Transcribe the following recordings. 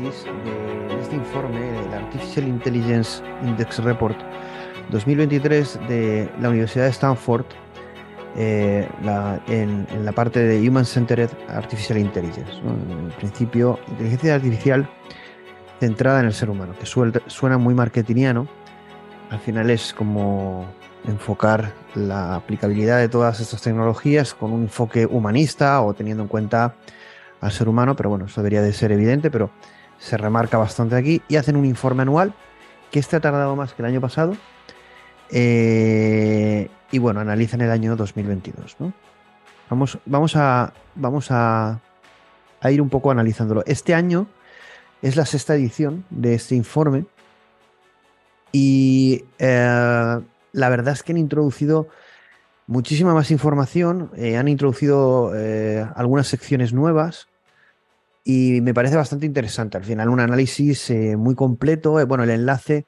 de este informe del Artificial Intelligence Index Report 2023 de la Universidad de Stanford eh, en, la parte de Human Centered Artificial Intelligence. En principio, inteligencia artificial centrada en el ser humano, que suena muy marketingiano. Al final es como enfocar la aplicabilidad de todas estas tecnologías con un enfoque humanista o teniendo en cuenta al ser humano, pero bueno, eso debería de ser evidente, pero se remarca bastante aquí y hacen un informe anual que este ha tardado más que el año pasado eh, y bueno, analizan el año 2022, ¿no? Vamos, vamos, a, vamos a, ir un poco analizándolo. Este año es la sexta edición de este informe y eh, la verdad es que han introducido muchísima más información, eh, han introducido algunas secciones nuevas y me parece bastante interesante. Al final, un análisis eh, muy completo. eh, bueno, el enlace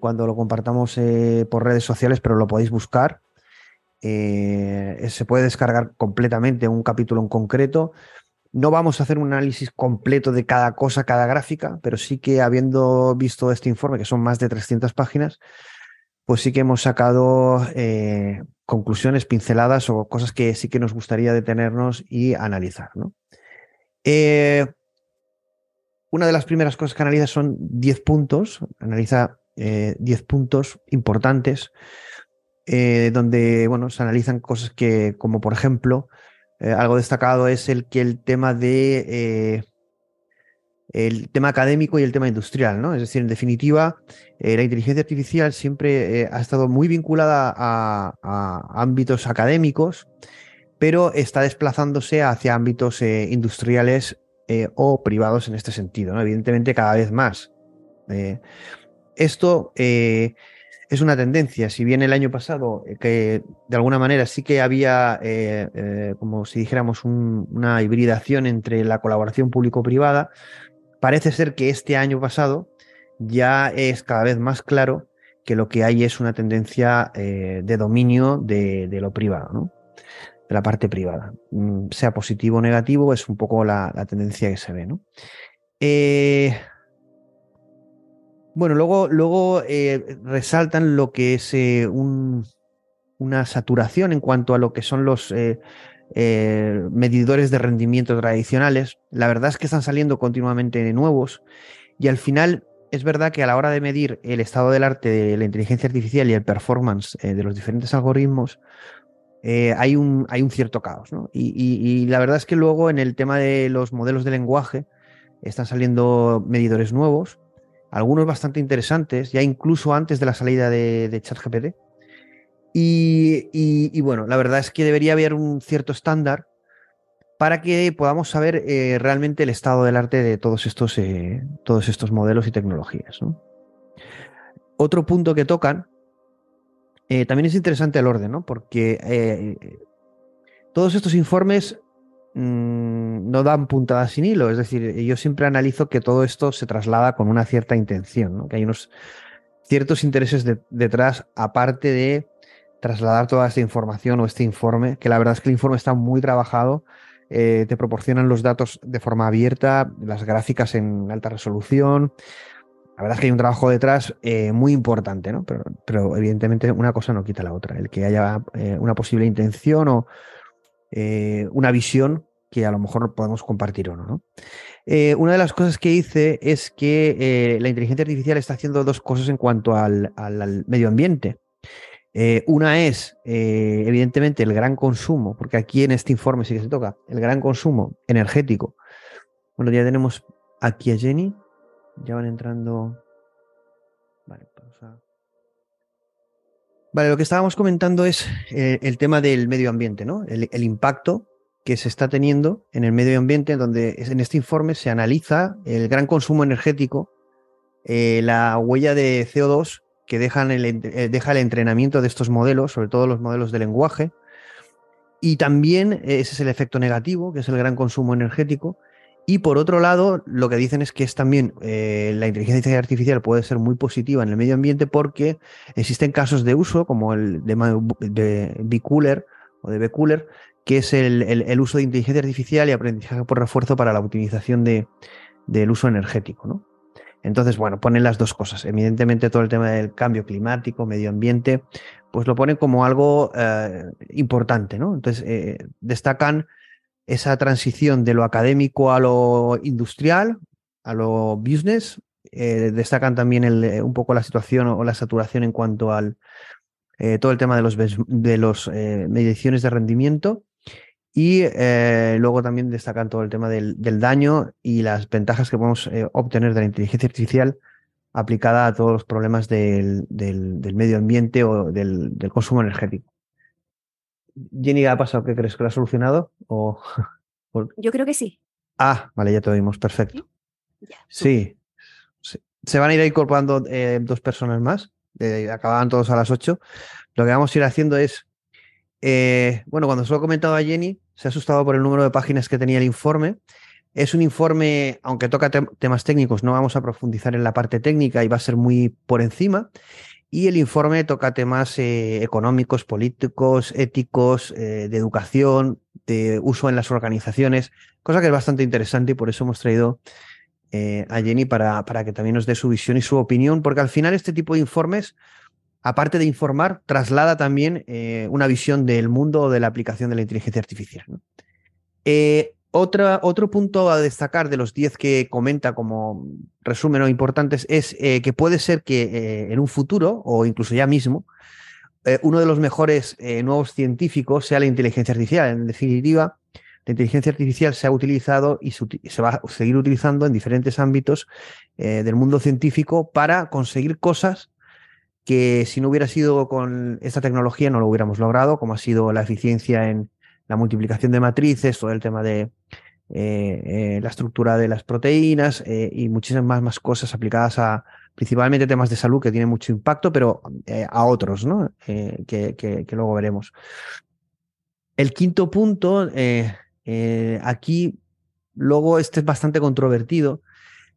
cuando lo compartamos eh, por redes sociales, pero lo podéis buscar. Se puede descargar completamente un capítulo en concreto. No vamos a hacer un análisis completo de cada cosa, cada gráfica, pero sí que habiendo visto este informe, que son más de 300 páginas, pues sí que hemos sacado conclusiones, pinceladas o cosas que sí que nos gustaría detenernos y analizar. ¿no? Eh, una de las primeras cosas que analiza son 10 puntos, analiza eh, 10 puntos importantes, eh, donde bueno, se analizan cosas que, como por ejemplo, eh, algo destacado es el que el tema de eh, el tema académico y el tema industrial, ¿no? Es decir, en definitiva, eh, la inteligencia artificial siempre eh, ha estado muy vinculada a ámbitos académicos, pero está desplazándose hacia ámbitos eh, industriales eh, o privados en este sentido, ¿no? Evidentemente, cada vez más. Eh, esto es una tendencia. Si bien el año pasado, que de alguna manera sí que había, como si dijéramos, un- una hibridación entre la colaboración público-privada, parece ser que este año pasado ya es cada vez más claro que lo que hay es una tendencia de dominio de, de lo privado, ¿no? De la parte privada. Mm, Sea positivo o negativo, es un poco la, la tendencia que se ve. ¿no? Eh, bueno, luego, luego eh, resaltan lo que es eh, un- una saturación en cuanto a lo que son los medidores de rendimiento tradicionales. La verdad es que están saliendo continuamente nuevos y al final es verdad que a la hora de medir el estado del arte de la inteligencia artificial y el performance de los diferentes algoritmos, eh, hay, un, hay un cierto caos. ¿no? Y, la verdad es que luego en el tema de los modelos de lenguaje están saliendo medidores nuevos, algunos bastante interesantes, ya incluso antes de la salida de, ChatGPT. Y, bueno, la verdad es que debería haber un cierto estándar para que podamos saber eh, realmente el estado del arte de todos estos, eh, estos modelos y tecnologías. ¿no? Otro punto que tocan, eh, también es interesante el orden, ¿no? porque eh, todos estos informes mm, no dan puntadas sin hilo, es decir, yo siempre analizo que todo esto se traslada con una cierta intención, que hay unos ciertos intereses de- detrás, aparte de trasladar toda esta información o este informe, que la verdad es que el informe está muy trabajado, eh, te proporcionan los datos de forma abierta, las gráficas en alta resolución. La verdad es que hay un trabajo detrás eh, muy importante, ¿no? Pero, evidentemente una cosa no quita la otra. El que haya eh, una posible intención o eh, una visión que a lo mejor podemos compartir o no. Eh, una de las cosas que hice es que la inteligencia artificial está haciendo dos cosas en cuanto al, medio ambiente. Una es, evidentemente, el gran consumo, porque aquí en este informe sí que se toca, el gran consumo energético. Bueno, ya tenemos aquí a Jenny, ya van entrando. Vale, pausa. Vale, lo que estábamos comentando es el tema del medio ambiente, ¿no? el impacto que se está teniendo en el medio ambiente, donde en este informe se analiza el gran consumo energético, eh, la huella de CO2 que dejan el, eh, deja el entrenamiento de estos modelos, sobre todo los modelos de lenguaje, y también ese es el efecto negativo, que es el gran consumo energético. Y por otro lado, lo que dicen es que es también eh, la inteligencia artificial puede ser muy positiva en el medio ambiente porque existen casos de uso, como el de, de B-Cooler o de B-Cooler, que es el, uso de inteligencia artificial y aprendizaje por refuerzo para la optimización de, del uso energético. ¿no? Entonces, bueno, ponen las dos cosas. Evidentemente, todo el tema del cambio climático, medio ambiente, pues lo ponen como algo eh, importante. ¿no? Entonces, eh, destacan esa transición de lo académico a lo industrial, a lo business. Eh, destacan también un poco la situación o la saturación en cuanto al todo el tema de los, de los mediciones de rendimiento y eh, luego también destacan todo el tema del, daño y las ventajas que podemos eh, obtener de la inteligencia artificial aplicada a todos los problemas del, medio ambiente o del, consumo energético. Jenny, ¿qué ha pasado? ¿Qué crees que lo ha solucionado? O... Yo creo que sí. Ah, vale, ya te oímos, perfecto. Sí, se van a ir incorporando eh, dos personas más, acababan todos a las 8. Lo que vamos a ir haciendo es eh, bueno, cuando se lo he comentado a Jenny, se ha asustado por el número de páginas que tenía el informe. Es un informe, aunque toca temas técnicos, no vamos a profundizar en la parte técnica y va a ser muy por encima. Y el informe toca temas eh, económicos, políticos, éticos, eh, de educación, de uso en las organizaciones, cosa que es bastante interesante y por eso hemos traído a Jenny para, para que también nos dé su visión y su opinión, porque al final este tipo de informes aparte de informar, traslada también eh, una visión del mundo de la aplicación de la inteligencia artificial. Eh, otro punto a destacar de los 10 que comenta como resumen o importantes es eh, que puede ser que en un futuro, o incluso ya mismo, uno de los mejores nuevos científicos sea la inteligencia artificial. En definitiva, la inteligencia artificial se ha utilizado y se va a seguir utilizando en diferentes ámbitos del mundo científico para conseguir cosas que si no hubiera sido con esta tecnología no lo hubiéramos logrado, como ha sido la eficiencia en la multiplicación de matrices, todo el tema de eh, eh, la estructura de las proteínas eh, y muchísimas más cosas aplicadas a principalmente temas de salud que tienen mucho impacto, pero a otros, ¿no? Que, que, luego veremos. El quinto punto, aquí, luego este es bastante controvertido,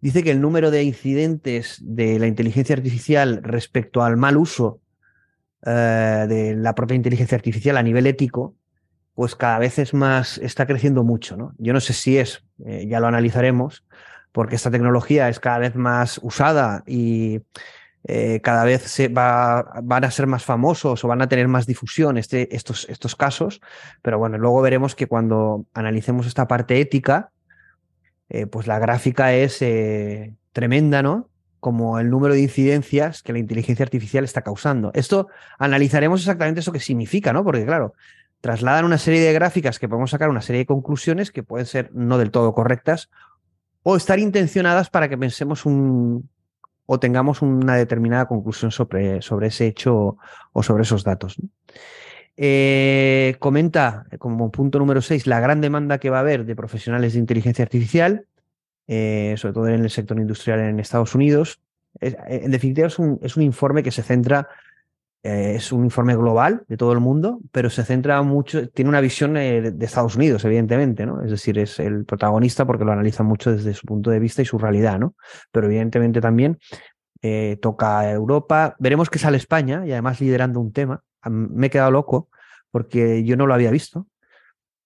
dice que el número de incidentes de la inteligencia artificial respecto al mal uso de la propia inteligencia artificial a nivel ético, pues cada vez es más, está creciendo mucho. ¿no? Yo no sé si es, eh, ya lo analizaremos, porque esta tecnología es cada vez más usada y eh, cada vez se va, van a ser más famosos o van a tener más difusión este, estos, estos casos, pero bueno, luego veremos que cuando analicemos esta parte ética, eh, pues la gráfica es tremenda, ¿no? Como el número de incidencias que la inteligencia artificial está causando. Esto analizaremos exactamente eso que significa, ¿no? Porque claro, trasladan una serie de gráficas que podemos sacar una serie de conclusiones que pueden ser no del todo correctas o estar intencionadas para que pensemos un o tengamos una determinada conclusión sobre, sobre ese hecho o sobre esos datos. Eh, comenta como punto número 6 la gran demanda que va a haber de profesionales de inteligencia artificial, eh, sobre todo en el sector industrial en Estados Unidos. En definitiva, es un, es un, informe que se centra, es un informe global de todo el mundo, pero se centra mucho, tiene una visión de Estados Unidos, evidentemente, ¿no? Es decir, es el protagonista porque lo analiza mucho desde su punto de vista y su realidad, ¿no? Pero evidentemente también toca a Europa. Veremos que sale España y además liderando un tema me he quedado loco porque yo no lo había visto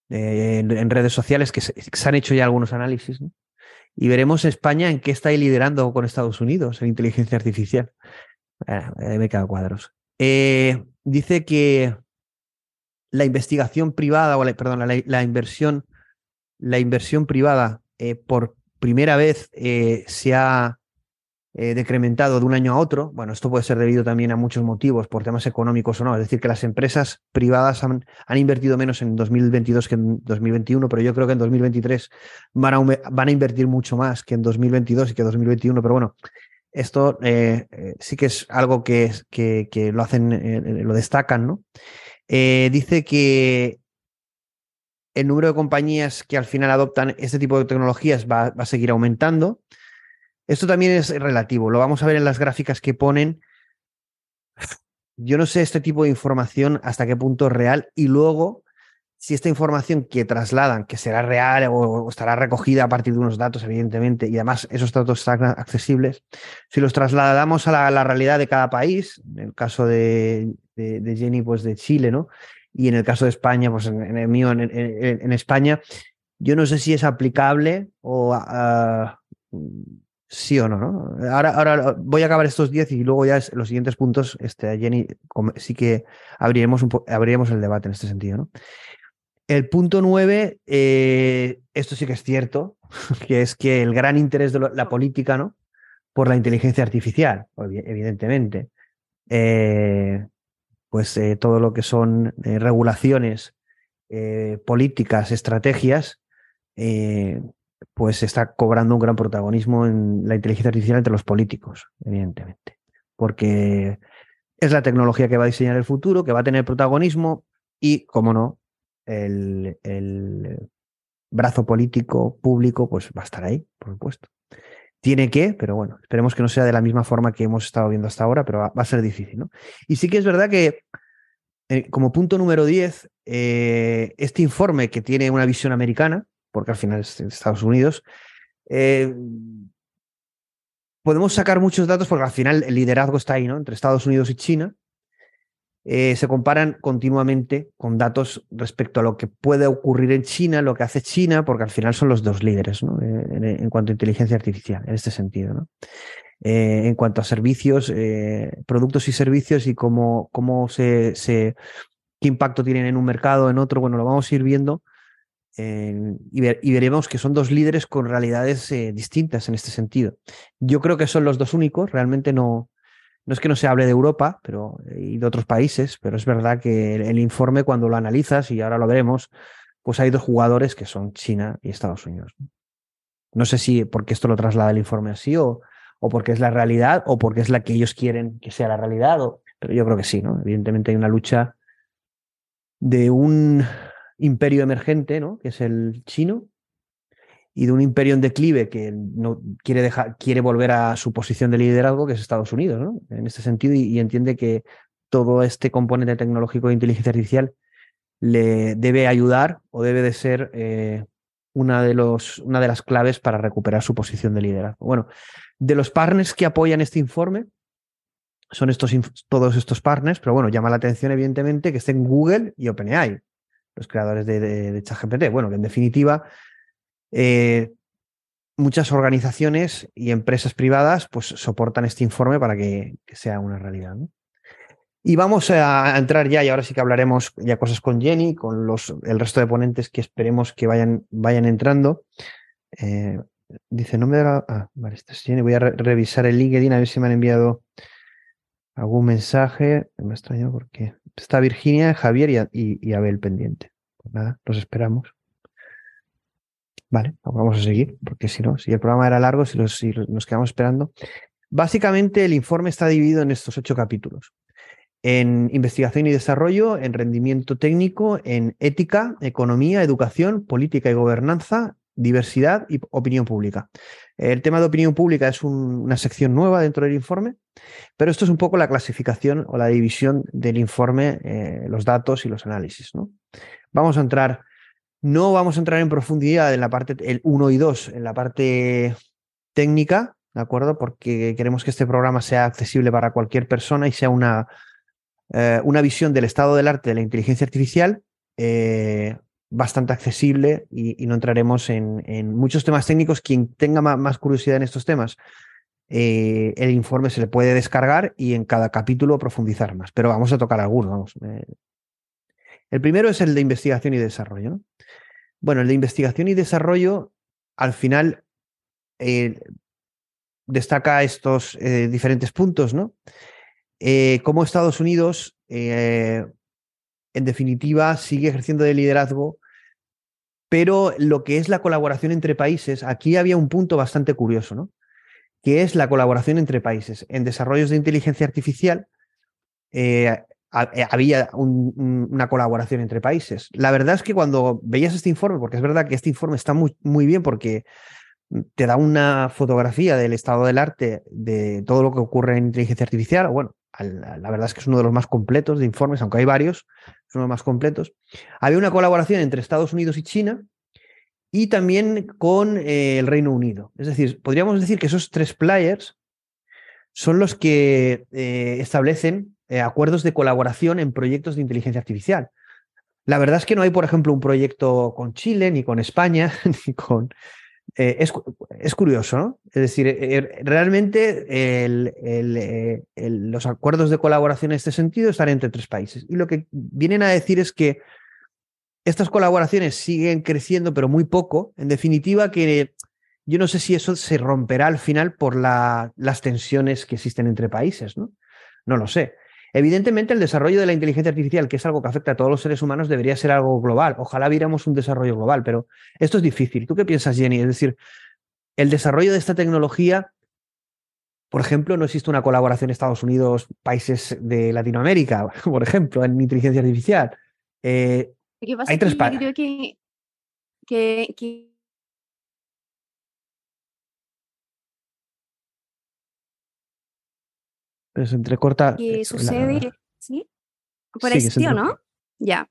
eh, en, redes sociales que se, han hecho ya algunos análisis. Y veremos España en qué está liderando con Estados Unidos en inteligencia artificial. Ah, me he quedado cuadros. Eh, dice que la investigación privada, o la, perdón, la, inversión la inversión privada por primera vez se ha eh, decrementado de un año a otro. Bueno, esto puede ser debido también a muchos motivos, por temas económicos o no. Es decir, que las empresas privadas han, invertido menos en 2022 que en 2021, pero yo creo que en 2023 van a, van a invertir mucho más que en 2022 y que en 2021. Pero bueno, esto eh, eh, sí que es algo que, que, lo hacen, lo destacan, ¿no? dice que el número de compañías que al final adoptan este tipo de tecnologías va, va a seguir aumentando. Esto también es relativo, lo vamos a ver en las gráficas que ponen. Yo no sé este tipo de información hasta qué punto es real y luego si esta información que trasladan, que será real o, estará recogida a partir de unos datos, evidentemente, y además esos datos están accesibles, si los trasladamos a la, realidad de cada país, en el caso de, Jenny, pues de Chile, ¿no? Y en el caso de España, pues en, el mío, en, España, yo no sé si es aplicable o sí o no, ¿no? Ahora, ahora voy a acabar estos 10 y luego ya los siguientes puntos, este, Jenny, sí que abriremos, abriremos el debate en este sentido, ¿no? El punto 9, eh, esto sí que es cierto, que es que el gran interés de la política, ¿no? Por la inteligencia artificial, evidentemente. Eh, pues eh, todo lo que son regulaciones, políticas, estrategias, pues está cobrando un gran protagonismo en la inteligencia artificial entre los políticos, evidentemente. Porque es la tecnología que va a diseñar el futuro, que va a tener protagonismo y, como no, el, brazo político público pues va a estar ahí, por supuesto. Tiene que, pero bueno, esperemos que no sea de la misma forma que hemos estado viendo hasta ahora, pero va, a ser difícil. ¿no? Y sí que es verdad que, eh, como punto número 10, eh, este informe que tiene una visión americana, porque al final es Estados Unidos. Eh, podemos sacar muchos datos porque al final el liderazgo está ahí, ¿no? Entre Estados Unidos y China. Eh, se comparan continuamente con datos respecto a lo que puede ocurrir en China, lo que hace China, porque al final son los dos líderes ¿no? Eh, en, cuanto a inteligencia artificial, en este sentido. ¿no? en cuanto a servicios, productos y servicios y cómo, cómo se, qué impacto tienen en un mercado, en otro, bueno, lo vamos a ir viendo y, veremos que son dos líderes con realidades eh, distintas en este sentido. Yo creo que son los dos únicos, realmente no, no es que no se hable de Europa pero, y de otros países, pero es verdad que el, informe cuando lo analizas, y ahora lo veremos, pues hay dos jugadores que son China y Estados Unidos. No sé si porque esto lo traslada el informe así o, o porque es la realidad o porque es la que ellos quieren que sea la realidad, pero yo creo que sí, ¿no? Evidentemente hay una lucha de un imperio emergente, ¿no? que es el chino, y de un imperio en declive que no quiere dejar, quiere volver a su posición de liderazgo, que es Estados Unidos, ¿no? En este sentido, y, entiende que todo este componente tecnológico de inteligencia artificial le debe ayudar o debe de ser eh, una, de los, una de las claves para recuperar su posición de liderazgo. Bueno, de los partners que apoyan este informe, son estos, todos estos partners, pero bueno, llama la atención evidentemente que estén Google y OpenAI los creadores de, de, ChatGPT. Bueno, que en definitiva, eh, muchas organizaciones y empresas privadas pues soportan este informe para que, sea una realidad. Y vamos a entrar ya, y ahora sí que hablaremos ya cosas con Jenny, con los, el resto de ponentes que esperemos que vayan, vayan entrando. Eh, dice, no me da... Ah, vale, esta es Jenny. Voy a revisar el LinkedIn a ver si me han enviado algún mensaje. Me extraño porque está Virginia, Javier y, Abel pendiente. Pues nada, los esperamos. Vale, vamos a seguir, porque si no, si el programa era largo, si, nos quedamos esperando. Básicamente, el informe está dividido en estos ocho capítulos. En investigación y desarrollo, en rendimiento técnico, en ética, economía, educación, política y gobernanza, diversidad y opinión pública. El tema de opinión pública es una sección nueva dentro del informe, pero esto es un poco la clasificación o la división del informe, eh, los datos y los análisis. ¿no? Vamos a entrar, no vamos a entrar en profundidad en la parte el 1 y 2, en la parte técnica, ¿de acuerdo? Porque queremos que este programa sea accesible para cualquier persona y sea una, eh, una visión del estado del arte de la inteligencia artificial eh, bastante accesible y, no entraremos en, muchos temas técnicos. Quien tenga más, curiosidad en estos temas, eh, el informe se le puede descargar y en cada capítulo profundizar más, pero vamos a tocar algunos. Vamos. El primero es el de investigación y desarrollo. Bueno, el de investigación y desarrollo, al final, destaca estos diferentes puntos, ¿no? cómo Estados Unidos, en definitiva, sigue ejerciendo de liderazgo pero lo que es la colaboración entre países, aquí había un punto bastante curioso, ¿no? Que es la colaboración entre países. En desarrollos de inteligencia artificial eh, eh, había una colaboración entre países. La verdad es que cuando veías este informe, porque es verdad que este informe está muy, bien porque te da una fotografía del estado del arte, de todo lo que ocurre en inteligencia artificial, bueno, la verdad es que es uno de los más completos de informes, aunque hay varios, es uno de los más completos. Había una colaboración entre Estados Unidos y China y también con eh, el Reino Unido. Es decir, podríamos decir que esos tres players son los que eh, establecen eh, acuerdos de colaboración en proyectos de inteligencia artificial. La verdad es que no hay, por ejemplo, un proyecto con Chile, ni con España, ni con, eh, es, curioso, ¿no? Es decir, eh, realmente los acuerdos de colaboración en este sentido están entre tres países. Y lo que vienen a decir es que estas colaboraciones siguen creciendo, pero muy poco. En definitiva, que yo no sé si eso se romperá al final por las tensiones que existen entre países, ¿no? No lo sé. Evidentemente, el desarrollo de la inteligencia artificial, que es algo que afecta a todos los seres humanos, debería ser algo global. Ojalá viéramos un desarrollo global, pero esto es difícil. ¿Tú qué piensas, Jenny? Es decir, el desarrollo de esta tecnología, por ejemplo, no existe una colaboración Estados Unidos, países de Latinoamérica, por ejemplo, en inteligencia artificial. Eh, hay tres que creo que, se entrecorta. ¿Qué sucede? ¿Sí? Por sí, ¿no? Ya.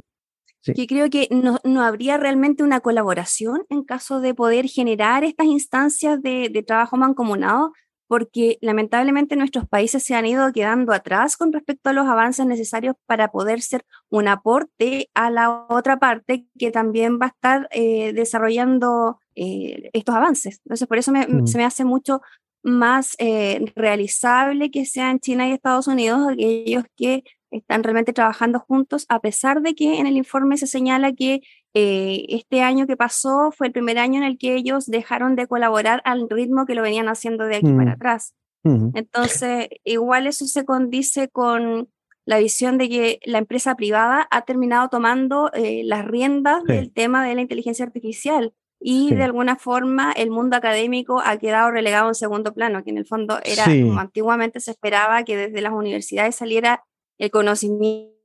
Que creo que no, no, habría realmente una colaboración en caso de poder generar estas instancias de, de trabajo mancomunado, porque lamentablemente nuestros países se han ido quedando atrás con respecto a los avances necesarios para poder ser un aporte a la otra parte que también va a estar eh, desarrollando eh, estos avances. Entonces, por eso me, mm. se me hace mucho más eh, realizable que sean China y Estados Unidos, aquellos que están realmente trabajando juntos, a pesar de que en el informe se señala que eh, este año que pasó fue el primer año en el que ellos dejaron de colaborar al ritmo que lo venían haciendo de aquí para mm. atrás. Entonces, igual eso se condice con la visión de que la empresa privada ha terminado tomando eh, las riendas del tema de la inteligencia artificial y de alguna forma el mundo académico ha quedado relegado en segundo plano, que en el fondo era como antiguamente se esperaba que desde las universidades saliera el conocimiento,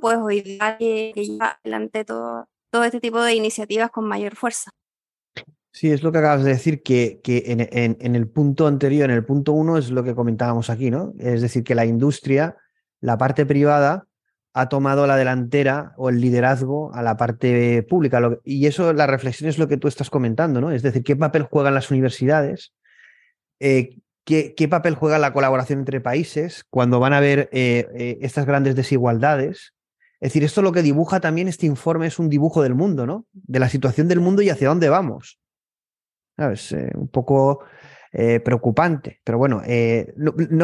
pues hoy día que, lleva adelante todo, todo este tipo de iniciativas con mayor fuerza. Sí, es lo que acabas de decir, que, que en, en, en, el punto anterior, en el punto uno, es lo que comentábamos aquí, ¿no? Es decir, que la industria, la parte privada, ha tomado la delantera o el liderazgo a la parte pública. y eso, la reflexión es lo que tú estás comentando, ¿no? Es decir, ¿qué papel juegan las universidades? Eh, ¿qué, papel juega la colaboración entre países cuando van a haber eh, eh, estas grandes desigualdades? Es decir, esto lo que dibuja también este informe es un dibujo del mundo, ¿no? De la situación del mundo y hacia dónde vamos. Es un poco preocupante, pero bueno,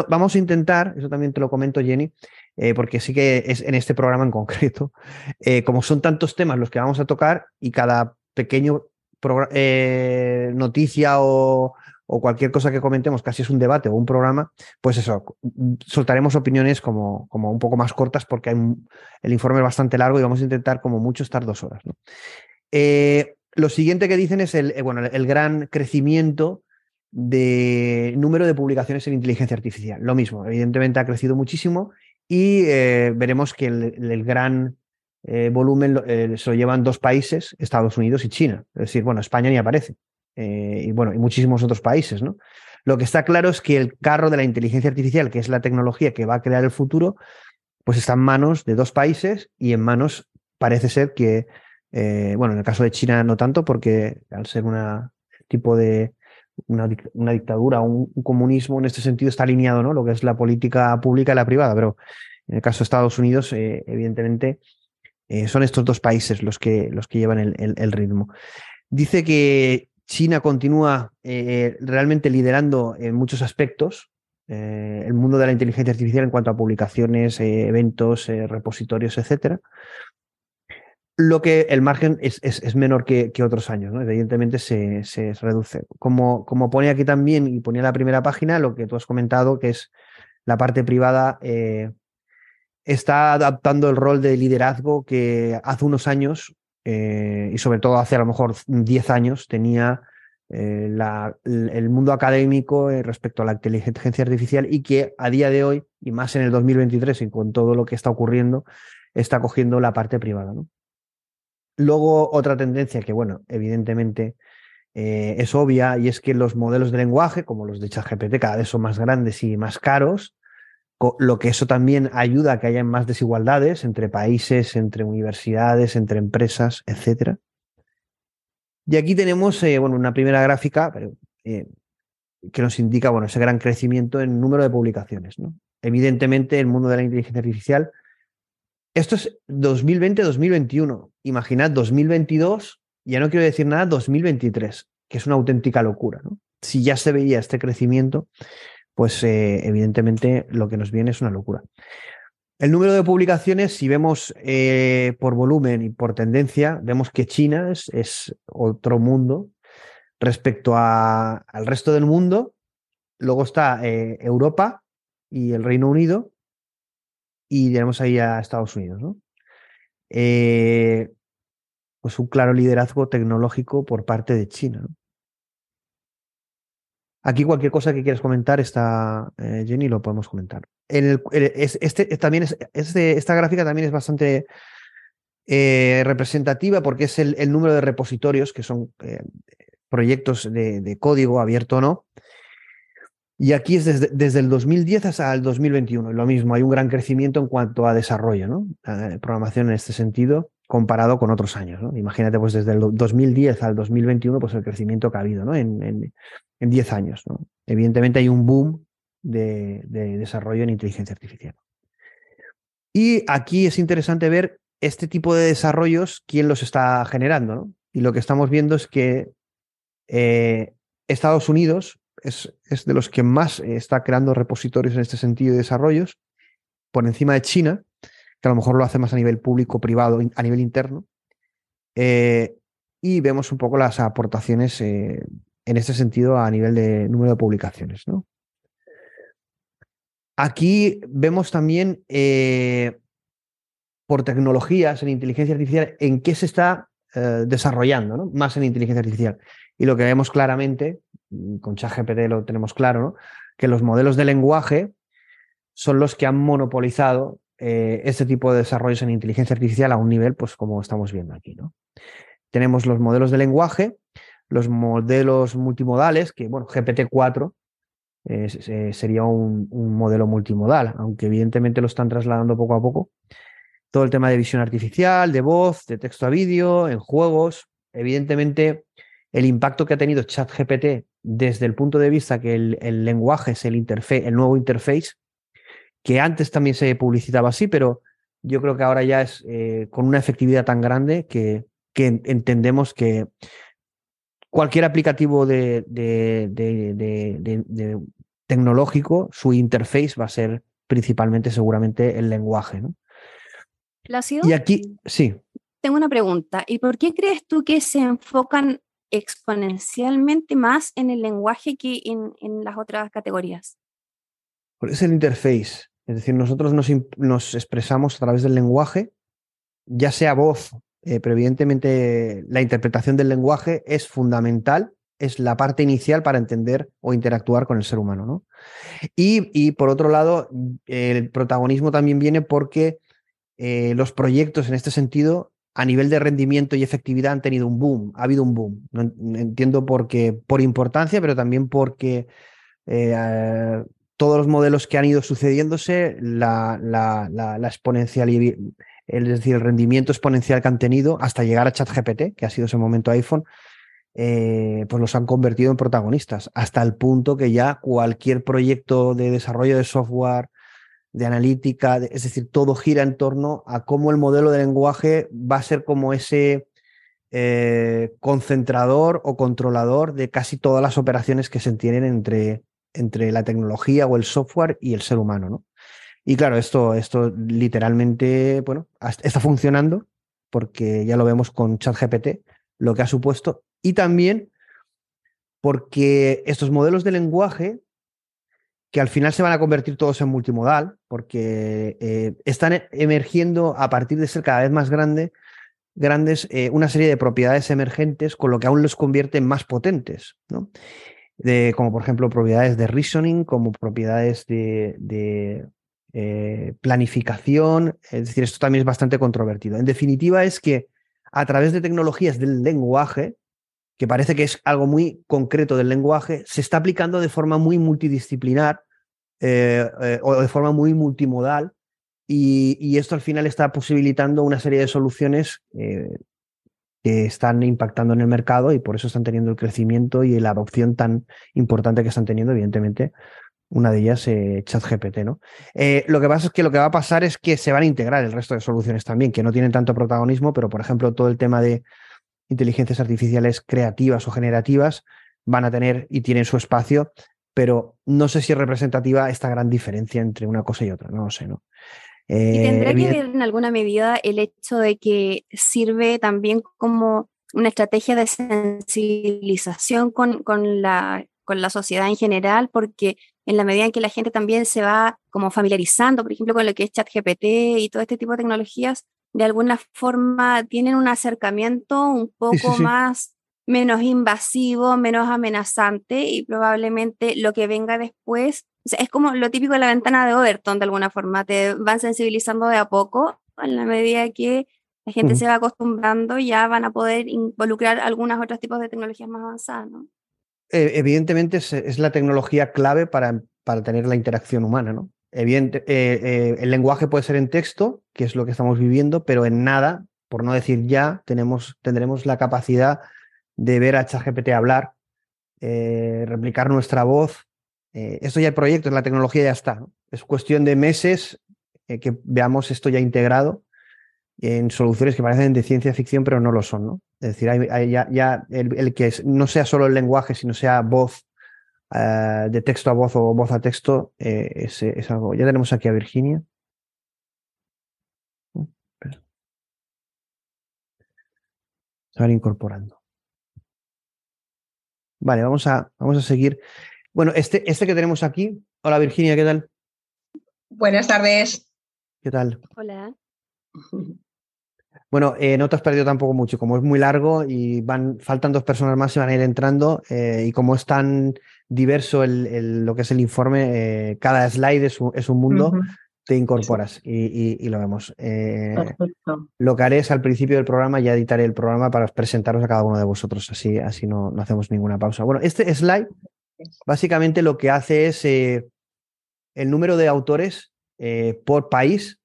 vamos a intentar, eso también te lo comento, Jenny, eh, porque sí que es en este programa en concreto, eh, como son tantos temas los que vamos a tocar y cada pequeño eh, noticia o, cualquier cosa que comentemos casi es un debate o un programa, pues eso, soltaremos opiniones como, como un poco más cortas porque el informe es bastante largo y vamos a intentar como mucho estar dos horas. lo siguiente que dicen es el, bueno, el gran crecimiento de número de publicaciones en inteligencia artificial. Lo mismo, evidentemente ha crecido muchísimo y eh, veremos que el, gran eh, volumen eh, se lo llevan dos países, Estados Unidos y China. Es decir, bueno, España ni aparece. y bueno, y muchísimos otros países, ¿no? Lo que está claro es que el carro de la inteligencia artificial, que es la tecnología que va a crear el futuro, pues está en manos de dos países y en manos, parece ser que, bueno, en el caso de China no tanto, porque al ser un tipo de, una, dictadura, un, un, comunismo en este sentido está alineado, ¿no? Lo que es la política pública y la privada, pero en el caso de Estados Unidos, eh, evidentemente, eh, son estos dos países los que, los que llevan el, ritmo. Dice que China continúa eh, realmente liderando en muchos aspectos el mundo de la inteligencia artificial en cuanto a publicaciones, eventos, repositorios, etc. lo que el margen es, es, menor que, que, otros años, ¿no? Evidentemente se, se, reduce. Como, como pone aquí también y ponía la primera página, lo que tú has comentado, que es la parte privada, eh, está adaptando el rol de liderazgo que hace unos años, eh, y sobre todo hace a lo mejor 10 años, tenía eh, la, el mundo académico respecto a la inteligencia artificial y que a día de hoy, y más en el 2023 y con todo lo que está ocurriendo, está cogiendo la parte privada. ¿no? Luego, otra tendencia que, bueno, evidentemente eh, es obvia y es que los modelos de lenguaje, como los de ChatGPT, cada vez son más grandes y más caros, lo que eso también ayuda a que haya más desigualdades entre países, entre universidades, entre empresas, etc. Y aquí tenemos eh, bueno, una primera gráfica eh, que nos indica bueno, ese gran crecimiento en número de publicaciones. ¿no? Evidentemente, el mundo de la inteligencia artificial esto es 2020-2021. Imaginad 2022, ya no quiero decir nada, 2023, que es una auténtica locura. Si ya se veía este crecimiento, pues eh, evidentemente lo que nos viene es una locura. El número de publicaciones, si vemos eh, por volumen y por tendencia, vemos que China es, otro mundo respecto al resto del mundo. Luego está eh, Europa y el Reino Unido y tenemos ahí a Estados Unidos, ¿no? Eh, pues un claro liderazgo tecnológico por parte de China. Aquí cualquier cosa que quieras comentar está, eh, Jenny, lo podemos comentar. este, también es, este, esta gráfica también es bastante eh, representativa porque es el, número de repositorios, que son proyectos de, de, código abierto o no, y aquí es desde, el 2010 hasta el 2021. Lo mismo, hay un gran crecimiento en cuanto a desarrollo, ¿no? programación en este sentido, comparado con otros años. ¿no? Imagínate, pues desde el 2010 al 2021, pues el crecimiento que ha habido ¿no? en, en, 10 años. Evidentemente hay un boom de, de desarrollo en inteligencia artificial. Y aquí es interesante ver este tipo de desarrollos, quién los está generando. ¿no? Y lo que estamos viendo es que eh, Estados Unidos es, de los que más eh, está creando repositorios en este sentido de desarrollos, por encima de China, que a lo mejor lo hace más a nivel público, privado, a nivel interno. Eh, y vemos un poco las aportaciones eh, en este sentido a nivel de número de publicaciones. ¿no? Aquí vemos también por tecnologías en inteligencia artificial en qué se está desarrollando, más en inteligencia artificial. Y lo que vemos claramente con ChatGPT lo tenemos claro, que los modelos de lenguaje son los que han monopolizado este tipo de desarrollos en inteligencia artificial a un nivel, pues como estamos viendo aquí. ¿no? Tenemos los modelos de lenguaje, los modelos multimodales, que bueno, GPT-4 eh, sería un, un, modelo multimodal, aunque evidentemente lo están trasladando poco a poco. Todo el tema de visión artificial, de voz, de texto a vídeo, en juegos. Evidentemente, el impacto que ha tenido ChatGPT desde el punto de vista que el, lenguaje es el, el nuevo interface, que antes también se publicitaba así, pero yo creo que ahora ya es eh, con una efectividad tan grande que, que entendemos que cualquier aplicativo de, de, tecnológico, su interface va a ser principalmente seguramente el lenguaje. ¿no? Y aquí, sí. Tengo una pregunta. ¿Y por qué crees tú que se enfocan exponencialmente más en el lenguaje que en, las otras categorías. Es el interface, es decir, nosotros nos, expresamos a través del lenguaje, ya sea voz, eh, pero evidentemente la interpretación del lenguaje es fundamental, es la parte inicial para entender o interactuar con el ser humano. ¿no? Y, por otro lado, el protagonismo también viene porque eh, los proyectos en este sentido a nivel de rendimiento y efectividad han tenido un boom, ha habido un boom. No, entiendo por qué, por importancia, pero también porque eh, todos los modelos que han ido sucediéndose, la, la, la, exponencial, es decir, el rendimiento exponencial que han tenido hasta llegar a ChatGPT, que ha sido ese momento iPhone, eh, pues los han convertido en protagonistas, hasta el punto que ya cualquier proyecto de desarrollo de software, de analítica, es decir, todo gira en torno a cómo el modelo de lenguaje va a ser como ese eh, concentrador o controlador de casi todas las operaciones que se tienen entre, entre la tecnología o el software y el ser humano. ¿no? Y claro, esto, esto literalmente bueno, está funcionando porque ya lo vemos con ChatGPT, lo que ha supuesto, y también porque estos modelos de lenguaje, que al final se van a convertir todos en multimodal, porque eh, están emergiendo a partir de ser cada vez más grande, grandes eh, una serie de propiedades emergentes, con lo que aún los convierte en más potentes, ¿no? De, como por ejemplo propiedades de reasoning, como propiedades de, eh, planificación, es decir, esto también es bastante controvertido. En definitiva, es que a través de tecnologías del lenguaje, que parece que es algo muy concreto del lenguaje, se está aplicando de forma muy multidisciplinar eh, eh, o de forma muy multimodal y, esto al final está posibilitando una serie de soluciones que están impactando en el mercado y por eso están teniendo el crecimiento y la adopción tan importante que están teniendo, evidentemente, una de ellas, eh, ChatGPT, ¿no? Eh, lo que pasa es que lo que va a pasar es que se van a integrar el resto de soluciones también, que no tienen tanto protagonismo, pero por ejemplo, todo el tema de inteligencias artificiales creativas o generativas van a tener y tienen su espacio, pero no sé si es representativa esta gran diferencia entre una cosa y otra, no lo sé, ¿no? y tendrá eh, que ver en alguna medida el hecho de que sirve también como una estrategia de sensibilización con, con, la, con la sociedad en general, porque en la medida en que la gente también se va como familiarizando, por ejemplo, con lo que es ChatGPT y todo este tipo de tecnologías, de alguna forma tienen un acercamiento un poco más, menos invasivo, menos amenazante y probablemente lo que venga después, es como lo típico de la ventana de Overton, de alguna forma, te van sensibilizando de a poco, en la medida que la gente se va acostumbrando, ya van a poder involucrar algunos otros tipos de tecnologías más avanzadas, ¿no? Eh, evidentemente es, la tecnología clave para, para tener la interacción humana, ¿no? Evidente, eh, eh, el lenguaje puede ser en texto, que es lo que estamos viviendo, pero en nada, por no decir ya, tenemos, tendremos la capacidad de ver a ChatGPT hablar, replicar nuestra voz. esto ya hay proyectos, la tecnología ya está. Es cuestión de meses que veamos esto ya integrado en soluciones que parecen de ciencia ficción, pero no lo son, ¿no? Es decir, ya, el, que no sea solo el lenguaje, sino sea voz, eh, de texto a voz o voz a texto, eh, es, algo. Ya tenemos aquí a Virginia. Uh, Se van incorporando. Vale, vamos a, vamos a seguir. Bueno, este, este que tenemos aquí. Hola Virginia, ¿qué tal? Buenas tardes. ¿Qué tal? Hola. Bueno, eh, no te has perdido tampoco mucho, como es muy largo y van, faltan dos personas más y van a ir entrando eh, y como es tan diverso el, lo que es el informe, eh, cada slide es un, es un mundo, te incorporas y, lo vemos. Lo que haré es al principio del programa ya editaré el programa para presentaros a cada uno de vosotros, así, así no, no hacemos ninguna pausa. Bueno, este slide básicamente lo que hace es el número de autores por país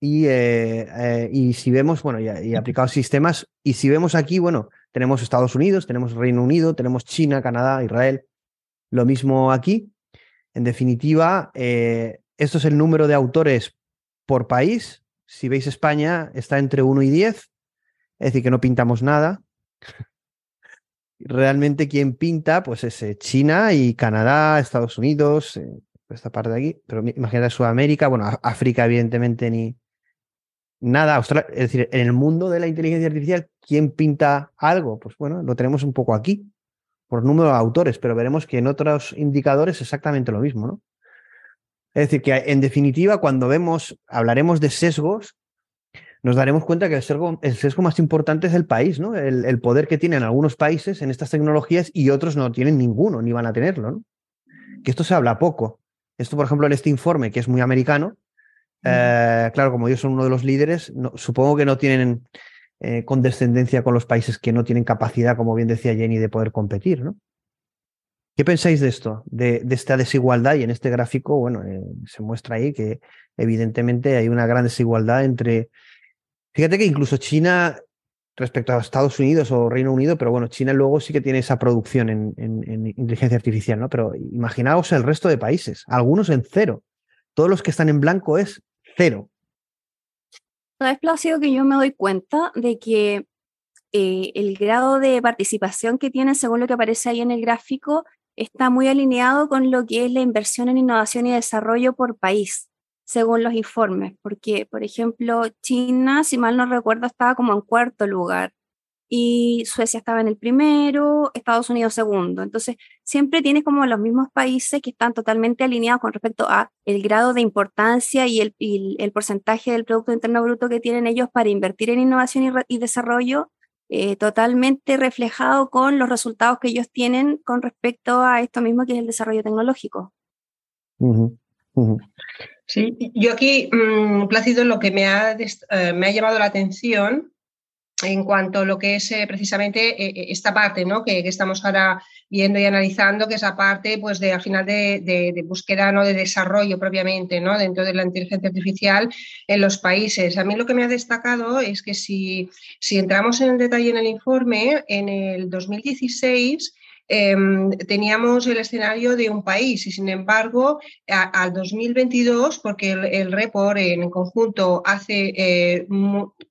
y, eh, eh, y si vemos, bueno, y, y aplicados sistemas, y si vemos aquí, bueno, tenemos Estados Unidos, tenemos Reino Unido, tenemos China, Canadá, Israel, lo mismo aquí. En definitiva, eh, esto es el número de autores por país. Si veis España, está entre 1 y 10, es decir, que no pintamos nada. Realmente quien pinta, pues es China y Canadá, Estados Unidos, esta parte de aquí, pero imagínate Sudamérica, bueno, África evidentemente ni, nada, es decir, en el mundo de la inteligencia artificial, ¿quién pinta algo? Pues bueno, lo tenemos un poco aquí, por número de autores, pero veremos que en otros indicadores es exactamente lo mismo, ¿no? Es decir, que en definitiva, cuando vemos, hablaremos de sesgos, nos daremos cuenta que el sesgo, más importante es el país, ¿no? El, poder que tienen algunos países en estas tecnologías y otros no tienen ninguno, ni van a tenerlo. Que esto se habla poco. Esto, por ejemplo, en este informe, que es muy americano, eh, claro, como ellos son uno de los líderes, supongo que no tienen eh, condescendencia con los países que no tienen capacidad, como bien decía Jenny, de poder competir, ¿no? ¿Qué pensáis de esto, de, esta desigualdad? Y en este gráfico, bueno, eh, se muestra ahí que evidentemente hay una gran desigualdad entre... Fíjate que incluso China, respecto a Estados Unidos o Reino Unido, pero bueno, China luego sí que tiene esa producción en, en inteligencia artificial, ¿no? Pero imaginaos el resto de países, algunos en cero. Todos los que están en blanco es cero. Es Plácido, que yo me doy cuenta de que eh, el grado de participación que tienen, según lo que aparece ahí en el gráfico, está muy alineado con lo que es la inversión en innovación y desarrollo por país. según los informes, porque, por ejemplo, China, si mal no recuerdo, estaba como en cuarto lugar y Suecia estaba en el primero, Estados Unidos segundo. Entonces, siempre tienes como los mismos países que están totalmente alineados con respecto a el grado de importancia y el, el porcentaje del Producto Interno Bruto que tienen ellos para invertir en innovación y, desarrollo, eh, totalmente reflejado con los resultados que ellos tienen con respecto a esto mismo que es el desarrollo tecnológico. Sí, yo aquí, um, Plácido, lo que me ha, eh, me ha llamado la atención en cuanto a lo que es eh, precisamente eh, eh, esta parte ¿no? que, estamos ahora viendo y analizando, que es la parte pues, de, al final de, búsqueda, ¿no? de desarrollo propiamente ¿no? dentro de la inteligencia artificial en los países. A mí lo que me ha destacado es que si, si entramos en detalle en el informe, en el 2016 Em, teníamos el escenario de un país y sin embargo al 2022, porque el, report en conjunto hace eh,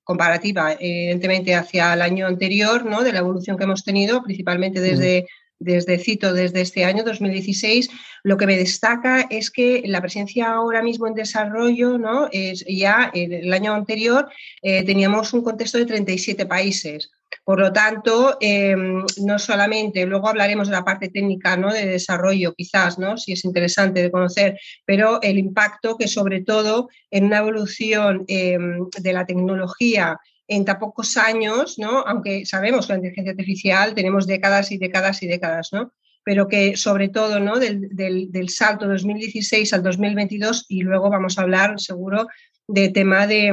comparativa evidentemente hacia el año anterior, ¿no? de la evolución que hemos tenido, principalmente desde... desde Cito, desde este año 2016, lo que me destaca es que la presencia ahora mismo en desarrollo, ¿no? Es ya el año anterior eh, teníamos un contexto de 37 países. Por lo tanto, em, no solamente, luego hablaremos de la parte técnica ¿no? de desarrollo, quizás, ¿no? si es interesante de conocer, pero el impacto que sobre todo en una evolución em, de la tecnología en tan pocos años, ¿no? aunque sabemos que la inteligencia artificial tenemos décadas y décadas y décadas, ¿no? pero que sobre todo ¿no? del, del, del salto 2016 al 2022 y luego vamos a hablar seguro de tema de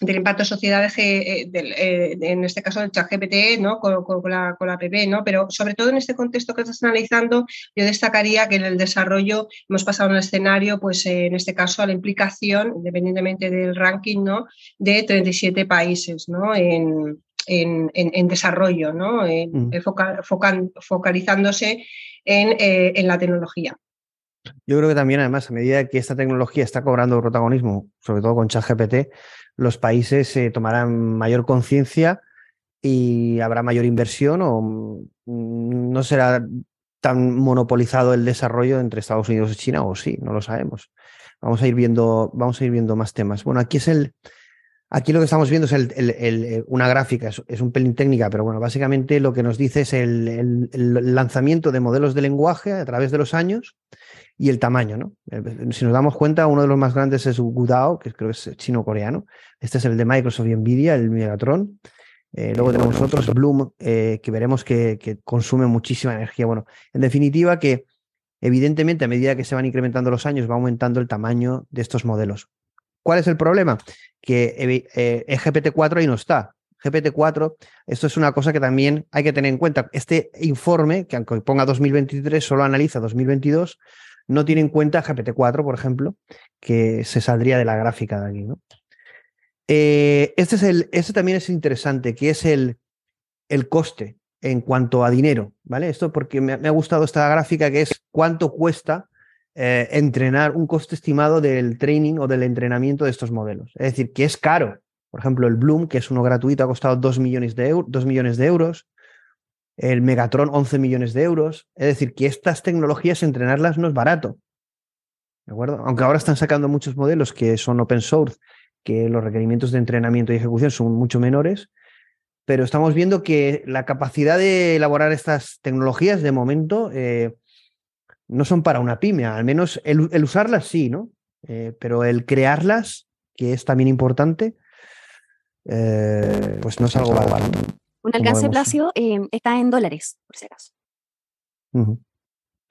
del impacto social eh, eh, en este caso del chat GPT, ¿no? Con, la, con ¿no? Pero sobre todo en este contexto que estás analizando, yo destacaría que en el desarrollo hemos pasado un escenario, pues eh, en este caso a la implicación, independientemente del ranking, ¿no? De 37 países, ¿no? En, desarrollo, ¿no? Mm. focalizándose en, la tecnología. Yo creo que también, además, a medida que esta tecnología está cobrando protagonismo, sobre todo con ChatGPT, los países eh, tomarán mayor conciencia y habrá mayor inversión o mm, no será tan monopolizado el desarrollo entre Estados Unidos y China o sí, no lo sabemos. Vamos a ir viendo, vamos a ir viendo más temas. Bueno, aquí es el, aquí lo que estamos viendo es el, eh, una gráfica, es, un pelín técnica, pero bueno, básicamente lo que nos dice es el, lanzamiento de modelos de lenguaje a través de los años y el tamaño, ¿no? Eh, si nos damos cuenta, uno de los más grandes es Gudao, que creo que es chino-coreano. Este es el de Microsoft y Nvidia, el Megatron. Eh, luego tenemos otros, Bloom, eh, que veremos que, consume muchísima energía. Bueno, en definitiva, que evidentemente a medida que se van incrementando los años va aumentando el tamaño de estos modelos. ¿Cuál es el problema? Que eh, GPT-4 ahí no está. GPT-4, esto es una cosa que también hay que tener en cuenta. Este informe, que aunque ponga 2023, solo analiza 2022, no tiene en cuenta GPT-4, por ejemplo, que se saldría de la gráfica de aquí. ¿no? Eh, este, es el, este también es interesante, que es el, el coste en cuanto a dinero, ¿vale? Esto porque me, ha gustado esta gráfica que es cuánto cuesta eh, entrenar un coste estimado del training o del entrenamiento de estos modelos. Es decir, que es caro. Por ejemplo, el Bloom, que es uno gratuito, ha costado 2 millones de, 2 millones de euros el Megatron 11 millones de euros. Es decir, que estas tecnologías entrenarlas no es barato. ¿De acuerdo? Aunque ahora están sacando muchos modelos que son open source, que los requerimientos de entrenamiento y ejecución son mucho menores, pero estamos viendo que la capacidad de elaborar estas tecnologías de momento eh, no son para una pyme, al menos el, usarlas sí, ¿no? Eh, pero el crearlas, que es también importante, eh, pues no es algo barato. Un alcance plácido eh, está en dólares, por si acaso.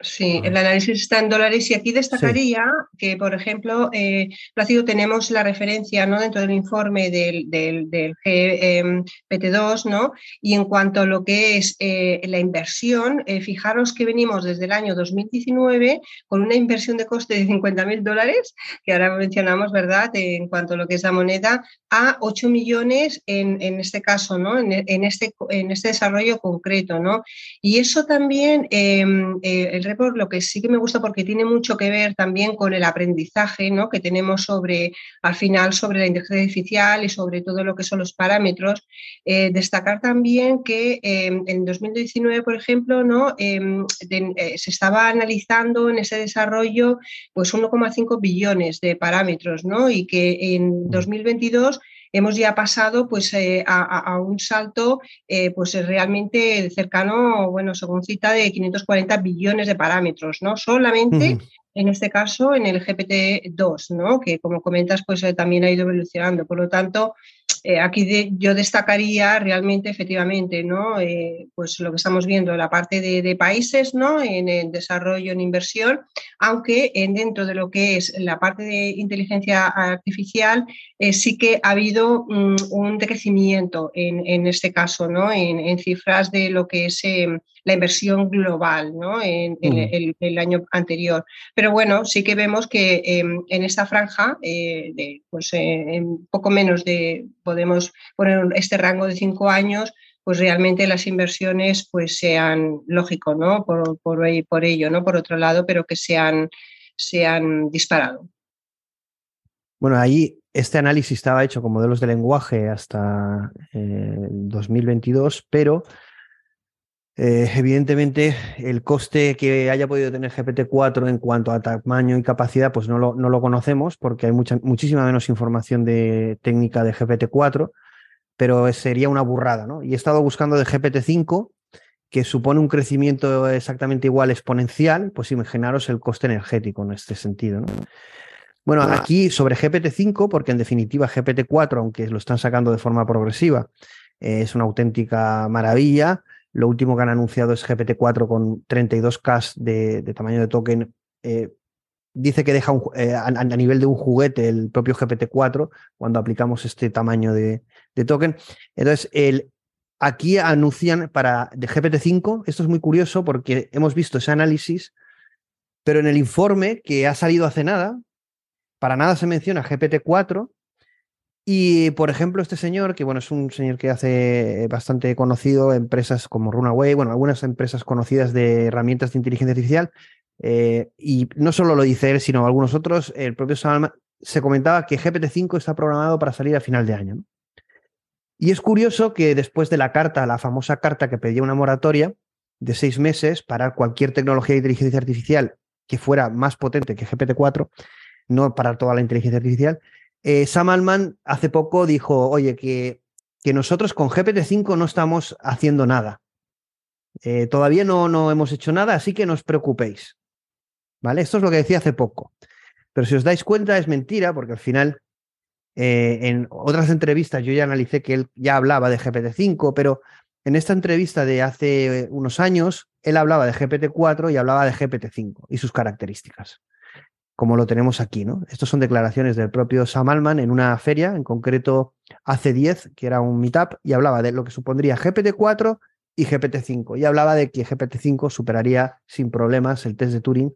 Sí, el análisis está en dólares y aquí destacaría que, por ejemplo, eh, Plácido, tenemos la referencia ¿no? dentro del informe del, del, del GPT-2, em, ¿no? y en cuanto a lo que es eh, la inversión, eh, fijaros que venimos desde el año 2019 con una inversión de coste de 50 mil dólares, que ahora mencionamos, ¿verdad?, en cuanto a lo que es la moneda, a 8 millones en, en este caso, ¿no? En, en, este, en este desarrollo concreto. ¿no? Y eso también, em, el report lo que sí que me gusta porque tiene mucho que ver también con el aprendizaje ¿no? que tenemos sobre, al final, sobre la inteligencia artificial y sobre todo lo que son los parámetros. Eh, destacar también que em, en 2019, por ejemplo, ¿no? Em, eh, se estaba analizando en ese desarrollo pues 1,5 billones de parámetros ¿no? y que en 2022 mm hemos ya pasado pues, eh, a, un salto eh, pues, realmente cercano, bueno, según cita, de 540 billones de parámetros, ¿no? Solamente en este caso en el GPT-2, ¿no? que como comentas, pues eh, también ha ido evolucionando. Por lo tanto, eh, aquí yo destacaría realmente, efectivamente, ¿no? Eh, pues lo que estamos viendo, la parte de, países ¿no? en el desarrollo, en inversión, aunque en dentro de lo que es la parte de inteligencia artificial, sí que ha habido mm, un decrecimiento en, este caso, ¿no? en, cifras de lo que es la inversión global ¿no? en, el, año anterior. Pero bueno, sí que vemos que em, en esta franja, eh, de, pues eh, en poco menos de, podemos poner este rango de cinco años, pues realmente las inversiones pues sean, lógico, ¿no? Por, por, por ello, ¿no? Por otro lado, pero que sean, han disparado. Bueno, ahí este análisis estaba hecho con modelos de lenguaje hasta 2022, eh, pero eh, evidentemente, el coste que haya podido tener GPT-4 en cuanto a tamaño y capacidad, pues no lo, no lo conocemos porque hay mucha, muchísima menos información de técnica de GPT-4, pero sería una burrada, ¿no? Y he estado buscando de GPT-5, que supone un crecimiento exactamente igual exponencial, pues imaginaros el coste energético en este sentido, ¿no? Bueno, aquí sobre GPT-5, porque en definitiva GPT-4, aunque lo están sacando de forma progresiva, eh, es una auténtica maravilla. Lo último que han anunciado es GPT-4 con 32K de, tamaño de token. Eh, dice que deja eh, a, nivel de un juguete el propio GPT-4 cuando aplicamos este tamaño de, token. Entonces, el, aquí anuncian para de GPT-5, esto es muy curioso porque hemos visto ese análisis, pero en el informe que ha salido hace nada, para nada se menciona GPT-4 y, por ejemplo, este señor, que bueno, es un señor que hace bastante conocido empresas como Runaway, bueno, algunas empresas conocidas de herramientas de inteligencia artificial, eh, y no solo lo dice él, sino algunos otros, el propio Salman se comentaba que GPT-5 está programado para salir a final de año. Y es curioso que después de la carta, la famosa carta que pedía una moratoria de seis meses para cualquier tecnología de inteligencia artificial que fuera más potente que GPT-4, no para toda la inteligencia artificial, eh, Sam Altman hace poco dijo, oye, que, que nosotros con GPT-5 no estamos haciendo nada. Eh, todavía no, no hemos hecho nada, así que no os preocupéis. ¿Vale? Esto es lo que decía hace poco. Pero si os dais cuenta, es mentira, porque al final, eh, en otras entrevistas yo ya analicé que él ya hablaba de GPT-5, pero en esta entrevista de hace unos años, él hablaba de GPT-4 y hablaba de GPT-5 y sus características como lo tenemos aquí. ¿no? Estas son declaraciones del propio Sam Altman en una feria, en concreto hace 10, que era un meetup, y hablaba de lo que supondría GPT-4 y GPT-5. Y hablaba de que GPT-5 superaría sin problemas el test de Turing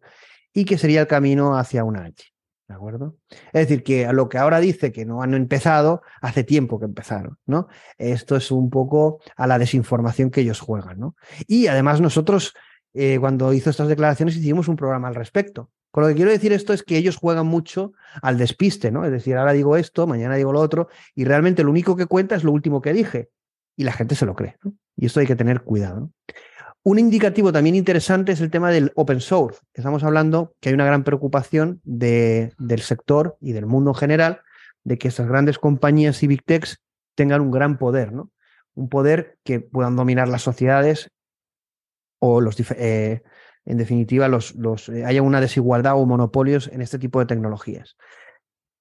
y que sería el camino hacia una H. ¿De acuerdo? Es decir, que a lo que ahora dice que no han empezado, hace tiempo que empezaron, ¿no? Esto es un poco a la desinformación que ellos juegan, ¿no? Y además nosotros, eh, cuando hizo estas declaraciones, hicimos un programa al respecto. Con lo que quiero decir esto es que ellos juegan mucho al despiste, ¿no? Es decir, ahora digo esto, mañana digo lo otro, y realmente lo único que cuenta es lo último que dije. Y la gente se lo cree. Y esto hay que tener cuidado. Un indicativo también interesante es el tema del open source. Estamos hablando que hay una gran preocupación del sector y del mundo en general de que estas grandes compañías y big techs tengan un gran poder, ¿no? Un poder que puedan dominar las sociedades o los, eh, en definitiva, los, eh, haya una desigualdad o monopolios en este tipo de tecnologías.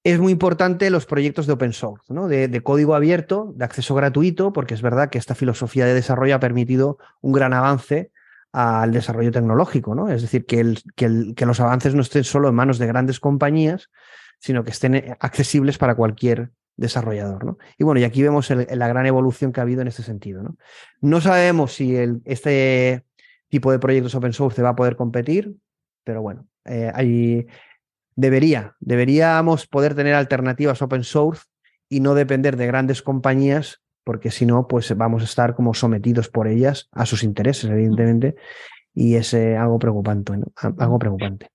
Es muy importante los proyectos de open source, de, código abierto, de acceso gratuito, porque es verdad que esta filosofía de desarrollo ha permitido un gran avance al desarrollo tecnológico, ¿no? Es decir, que, los avances no estén solo en manos de grandes compañías, sino que estén eh, accesibles para cualquier desarrollador. Y bueno, y aquí vemos la gran evolución que ha habido en este sentido. No, sabemos si este tipo de proyectos open source va a poder competir, pero bueno, eh, debería, deberíamos poder tener alternativas open source y no depender de grandes compañías, porque si no, pues vamos a estar como sometidos por ellas a sus intereses, evidentemente, y es algo preocupante, algo preocupante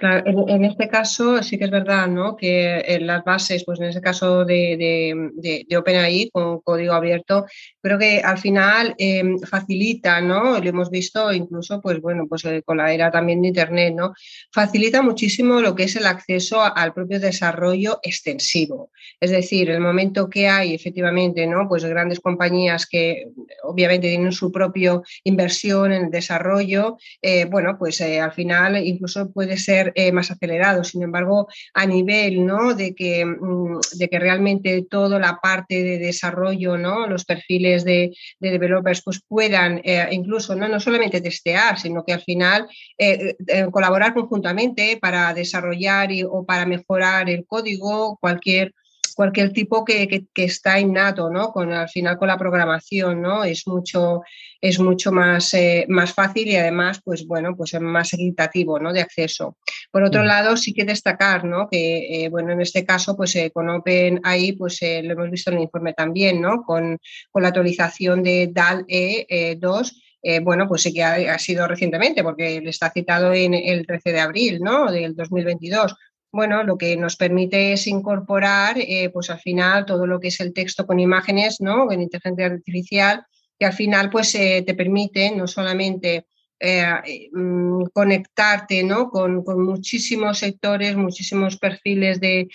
en, este caso sí que es verdad ¿no? que en las bases, pues en ese caso de, de, OpenAI con código abierto, creo que al final em, facilita, ¿no? Lo hemos visto incluso, pues bueno, pues eh, con la era también de Internet, ¿no? Facilita muchísimo lo que es el acceso al propio desarrollo extensivo. Es decir, el momento que hay efectivamente, ¿no? Pues grandes compañías que obviamente tienen su propia inversión en el desarrollo, eh, bueno, pues eh, al final incluso puede ser eh, más acelerado. Sin embargo, a nivel ¿no? de, que, mm, de que realmente toda la parte de desarrollo, ¿no? los perfiles de, developers, pues puedan eh, incluso ¿no? no solamente testear, sino que al final eh, colaborar conjuntamente para desarrollar o para mejorar el código, cualquier cualquier tipo que, está innato, ¿no? Con, al final con la programación, ¿no? Es mucho, es mucho más, eh, más fácil y además, pues bueno, pues es más equitativo, ¿no? De acceso. Por otro mm. lado, sí que destacar, ¿no? Que, eh, bueno, en este caso, pues eh, con OpenAI, pues lo hemos visto en el informe también, ¿no? Con, con la actualización de DAL-E 2, bueno, pues sí que ha, ha, sido recientemente, porque está citado en el 13 de abril ¿no? del 2022 bueno, lo que nos permite es incorporar, eh, pues al final, todo lo que es el texto con imágenes, ¿no? En inteligencia artificial, que al final, pues eh, te permite no solamente eh, mm, conectarte ¿no? Con, muchísimos sectores, muchísimos perfiles de,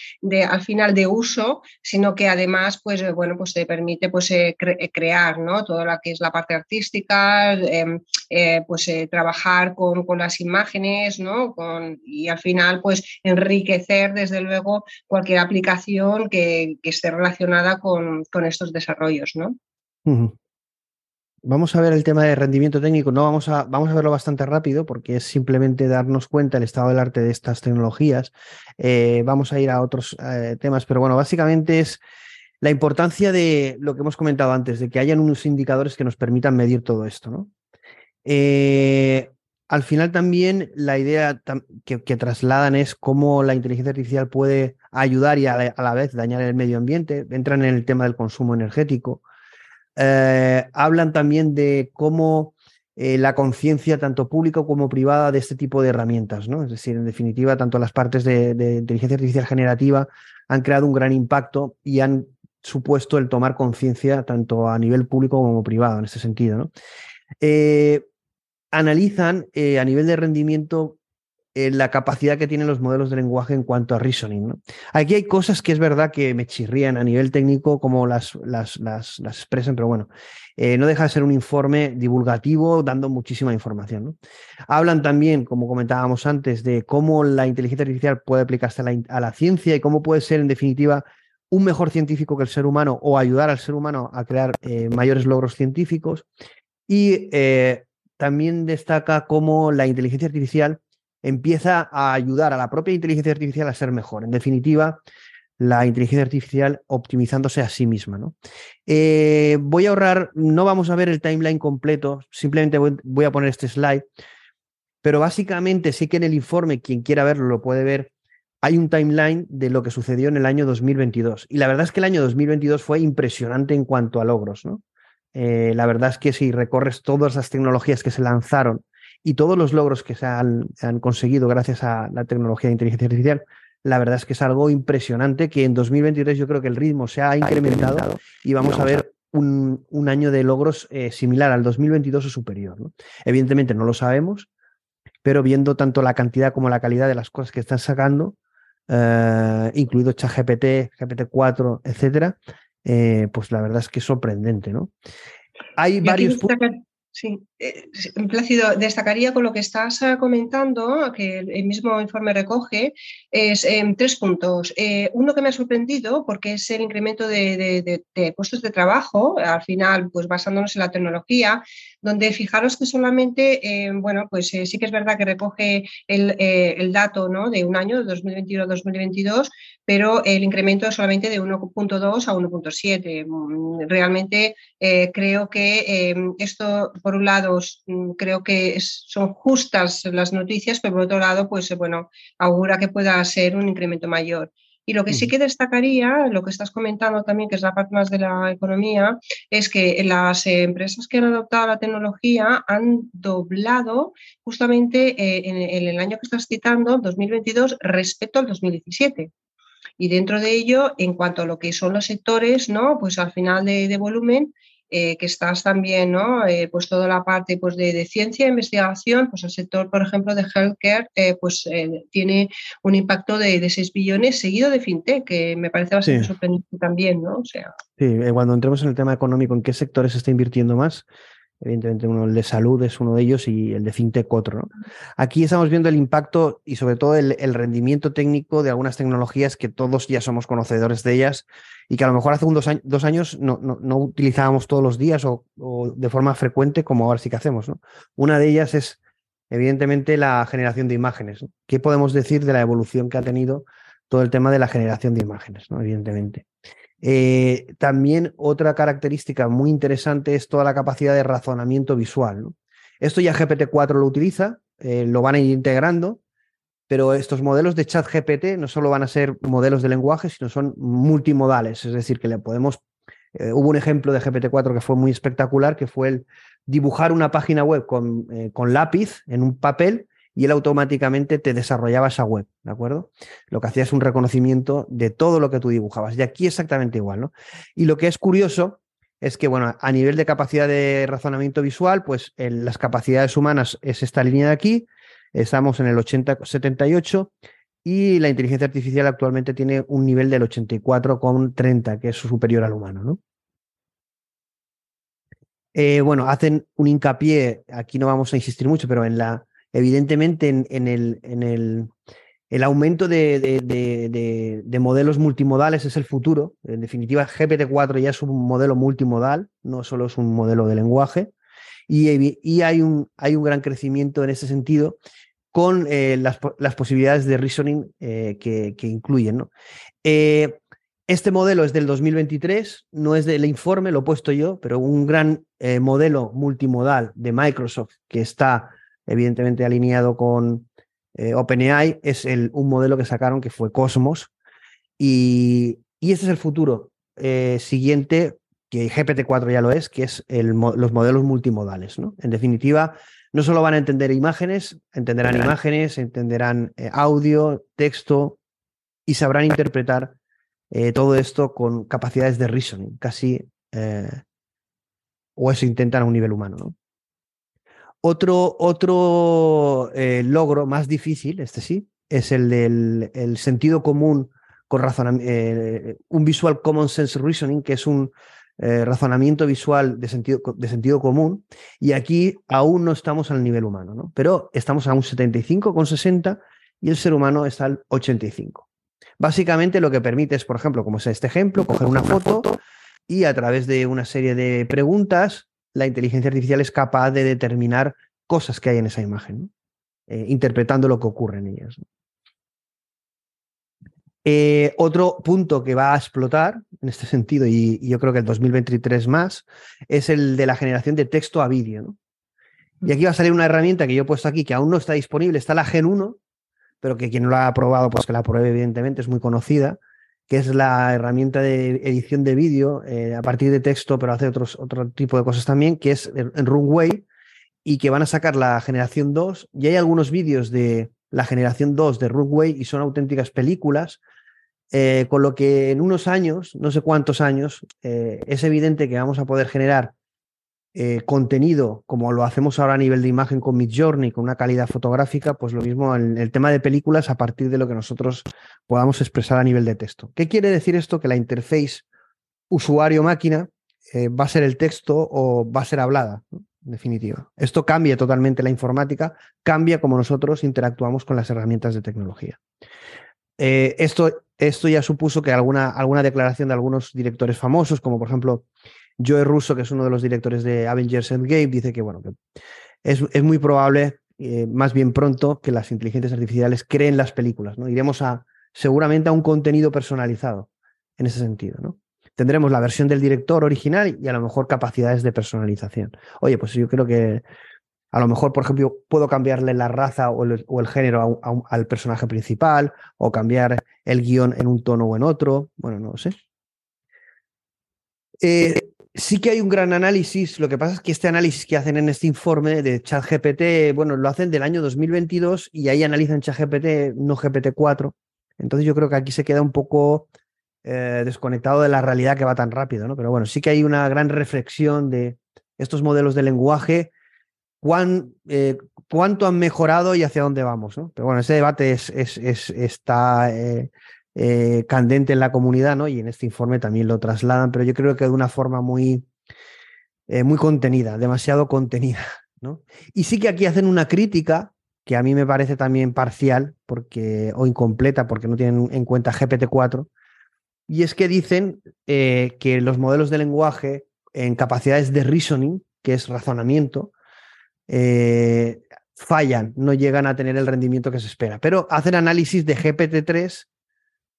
al final de uso, sino que además pues, eh, bueno, pues te permite pues, eh, crear ¿no? toda la que es la parte artística, em, pues trabajar con, las imágenes ¿no? con, y al final pues enriquecer desde luego cualquier aplicación que, esté relacionada con, estos desarrollos. ¿no? Vamos a ver el tema de rendimiento técnico. No vamos a, vamos a verlo bastante rápido porque es simplemente darnos cuenta del estado del arte de estas tecnologías. Eh, vamos a ir a otros eh, temas, pero bueno, básicamente es la importancia de lo que hemos comentado antes, de que hayan unos indicadores que nos permitan medir todo esto. ¿no? Eh, al final también la idea que, trasladan es cómo la inteligencia artificial puede ayudar y a la vez dañar el medio ambiente. Entran en el tema del consumo energético. Eh, hablan también de cómo eh, la conciencia, tanto pública como privada, de este tipo de herramientas. Es decir, en definitiva, tanto las partes de, inteligencia artificial generativa han creado un gran impacto y han supuesto el tomar conciencia tanto a nivel público como privado en este sentido. Eh, analizan a nivel de rendimiento eh, la capacidad que tienen los modelos de lenguaje en cuanto a reasoning. ¿no? Aquí hay cosas que es verdad que me chirrían a nivel técnico, como las, las, las, expresan, pero bueno, eh, no deja de ser un informe divulgativo dando muchísima información. ¿no? Hablan también, como comentábamos antes, de cómo la inteligencia artificial puede aplicarse a la, ciencia y cómo puede ser, en definitiva, un mejor científico que el ser humano o ayudar al ser humano a crear eh, mayores logros científicos. Y también destaca cómo la inteligencia artificial empieza a ayudar a la propia inteligencia artificial a ser mejor. En definitiva, la inteligencia artificial optimizándose a sí misma. ¿no? Eh, voy a ahorrar, no vamos a ver el timeline completo, simplemente voy, a poner este slide, pero básicamente sí que en el informe, quien quiera verlo lo puede ver, hay un timeline de lo que sucedió en el año 2022. Y la verdad es que el año 2022 fue impresionante en cuanto a logros. ¿no? Eh, la verdad es que si recorres todas las tecnologías que se lanzaron y todos los logros que se han, conseguido gracias a la tecnología de inteligencia artificial, la verdad es que es algo impresionante que en 2023 yo creo que el ritmo se ha incrementado y vamos a ver un, año de logros eh, similar al 2022 o superior. Evidentemente no lo sabemos, pero viendo tanto la cantidad como la calidad de las cosas que están sacando, eh, incluido ChatGPT, GPT-4, etcétera, eh, pues la verdad es que es sorprendente, ¿no? Hay varios puntos. Sí, eh, Plácido, destacaría con lo que estás ah, comentando, que el mismo informe recoge, es en tres puntos. Eh, uno que me ha sorprendido, porque es el incremento de, puestos de trabajo, al final, pues basándonos en la tecnología, donde fijaros que solamente, eh, bueno, pues sí que es verdad que recoge el, dato de un año, de 2021-2022, pero el incremento es solamente de 1.2 a 1.7. Mm, realmente creo que esto por un lado, mm, creo que son justas las noticias, pero por otro lado, pues bueno, augura que pueda ser un incremento mayor. Y lo que sí que destacaría, lo que estás comentando también, que es la parte más de la economía, es que las empresas que han adoptado la tecnología han doblado justamente eh, en, el año que estás citando, 2022, respecto al 2017. Y dentro de ello, en cuanto a lo que son los sectores, ¿no? Pues al final de volumen, eh, que estás también, ¿no? Eh, pues toda la parte pues, de, ciencia e investigación, pues el sector, por ejemplo, de healthcare, eh, pues tiene un impacto de, de, 6 billones seguido de fintech, que me parece bastante sorprendente también, ¿no? O sea. Sí, cuando entremos en el tema económico, ¿en qué sectores se está invirtiendo más? Evidentemente, uno, el de salud es uno de ellos y el de fintech otro. ¿no? Aquí estamos viendo el impacto y sobre todo el, rendimiento técnico de algunas tecnologías que todos ya somos conocedores de ellas y que a lo mejor hace unos dos, años no, no, utilizábamos todos los días o, de forma frecuente como ahora sí que hacemos. ¿no? Una de ellas es, evidentemente, la generación de imágenes. ¿Qué podemos decir de la evolución que ha tenido todo el tema de la generación de imágenes? ¿no? Evidentemente. Eh, también otra característica muy interesante es toda la capacidad de razonamiento visual. Esto ya GPT-4 lo utiliza, eh, lo van a ir integrando, pero estos modelos de chat GPT no solo van a ser modelos de lenguaje, sino son multimodales, es decir, que le podemos... Eh, hubo un ejemplo de GPT-4 que fue muy espectacular, que fue el dibujar una página web con, con lápiz en un papel y él automáticamente te desarrollaba esa web, ¿de acuerdo? Lo que hacía es un reconocimiento de todo lo que tú dibujabas. Y aquí exactamente igual, ¿no? Y lo que es curioso es que, bueno, a nivel de capacidad de razonamiento visual, pues las capacidades humanas es esta línea de aquí, estamos en el 80-78 y la inteligencia artificial actualmente tiene un nivel del 84,30, que es superior al humano, ¿no? Eh, bueno, hacen un hincapié, aquí no vamos a insistir mucho, pero en la evidentemente en, el, en el, el, aumento de, de, modelos multimodales es el futuro. En definitiva, GPT-4 ya es un modelo multimodal, no solo es un modelo de lenguaje. Y, hay, un, gran crecimiento en ese sentido con eh, las, posibilidades de reasoning eh, que, incluyen. Eh, este modelo es del 2023, no es del informe, lo he puesto yo, pero un gran modelo multimodal de Microsoft que está evidentemente alineado con eh, OpenAI, es el, un modelo que sacaron que fue Cosmos. Y, y ese es el futuro eh, siguiente, que GPT-4 ya lo es, que es el, los modelos multimodales. ¿no? En definitiva, no solo van a entender imágenes, entenderán imágenes, entenderán eh, audio, texto y sabrán interpretar todo esto con capacidades de reasoning, casi, o eso intentan a un nivel humano. ¿no? Otro, otro eh, logro más difícil, este sí, es el del sentido común con razonamiento, eh, un visual common sense reasoning, que es un eh, razonamiento visual de sentido, de sentido común. Y aquí aún no estamos al nivel humano, ¿no? pero estamos a un 75,60 y el ser humano está al 85. Básicamente lo que permite es, por ejemplo, como es este ejemplo, coger una foto y a través de una serie de preguntas la inteligencia artificial es capaz de determinar cosas que hay en esa imagen, eh, interpretando lo que ocurre en ellas. Eh, otro punto que va a explotar en este sentido, y, yo creo que el 2023 más, es el de la generación de texto a vídeo. Y aquí va a salir una herramienta que yo he puesto aquí, que aún no está disponible, está la Gen 1, pero que quien no la ha probado, pues que la pruebe, evidentemente, es muy conocida, que es la herramienta de edición de vídeo eh, a partir de texto, pero hace otros, otro tipo de cosas también, que es en Runway, y que van a sacar la generación 2. Y hay algunos vídeos de la generación 2 de Runway y son auténticas películas, eh, con lo que en unos años, no sé cuántos años, eh, es evidente que vamos a poder generar eh, contenido, como lo hacemos ahora a nivel de imagen con Midjourney, con una calidad fotográfica, pues lo mismo en el tema de películas a partir de lo que nosotros podamos expresar a nivel de texto. ¿Qué quiere decir esto? Que la interface usuario-máquina eh, va a ser el texto o va a ser hablada, en definitiva. Esto cambia totalmente la informática, cambia como nosotros interactuamos con las herramientas de tecnología. Eh, esto, esto ya supuso que alguna, alguna declaración de algunos directores famosos, como por ejemplo Joe Russo, que es uno de los directores de Avengers Endgame, dice que, bueno, que es, es muy probable, eh, más bien pronto, que las inteligencias artificiales creen las películas, ¿no? Iremos a, seguramente a un contenido personalizado en ese sentido, ¿no? Tendremos la versión del director original y a lo mejor capacidades de personalización. Oye, pues yo creo que A lo mejor, por ejemplo, puedo cambiarle la raza o el, género al personaje principal o cambiar el guion en un tono o en otro. Bueno, no lo sé. Eh, sí que hay un gran análisis. Lo que pasa es que este análisis que hacen en este informe de ChatGPT, bueno, lo hacen del año 2022 y ahí analizan ChatGPT, no GPT-4. Entonces yo creo que aquí se queda un poco eh, desconectado de la realidad que va tan rápido, ¿no? Pero bueno, sí que hay una gran reflexión de estos modelos de lenguaje, eh, cuánto han mejorado y hacia dónde vamos, ¿no? Pero bueno, ese debate es, está eh, candente en la comunidad, ¿no? Y en este informe también lo trasladan, pero yo creo que de una forma muy, muy contenida, demasiado contenida, ¿no? Y sí que aquí hacen una crítica que a mí me parece también parcial porque, o incompleta porque no tienen en cuenta GPT-4, y es que dicen eh, que los modelos de lenguaje en capacidades de reasoning, que es razonamiento, eh, fallan, no llegan a tener el rendimiento que se espera. Pero hacen análisis de GPT-3,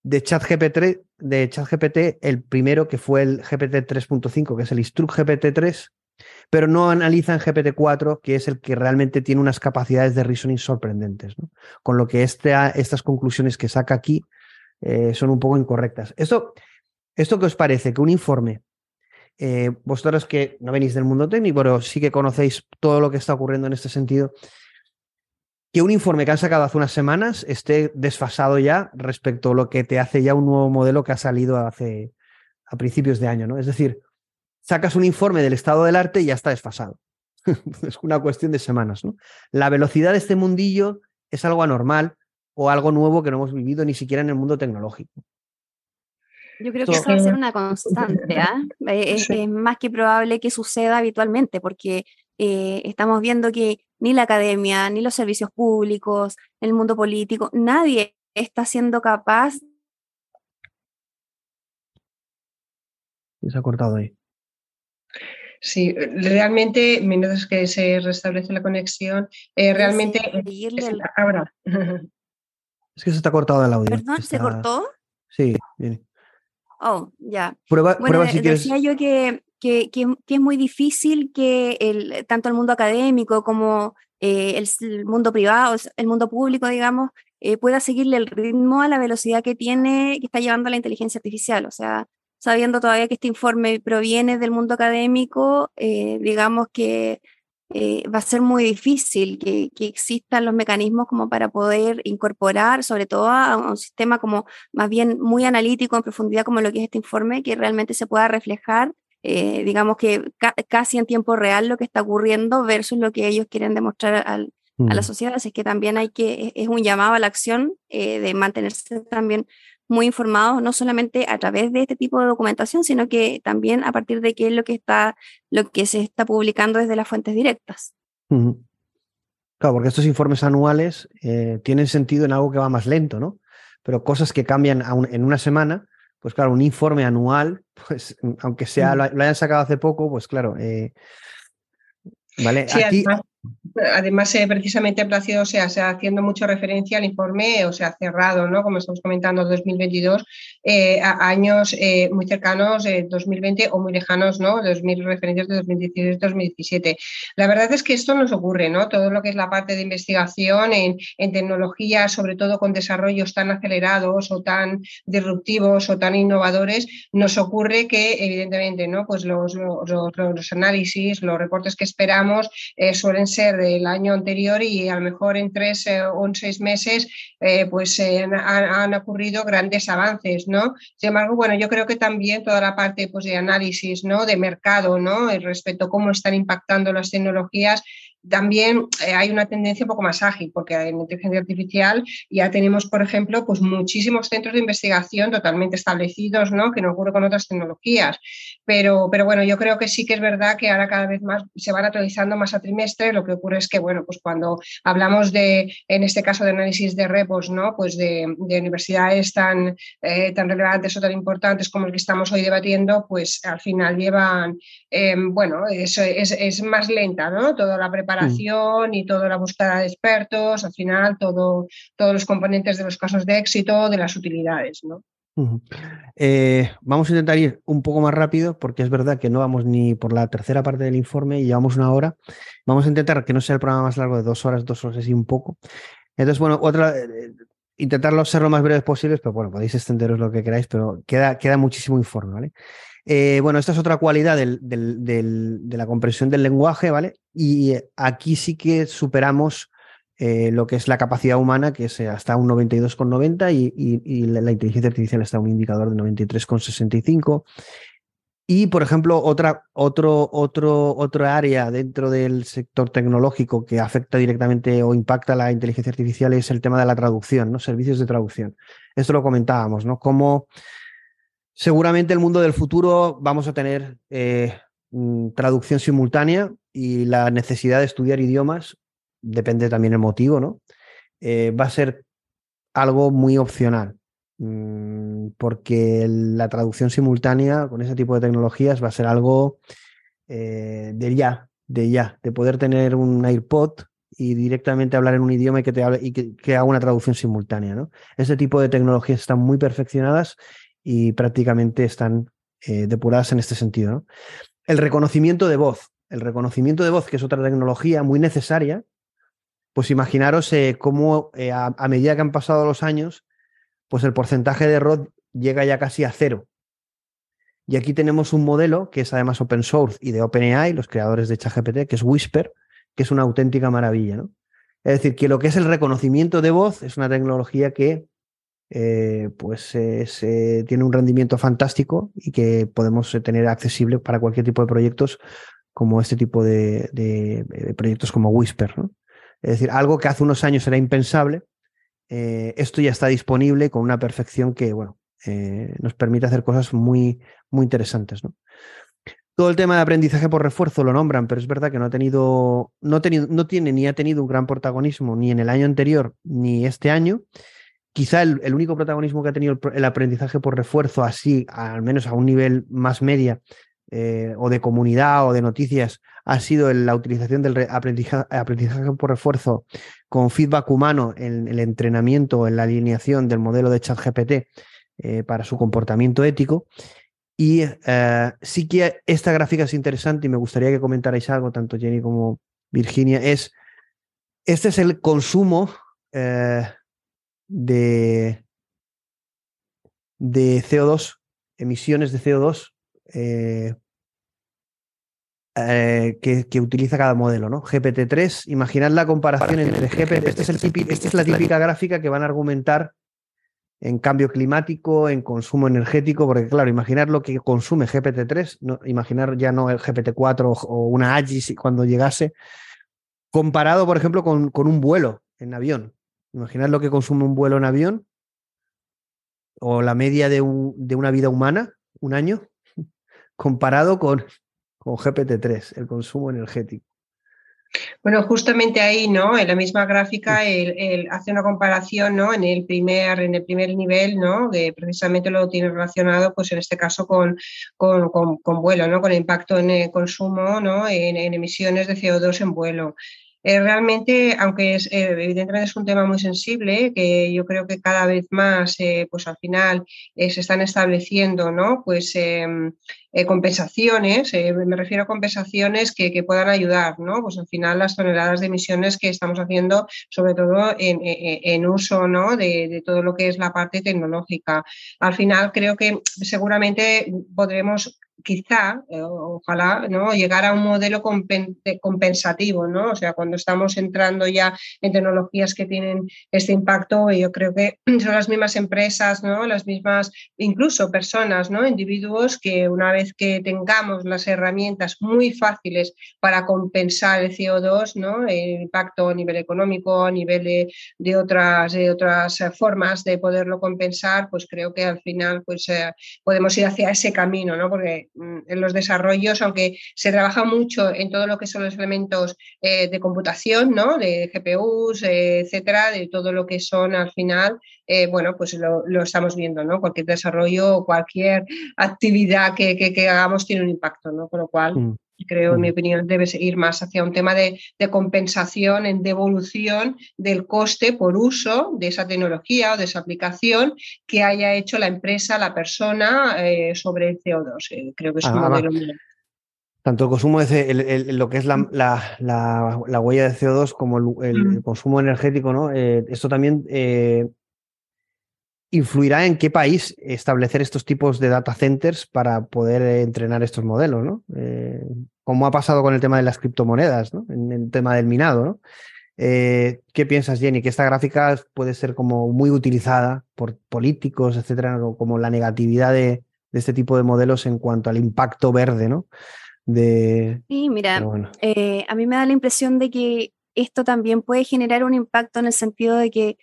de ChatGPT, de ChatGPT, el primero que fue el GPT 3.5, que es el Instruct GPT-3, pero no analizan GPT-4, que es el que realmente tiene unas capacidades de reasoning sorprendentes. Con lo que este, estas conclusiones que saca aquí eh, son un poco incorrectas. ¿Esto, ¿Esto qué os parece? Que un informe, eh, vosotros que no venís del mundo técnico, pero sí que conocéis todo lo que está ocurriendo en este sentido, que un informe que han sacado hace unas semanas esté desfasado ya respecto a lo que te hace ya un nuevo modelo que ha salido hace a principios de año, ¿no? Es decir, sacas un informe del estado del arte y ya está desfasado. es una cuestión de semanas, ¿no? La velocidad de este mundillo es algo anormal o algo nuevo que no hemos vivido ni siquiera en el mundo tecnológico. Yo creo que eso va a ser una constante. ¿ah? Eh, es, más que probable que suceda habitualmente, porque eh, estamos viendo que ni la academia, ni los servicios públicos, el mundo político, nadie está siendo capaz. Se ha cortado ahí. Sí, realmente, menos que se restablece la conexión, eh, realmente... ahora. Es que se está cortado el audio. ¿Perdón? ¿Se cortó? Sí, viene. Oh, ya. Prueba, prueba si quieres. Decía yo que, que, que, es muy difícil que el, tanto el mundo académico como eh, el, mundo privado, el mundo público, digamos, eh, pueda seguirle el ritmo a la velocidad que tiene, que está llevando la inteligencia artificial. O sea, sabiendo todavía que este informe proviene del mundo académico, eh, digamos que eh, va a ser muy difícil que, existan los mecanismos como para poder incorporar, sobre todo a un sistema como más bien muy analítico en profundidad como lo que es este informe, que realmente se pueda reflejar, eh, digamos que casi en tiempo real lo que está ocurriendo versus lo que ellos quieren demostrar a la mm. sociedad. Así que también hay que, es un llamado a la acción eh, de mantenerse también muy informados, no solamente a través de este tipo de documentación, sino que también a partir de qué es lo que está, lo que se está publicando desde las fuentes directas. Claro, porque estos informes anuales eh, tienen sentido en algo que va más lento, ¿no? Pero cosas que cambian en una semana, pues claro, un informe anual, pues aunque sea, lo, hayan sacado hace poco, pues claro. Eh, vale, aquí, Además, eh, precisamente Plácido o sea, se haciendo mucha referencia al informe, o sea, cerrado, ¿no? Como estamos comentando, 2022, eh, a años eh, muy cercanos, 2020 o muy lejanos, ¿no? 2000 referencias de 2016-2017. La verdad es que esto nos ocurre, ¿no? Todo lo que es la parte de investigación en, en tecnología, sobre todo con desarrollos tan acelerados o tan disruptivos o tan innovadores, nos ocurre que, evidentemente, ¿no? Pues los, los, los análisis, los reportes que esperamos suelen ser ser del año anterior y a lo mejor en tres eh, o seis meses eh, pues eh, han, ocurrido grandes avances, ¿no? Sin embargo, bueno, yo creo que también toda la parte pues, de análisis, ¿no? De mercado, ¿no? Respecto a cómo están impactando las tecnologías, también eh, hay una tendencia un poco más ágil, porque en inteligencia artificial ya tenemos, por ejemplo, pues muchísimos centros de investigación totalmente establecidos, ¿no? Que no ocurre con otras tecnologías. Pero, pero bueno, yo creo que sí que es verdad que ahora cada vez más se van actualizando más a trimestre. Lo que ocurre es que, bueno, pues cuando hablamos de, en este caso, de análisis de repos, ¿no? Pues de, universidades tan, eh, tan relevantes o tan importantes como el que estamos hoy debatiendo, pues al final llevan, eh, bueno, es, es, es más lenta, ¿no? Toda la preparación Mm. y toda la búsqueda de expertos, al final todo, todos los componentes de los casos de éxito, de las utilidades. ¿no? Eh, vamos a intentar ir un poco más rápido porque es verdad que no vamos ni por la tercera parte del informe y llevamos una hora. Vamos a intentar que no sea el programa más largo de dos horas, dos horas y un poco. Entonces, bueno, otra, eh, intentarlo ser lo más breves posibles, pero bueno, podéis extenderos lo que queráis, pero queda, queda muchísimo informe, ¿vale? Eh, bueno, esta es otra cualidad de la comprensión del lenguaje, ¿vale? Y aquí sí que superamos eh, lo que es la capacidad humana, que es hasta un 92,90 y, y, la, inteligencia artificial está un indicador de 93,65. Y, por ejemplo, otra, otro, otro, área dentro del sector tecnológico que afecta directamente o impacta la inteligencia artificial es el tema de la traducción, ¿no? Servicios de traducción. Esto lo comentábamos, ¿no? Como seguramente el mundo del futuro vamos a tener eh, mm, traducción simultánea y la necesidad de estudiar idiomas depende también el motivo, ¿no? Eh, va a ser algo muy opcional, mm, porque la traducción simultánea con ese tipo de tecnologías va a ser algo eh, de ya, de ya, de poder tener un AirPod y directamente hablar en un idioma y que te hable, y que, haga una traducción simultánea, ¿no? Ese tipo de tecnologías están muy perfeccionadas y prácticamente están eh, depuradas en este sentido, ¿no? El reconocimiento de voz. El reconocimiento de voz, que es otra tecnología muy necesaria, pues imaginaros eh, cómo eh, a, medida que han pasado los años, pues el porcentaje de error llega ya casi a cero. Y aquí tenemos un modelo que es además open source y de OpenAI, los creadores de ChatGPT, que es Whisper, que es una auténtica maravilla. ¿no? Es decir, que lo que es el reconocimiento de voz es una tecnología que eh, pues tiene un rendimiento fantástico y que podemos tener accesible para cualquier tipo de proyectos como este tipo de, proyectos como Whisper. Es decir, algo que hace unos años era impensable, eh, esto ya está disponible con una perfección que, bueno, eh, nos permite hacer cosas muy, muy interesantes. ¿no? Todo el tema de aprendizaje por refuerzo lo nombran, pero es verdad que no ha tenido, no, tenido, no tiene ni ha tenido un gran protagonismo ni en el año anterior ni este año. Quizá el, único protagonismo que ha tenido el, aprendizaje por refuerzo, así, al menos a un nivel más media, eh, o de comunidad o de noticias, ha sido la utilización del aprendizaje, por refuerzo con feedback humano en el entrenamiento, en la alineación del modelo de ChatGPT eh, para su comportamiento ético. Y eh, sí que esta gráfica es interesante y me gustaría que comentarais algo, tanto Jenny como Virginia, es, este es el consumo de, de CO2, emisiones de CO2 eh, que, utiliza cada modelo, ¿no? GPT-3, imaginad la comparación entre GPT, este es el esta es la típica gráfica que van a argumentar en cambio climático, en consumo energético, porque claro, imaginar lo que consume GPT-3, no, imaginar ya no el GPT-4 o una AGI cuando llegase, comparado, por ejemplo, con, con un vuelo en avión. Imaginar lo que consume un vuelo en avión o la media de, un, de una vida humana, un año, comparado con con GPT-3, el consumo energético. Bueno, justamente ahí, ¿no? En la misma gráfica, él, hace una comparación, ¿no? En el primer, en el primer nivel, ¿no? Que precisamente lo tiene relacionado, pues en este caso con, con, con, vuelo, ¿no? Con el impacto en el consumo, ¿no? En, en emisiones de CO2 en vuelo. Eh, realmente, aunque es, eh, evidentemente es un tema muy sensible, que yo creo que cada vez más, eh, pues al final se están estableciendo, ¿no? Pues em, compensaciones, me refiero a compensaciones que, puedan ayudar, ¿no? Pues al final las toneladas de emisiones que estamos haciendo, sobre todo en, uso, ¿no? De, de, todo lo que es la parte tecnológica. Al final creo que seguramente podremos quizá, eh, ojalá, ¿no? llegar a un modelo compensativo, ¿no? O sea, cuando estamos entrando ya en tecnologías que tienen este impacto, yo creo que son las mismas empresas, ¿no? Las mismas, incluso personas, ¿no? Individuos que una vez que tengamos las herramientas muy fáciles para compensar el CO2, ¿no? El impacto a nivel económico, a nivel de, otras, de otras formas de poderlo compensar, pues creo que al final pues, eh, podemos ir hacia ese camino, ¿no? Porque Mm, en los desarrollos, aunque se trabaja mucho en todo lo que son los elementos eh, de computación, ¿no? de GPUs, eh, etcétera, de todo lo que son al final, eh, bueno, pues lo, estamos viendo, ¿no? Cualquier desarrollo o cualquier actividad que, hagamos tiene un impacto, ¿no? Con lo cual. Mm. Creo, en mi opinión, debe ir más hacia un tema de, compensación, en devolución del coste por uso de esa tecnología o de esa aplicación que haya hecho la empresa, la persona eh, sobre el CO2. Eh, creo que es un ah, modelo Tanto el consumo de lo que es la, huella de CO2 como el, consumo energético, ¿no? Eh, esto también influirá en qué país establecer estos tipos de data centers para poder entrenar estos modelos, ¿no? Eh, como ha pasado con el tema de las criptomonedas, ¿no? En el tema del minado, ¿no? Eh, ¿Qué piensas, Jenny? Que esta gráfica puede ser como muy utilizada por políticos, etcétera, como la negatividad de, este tipo de modelos en cuanto al impacto verde, ¿no? De, sí, mira, eh, a mí me da la impresión de que esto también puede generar un impacto en el sentido de que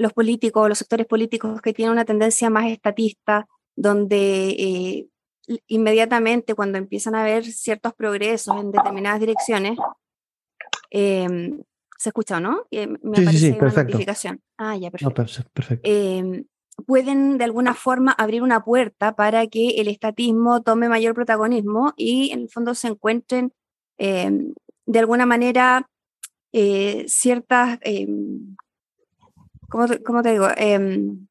los políticos, los sectores políticos que tienen una tendencia más estatista, donde eh, inmediatamente cuando empiezan a haber ciertos progresos en determinadas direcciones, em, ¿se escucha no? Eh, me sí, sí, una notificación. Ah, ya, perfecto. Em, pueden de alguna forma abrir una puerta para que el estatismo tome mayor protagonismo y en el fondo se encuentren em, de alguna manera eh, ciertas ¿cómo te, digo? Em,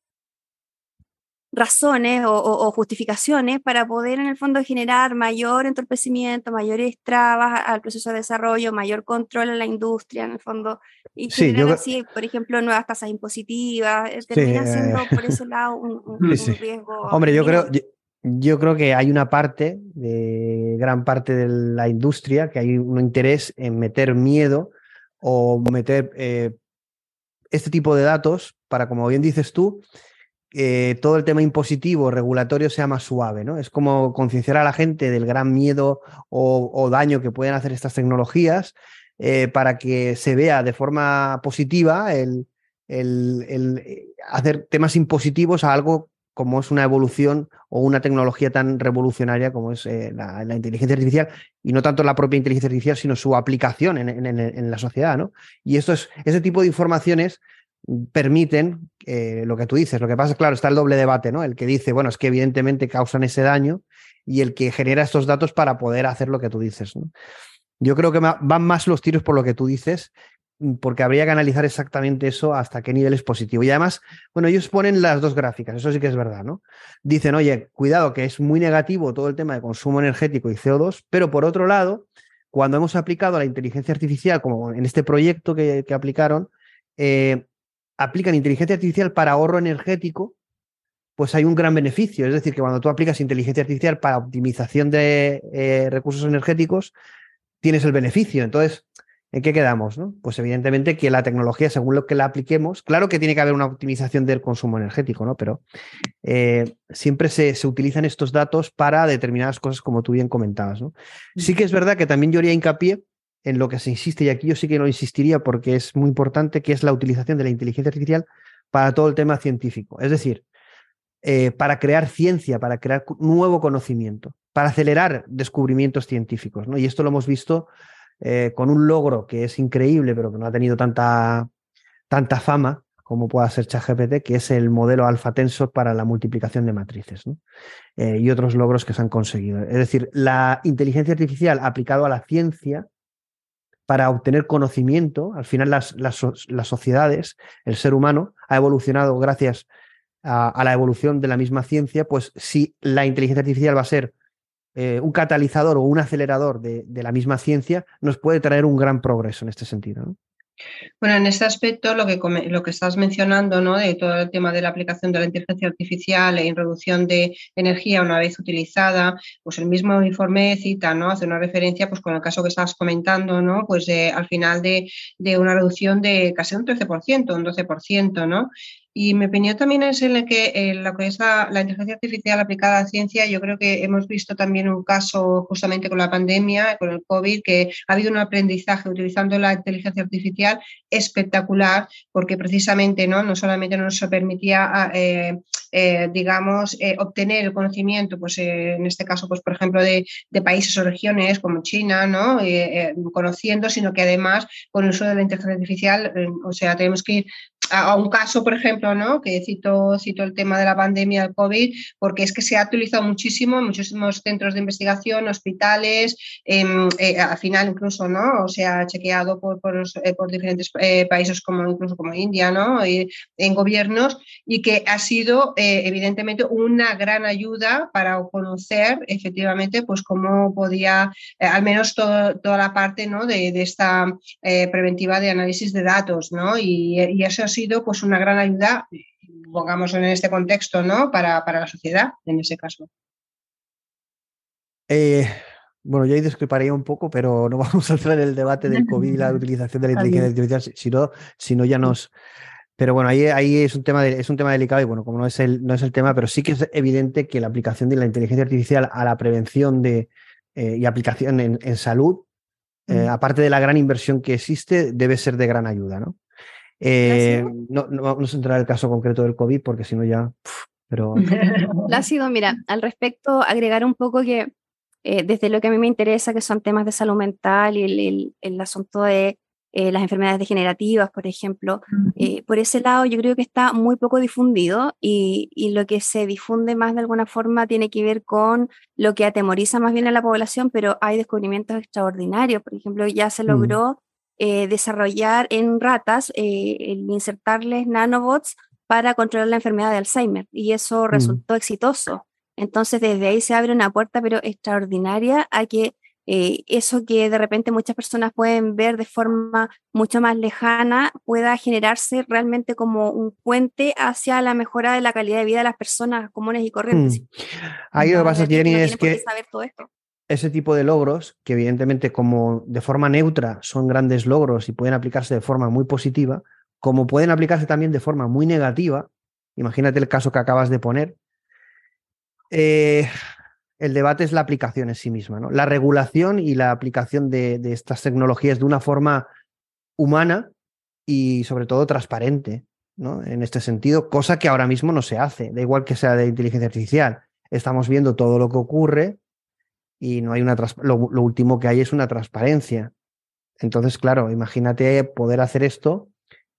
razones o, justificaciones para poder en el fondo generar mayor entorpecimiento, mayores trabas al proceso de desarrollo, mayor control en la industria en el fondo y generar así, por ejemplo, nuevas tasas impositivas, eh, termina siendo por ese lado un, riesgo. Hombre, yo creo, yo, creo que hay una parte, de gran parte de la industria, que hay un interés en meter miedo o meter eh, este tipo de datos para, como bien dices tú, todo el tema impositivo, regulatorio sea más suave, ¿no? Es como concienciar a la gente del gran miedo o, daño que pueden hacer estas tecnologías eh, para que se vea de forma positiva el, el, eh, hacer temas impositivos a algo como es una evolución o una tecnología tan revolucionaria como es la, inteligencia artificial, y no tanto la propia inteligencia artificial, sino su aplicación en, en la sociedad, ¿no? Y esto es, ese tipo de informaciones permiten eh, lo que tú dices. Lo que pasa es, claro, está el doble debate, ¿no? El que dice, bueno, es que evidentemente causan ese daño y el que genera estos datos para poder hacer lo que tú dices. Yo creo que van más los tiros por lo que tú dices, porque habría que analizar exactamente eso hasta qué nivel es positivo. Y además, bueno, ellos ponen las dos gráficas, eso sí que es verdad, ¿no? Dicen, oye, cuidado, que es muy negativo todo el tema de consumo energético y CO2, pero por otro lado, cuando hemos aplicado la inteligencia artificial, como en este proyecto que, aplicaron, eh, aplican inteligencia artificial para ahorro energético, pues hay un gran beneficio. Es decir, que cuando tú aplicas inteligencia artificial para optimización de eh, recursos energéticos, tienes el beneficio. Entonces, ¿en qué quedamos? No? Pues evidentemente que la tecnología, según lo que la apliquemos, claro que tiene que haber una optimización del consumo energético, ¿no? Pero eh, siempre se, se, utilizan estos datos para determinadas cosas, como tú bien comentabas. ¿no? Sí que es verdad que también yo haría hincapié en lo que se insiste, y aquí yo sí que no insistiría porque es muy importante, que es la utilización de la inteligencia artificial para todo el tema científico. Es decir, eh, para crear ciencia, para crear nuevo conocimiento, para acelerar descubrimientos científicos. ¿no? Y esto lo hemos visto eh, con un logro que es increíble, pero que no ha tenido tanta, tanta fama como pueda ser ChatGPT, que es el modelo alfa tensor para la multiplicación de matrices eh, y otros logros que se han conseguido. Es decir, la inteligencia artificial aplicada a la ciencia para obtener conocimiento. Al final las, las, sociedades, el ser humano, ha evolucionado gracias a, la evolución de la misma ciencia, pues si la inteligencia artificial va a ser eh, un catalizador o un acelerador de, la misma ciencia, nos puede traer un gran progreso en este sentido. ¿no? Bueno, en este aspecto, lo que, lo que estás mencionando, ¿no? de todo el tema de la aplicación de la inteligencia artificial en reducción de energía una vez utilizada, pues el mismo informe cita, ¿no? hace una referencia pues, con el caso que estabas comentando, ¿no? pues al final de, de, una reducción de casi un 13%, un 12%, ¿no? Y mi opinión también es en que lo que es la, inteligencia artificial aplicada a la ciencia, yo creo que hemos visto también un caso justamente con la pandemia, con el COVID, que ha habido un aprendizaje utilizando la inteligencia artificial espectacular, porque precisamente no, no solamente nos permitía, ah, eh, eh, digamos, eh, obtener el conocimiento, pues en este caso, pues por ejemplo, de, de países o regiones como China, ¿no? conociendo, sino que además con el uso de la inteligencia artificial, o sea, tenemos que ir a, un caso, por ejemplo, ¿no? que cito, cito el tema de la pandemia del COVID, porque es que se ha utilizado muchísimo en muchísimos centros de investigación, hospitales, em, eh, al final incluso, ¿no? O sea, chequeado por, por, eh, diferentes eh, países como incluso como India, ¿no? en gobiernos, y que ha sido evidentemente una gran ayuda para conocer efectivamente pues cómo podía, al menos toda la parte ¿no? de, esta preventiva de análisis de datos, ¿no? Y, y eso ha sido pues una gran ayuda, pongamos en este contexto, ¿no? Para, la sociedad, en ese caso. Eh, bueno, yo ahí discreparía un poco, pero no vamos a entrar en el debate del COVID y la utilización de la inteligencia artificial, si no, ya nos. Pero bueno, ahí, ahí es, un tema es un tema delicado y bueno, como no es, el, no es el tema, pero sí que es evidente que la aplicación de la inteligencia artificial a la prevención de, eh, y aplicación en, salud, eh, aparte de la gran inversión que existe, debe ser de gran ayuda, ¿no? Eh, no, no, vamos a entrar en el caso concreto del COVID porque si no ya... pero... Plácido, mira, al respecto, agregar un poco que eh, desde lo que a mí me interesa, que son temas de salud mental y el, el, asunto de eh, las enfermedades degenerativas, por ejemplo, por ese lado yo creo que está muy poco difundido y, y, lo que se difunde más de alguna forma tiene que ver con lo que atemoriza más bien a la población, pero hay descubrimientos extraordinarios. Por ejemplo, ya se mm. logró eh, desarrollar en ratas, eh, el insertarles nanobots para controlar la enfermedad de Alzheimer y eso mm. resultó exitoso. Entonces desde ahí se abre una puerta pero extraordinaria a que eh, eso que de repente muchas personas pueden ver de forma mucho más lejana pueda generarse realmente como un puente hacia la mejora de la calidad de vida de las personas comunes y corrientes. Mm. Ahí lo que pasa, Jenny, es que saber todo esto ese tipo de logros, que evidentemente como de forma neutra son grandes logros y pueden aplicarse de forma muy positiva, como pueden aplicarse también de forma muy negativa, imagínate el caso que acabas de poner, eh, el debate es la aplicación en sí misma, ¿no? la regulación y la aplicación de, estas tecnologías de una forma humana y sobre todo transparente, ¿no? En este sentido, cosa que ahora mismo no se hace, da igual que sea de inteligencia artificial. Estamos viendo todo lo que ocurre, y no hay una lo, último que hay es una transparencia. Entonces, claro, imagínate poder hacer esto,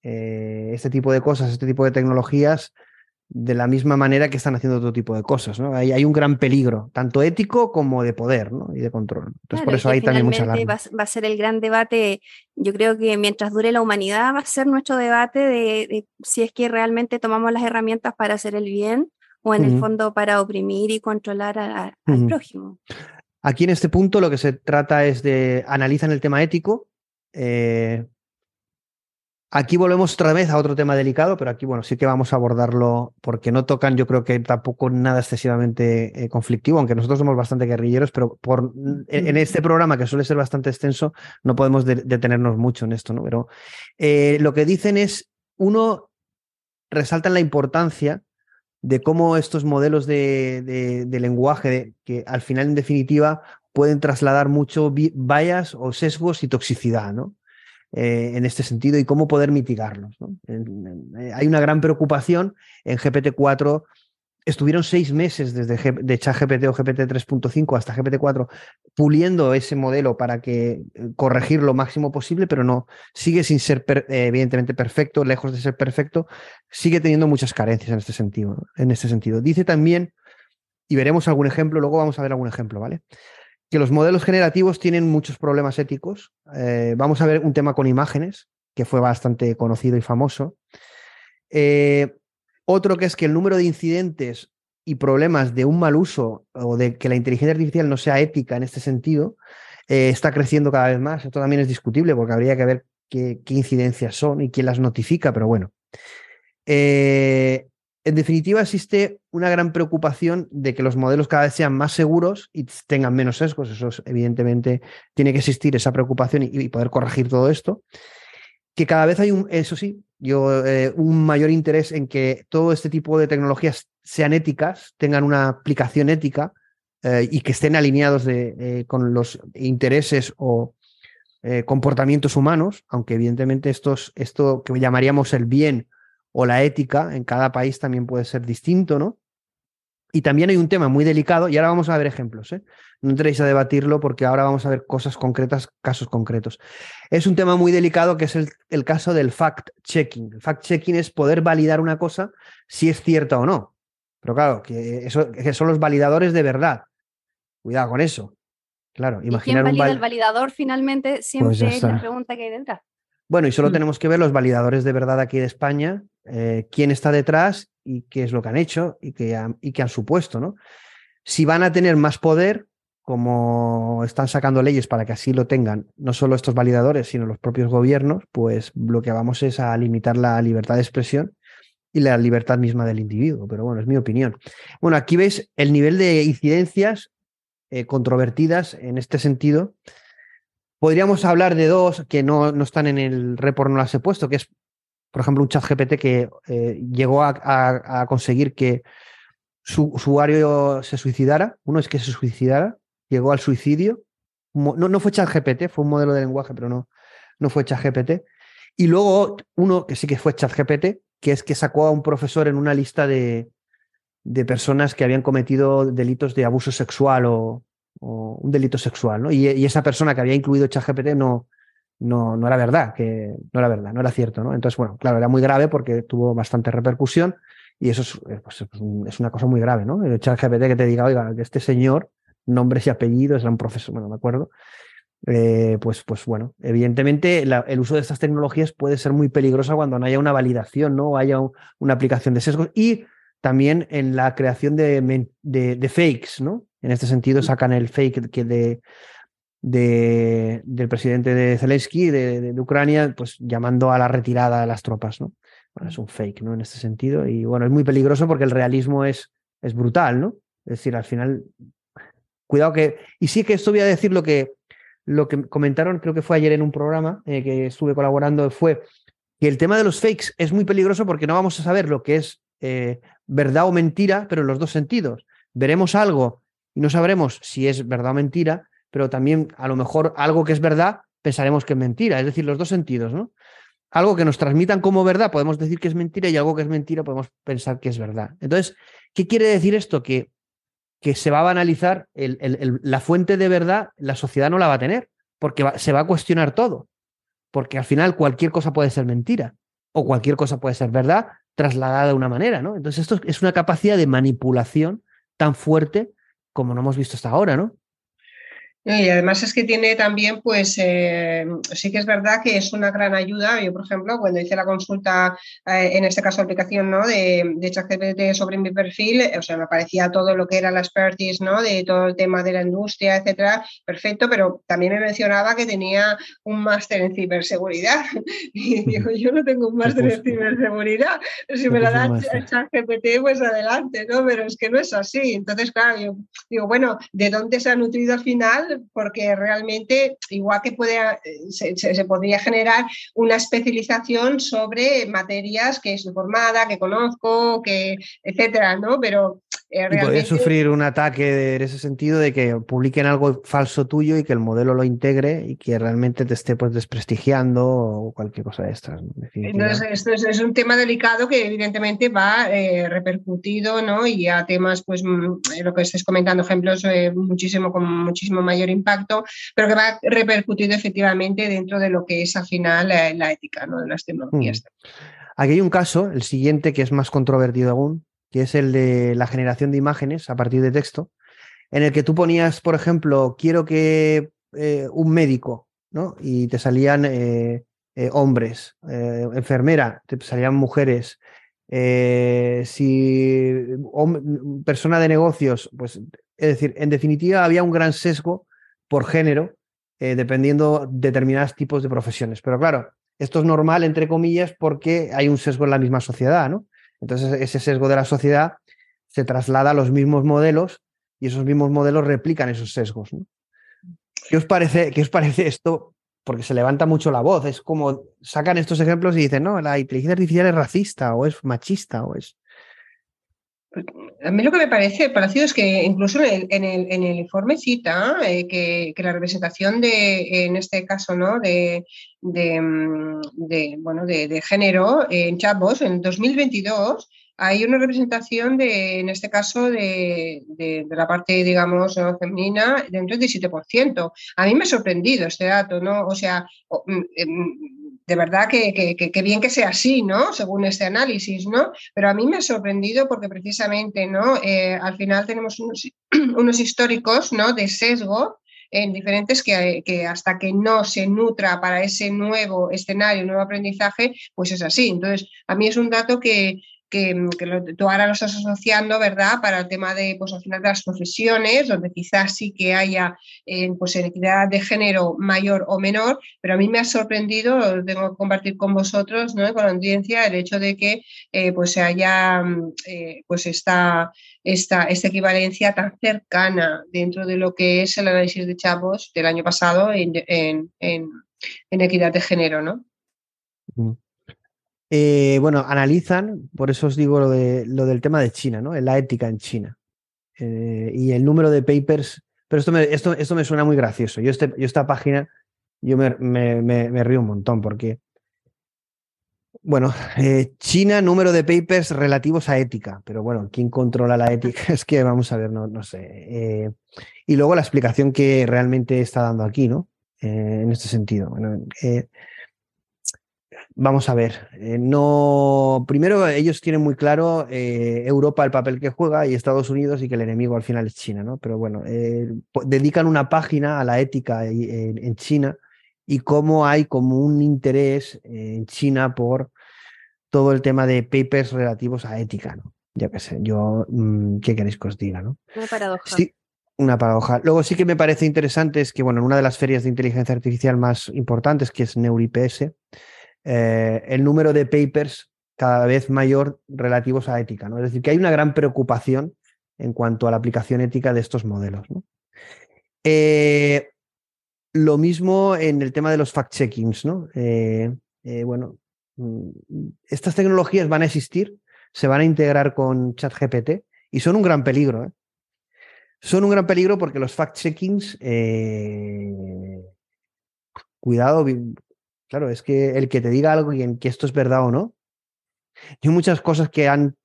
eh, este tipo de cosas, este tipo de tecnologías, de la misma manera que están haciendo otro tipo de cosas. ¿no? Hay, hay un gran peligro, tanto ético como de poder ¿no? y de control. Entonces, por eso hay también mucha va, va, a ser el gran debate. Yo creo que mientras dure la humanidad, va a ser nuestro debate de, si es que realmente tomamos las herramientas para hacer el bien o en el fondo para oprimir y controlar al prójimo. Aquí en este punto lo que se trata es de analizar el tema ético. Eh, aquí volvemos otra vez a otro tema delicado, pero aquí, bueno, sí que vamos a abordarlo porque no tocan, yo creo que tampoco nada excesivamente eh, conflictivo, aunque nosotros somos bastante guerrilleros, pero por, en, este programa, que suele ser bastante extenso, no podemos detenernos mucho en esto, ¿no? Pero eh, lo que dicen es, uno, resaltan la importancia de cómo estos modelos de, lenguaje, que al final, en definitiva, pueden trasladar mucho vallas o sesgos y toxicidad, ¿no? Eh, en este sentido, y cómo poder mitigarlos. Eh, hay una gran preocupación en GPT-4 estuvieron seis meses desde de ChatGPT o GPT 3.5 hasta GPT 4 puliendo ese modelo para que eh, corregir lo máximo posible, pero no, sigue sin ser eh, evidentemente perfecto, lejos de ser perfecto, sigue teniendo muchas carencias en este sentido. En este sentido. Dice también, y veremos algún ejemplo, luego vamos a ver algún ejemplo, ¿vale? Que los modelos generativos tienen muchos problemas éticos. Eh, vamos a ver un tema con imágenes, que fue bastante conocido y famoso. Eh, otro que es que el número de incidentes y problemas de un mal uso o de que la inteligencia artificial no sea ética en este sentido eh, está creciendo cada vez más. Esto también es discutible porque habría que ver qué, incidencias son y quién las notifica, pero bueno. Eh, en definitiva, existe una gran preocupación de que los modelos cada vez sean más seguros y tengan menos sesgos. Eso evidentemente tiene que existir esa preocupación y, poder corregir todo esto. Que cada vez hay un, eso sí, yo, eh, un mayor interés en que todo este tipo de tecnologías sean éticas, tengan una aplicación ética eh, y que estén alineados eh, con los intereses o comportamientos humanos, aunque evidentemente estos, esto que llamaríamos el bien o la ética en cada país también puede ser distinto, ¿no? Y también hay un tema muy delicado, y ahora vamos a ver ejemplos. No entréis a debatirlo porque ahora vamos a ver cosas concretas, casos concretos. Es un tema muy delicado que es el, caso del fact-checking. El fact-checking es poder validar una cosa si es cierta o no. Pero claro, que, eso, que son los validadores de verdad. Cuidado con eso. Claro, imaginar ¿Y quién valida el validador finalmente? Siempre pues es la pregunta que hay detrás. Bueno, y solo mm. tenemos que ver los validadores de verdad aquí de España, eh, quién está detrás y qué es lo que han hecho y qué han, y qué han supuesto, ¿no? Si van a tener más poder, como están sacando leyes para que así lo tengan, no solo estos validadores, sino los propios gobiernos, pues lo que vamos es a limitar la libertad de expresión y la libertad misma del individuo. Pero bueno, es mi opinión. Bueno, aquí veis el nivel de incidencias eh, controvertidas en este sentido Podríamos hablar de dos que no, no están en el report, no las he puesto, que es, por ejemplo, un chat GPT que eh, llegó a, conseguir que su usuario se suicidara. Uno es que se suicidara, llegó al suicidio. No, no fue chat GPT, fue un modelo de lenguaje, pero no, no fue chat GPT. Y luego uno que sí que fue chat GPT, que es que sacó a un profesor en una lista de, de personas que habían cometido delitos de abuso sexual o, o un delito sexual, ¿no? Y, esa persona que había incluido ChatGPT no, no, no era verdad, que no era verdad, no era cierto, ¿no? Entonces, bueno, claro, era muy grave porque tuvo bastante repercusión y eso es, eh, pues, es una cosa muy grave, ¿no? El ChatGPT que te diga, oiga, que este señor, nombres y apellidos, era un profesor, bueno, me acuerdo, eh, pues, pues bueno, evidentemente el uso de estas tecnologías puede ser muy peligroso cuando no haya una validación, ¿no? O haya una aplicación de sesgos y también en la creación de, de fakes, ¿no? En este sentido, sacan el fake que de, de, del presidente de Zelensky de, Ucrania, pues llamando a la retirada de las tropas, ¿no? Bueno, es un fake, ¿no? En este sentido. Y bueno, es muy peligroso porque el realismo es, es brutal, ¿no? Es decir, al final, cuidado que. Y sí que esto voy a decir lo que, lo que comentaron, creo que fue ayer en un programa eh, que estuve colaborando, fue que el tema de los fakes es muy peligroso porque no vamos a saber lo que es eh, verdad o mentira, pero en los dos sentidos. Veremos algo y no sabremos si es verdad o mentira, pero también a lo mejor algo que es verdad pensaremos que es mentira, es decir, los dos sentidos, ¿no? Algo que nos transmitan como verdad podemos decir que es mentira y algo que es mentira podemos pensar que es verdad. Entonces, ¿qué quiere decir esto? Que, que se va a banalizar la fuente de verdad, la sociedad no la va a tener, porque se va a cuestionar todo, porque al final cualquier cosa puede ser mentira o cualquier cosa puede ser verdad trasladada de una manera, ¿no? Entonces, esto es una capacidad de manipulación tan fuerte como no hemos visto hasta ahora, ¿no? Y además es que tiene también, pues eh, sí que es verdad que es una gran ayuda. Yo, por ejemplo, cuando hice la consulta, eh, en este caso aplicación, ¿no? De, de ChatGPT sobre mi perfil, o sea, me aparecía todo lo que era la expertise, ¿no? De todo el tema de la industria, etcétera, perfecto, pero también me mencionaba que tenía un máster en ciberseguridad. Y digo, yo no tengo un máster en ciberseguridad. Si me lo da ChatGPT, pues adelante, ¿no? Pero es que no es así. Entonces, claro, yo digo, bueno, ¿de dónde se ha nutrido al final? Porque realmente igual que puede, se, se, podría generar una especialización sobre materias que es informada, que conozco, que etcétera, ¿no? Pero eh, realmente... sufrir un ataque en ese sentido de que publiquen algo falso tuyo y que el modelo lo integre y que realmente te esté pues desprestigiando o cualquier cosa de estas. Entonces, esto es, un tema delicado que evidentemente va eh, repercutido, ¿no? Y a temas, pues, mm, lo que estés comentando, ejemplos eh, muchísimo con muchísimo mayor impacto, pero que va repercutido efectivamente dentro de lo que es al final la, ética ¿no? de las tecnologías. Mm. Aquí hay un caso, el siguiente, que es más controvertido aún, que es el de la generación de imágenes a partir de texto, en el que tú ponías, por ejemplo, quiero que eh, un médico, ¿no? Y te salían eh, eh, hombres, enfermera, te salían mujeres, si persona de negocios, pues es decir, en definitiva había un gran sesgo por género, dependiendo determinados tipos de profesiones. Pero claro, esto es normal, entre comillas, porque hay un sesgo en la misma sociedad, ¿no? Entonces, ese sesgo de la sociedad se traslada a los mismos modelos y esos mismos modelos replican esos sesgos. ¿Qué, os parece, ¿Qué os parece esto? Porque se levanta mucho la voz. Es como sacan estos ejemplos y dicen, no, la inteligencia artificial es racista o es machista o es. A mí lo que me parece parecido es que incluso en el, informe cita eh, que, la representación de, en este caso, ¿no? de, de, mm, bueno, de, género en chatbots en 2022 hay una representación de, en este caso, de, la parte, digamos, femenina de un 37%. A mí me ha sorprendido este dato, ¿no? O sea, mm, em, de verdad que, bien que sea así, ¿no? Según este análisis, ¿no? Pero a mí me ha sorprendido porque precisamente, ¿no? Eh, al final tenemos unos, unos históricos, ¿no? De sesgo en diferentes que, que, hasta que no se nutra para ese nuevo escenario, nuevo aprendizaje, pues es así. Entonces, a mí es un dato que, que, tú ahora lo estás asociando, ¿verdad?, para el tema de, pues al final de las profesiones, donde quizás sí que haya eh, pues equidad de género mayor o menor, pero a mí me ha sorprendido, lo tengo que compartir con vosotros, ¿no?, con la audiencia, el hecho de que eh, pues se haya, eh, pues esta, esta, esta equivalencia tan cercana dentro de lo que es el análisis de chavos del año pasado en, en, en, equidad de género, ¿no? Mm. Eh, bueno, analizan, por eso os digo lo, de, lo del tema de China, ¿no? La ética en China. Eh, y el número de papers. Pero esto me, esto, esto me suena muy gracioso. Yo, este, yo esta página, yo me, río un montón porque. Bueno, eh, China, número de papers relativos a ética. Pero bueno, ¿quién controla la ética? Es que vamos a ver, no, no sé. y luego la explicación que realmente está dando aquí, ¿no? en este sentido. Bueno, Vamos a ver, eh, no. Primero, ellos tienen muy claro eh, Europa el papel que juega y Estados Unidos y que el enemigo al final es China, ¿no? Pero bueno, eh, dedican una página a la ética en, China y cómo hay como un interés en China por todo el tema de papers relativos a ética, ¿no? Ya qué sé, yo, mm, ¿qué queréis que os diga, no? Una paradoja. Sí, una paradoja. Luego sí que me parece interesante es que, bueno, en una de las ferias de inteligencia artificial más importantes, que es NeuriPS, eh, el número de papers cada vez mayor relativos a ética. ¿no? Es decir, que hay una gran preocupación en cuanto a la aplicación ética de estos modelos. Eh, lo mismo en el tema de los fact-checkings. ¿no? Eh, bueno, mm, estas tecnologías van a existir, se van a integrar con ChatGPT y son un gran peligro. Son un gran peligro porque los fact-checkings, cuidado, Claro, es que el que te diga algo y en que esto es verdad o no. Hay muchas cosas que han.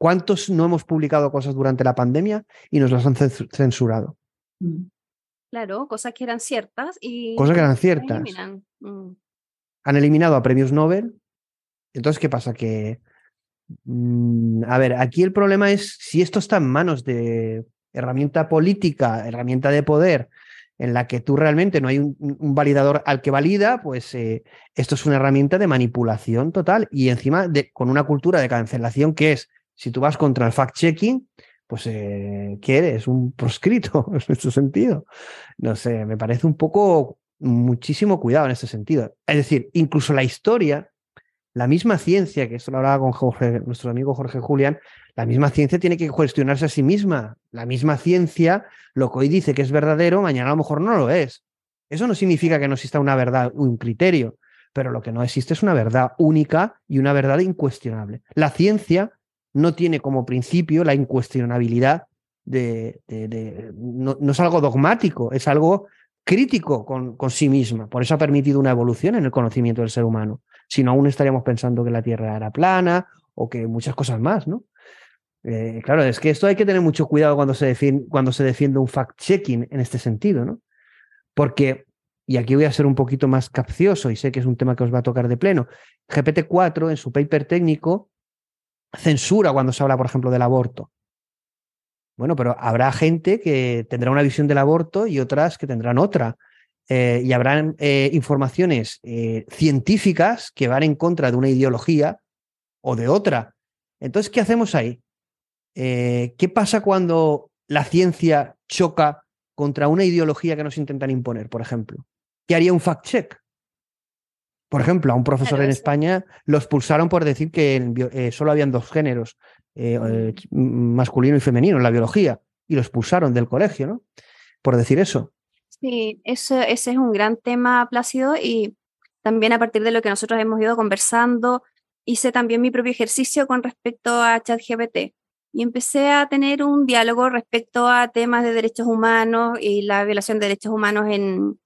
¿Cuántos no hemos publicado cosas durante la pandemia y nos las han censurado? Mm. Claro, cosas que eran ciertas y. Cosas que eran ciertas. Mm. Han eliminado a premios Nobel. Entonces, ¿qué pasa? Que. Mm, a ver, aquí el problema es si esto está en manos de herramienta política, herramienta de poder, en la que tú realmente no hay un, validador al que valida, pues eh, esto es una herramienta de manipulación total y encima de, con una cultura de cancelación que es, si tú vas contra el fact-checking, pues eh, ¿qué eres? Un proscrito en este sentido. No sé, me parece un poco muchísimo cuidado en este sentido. Es decir, incluso la historia, la misma ciencia, que esto lo hablaba con nuestro amigo Jorge Julián, la misma ciencia tiene que cuestionarse a sí misma. La misma ciencia, lo que hoy dice que es verdadero, mañana a lo mejor no lo es. Eso no significa que no exista una verdad, un criterio, pero lo que no existe es una verdad única y una verdad incuestionable. La ciencia no tiene como principio la incuestionabilidad de... no, es algo dogmático, es algo crítico con, con, sí misma. Por eso ha permitido una evolución en el conocimiento del ser humano. Si no, aún estaríamos pensando que la Tierra era plana o que muchas cosas más, ¿no? Eh, claro, es que esto hay que tener mucho cuidado cuando se, defiende, cuando se defiende un fact-checking en este sentido, ¿no? Porque, y aquí voy a ser un poquito más capcioso y sé que es un tema que os va a tocar de pleno, GPT-4 en su paper técnico censura cuando se habla, por ejemplo, del aborto. Bueno, pero habrá gente que tendrá una visión del aborto y otras que tendrán otra. Eh, y habrán eh, informaciones científicas que van en contra de una ideología o de otra. Entonces, ¿qué hacemos ahí? Eh, ¿Qué pasa cuando la ciencia choca contra una ideología que nos intentan imponer, por ejemplo? ¿Qué haría un fact-check? Por ejemplo, a un profesor en España lo expulsaron por decir que eh, solo habían dos géneros, eh, masculino y femenino, en la biología, y lo expulsaron del colegio, ¿no? Por decir eso. Sí, eso, ese es un gran tema, Plácido, y también a partir de lo que nosotros hemos ido conversando, hice también mi propio ejercicio con respecto a ChatGPT y empecé a tener un diálogo respecto a temas de derechos humanos y la violación de derechos humanos en,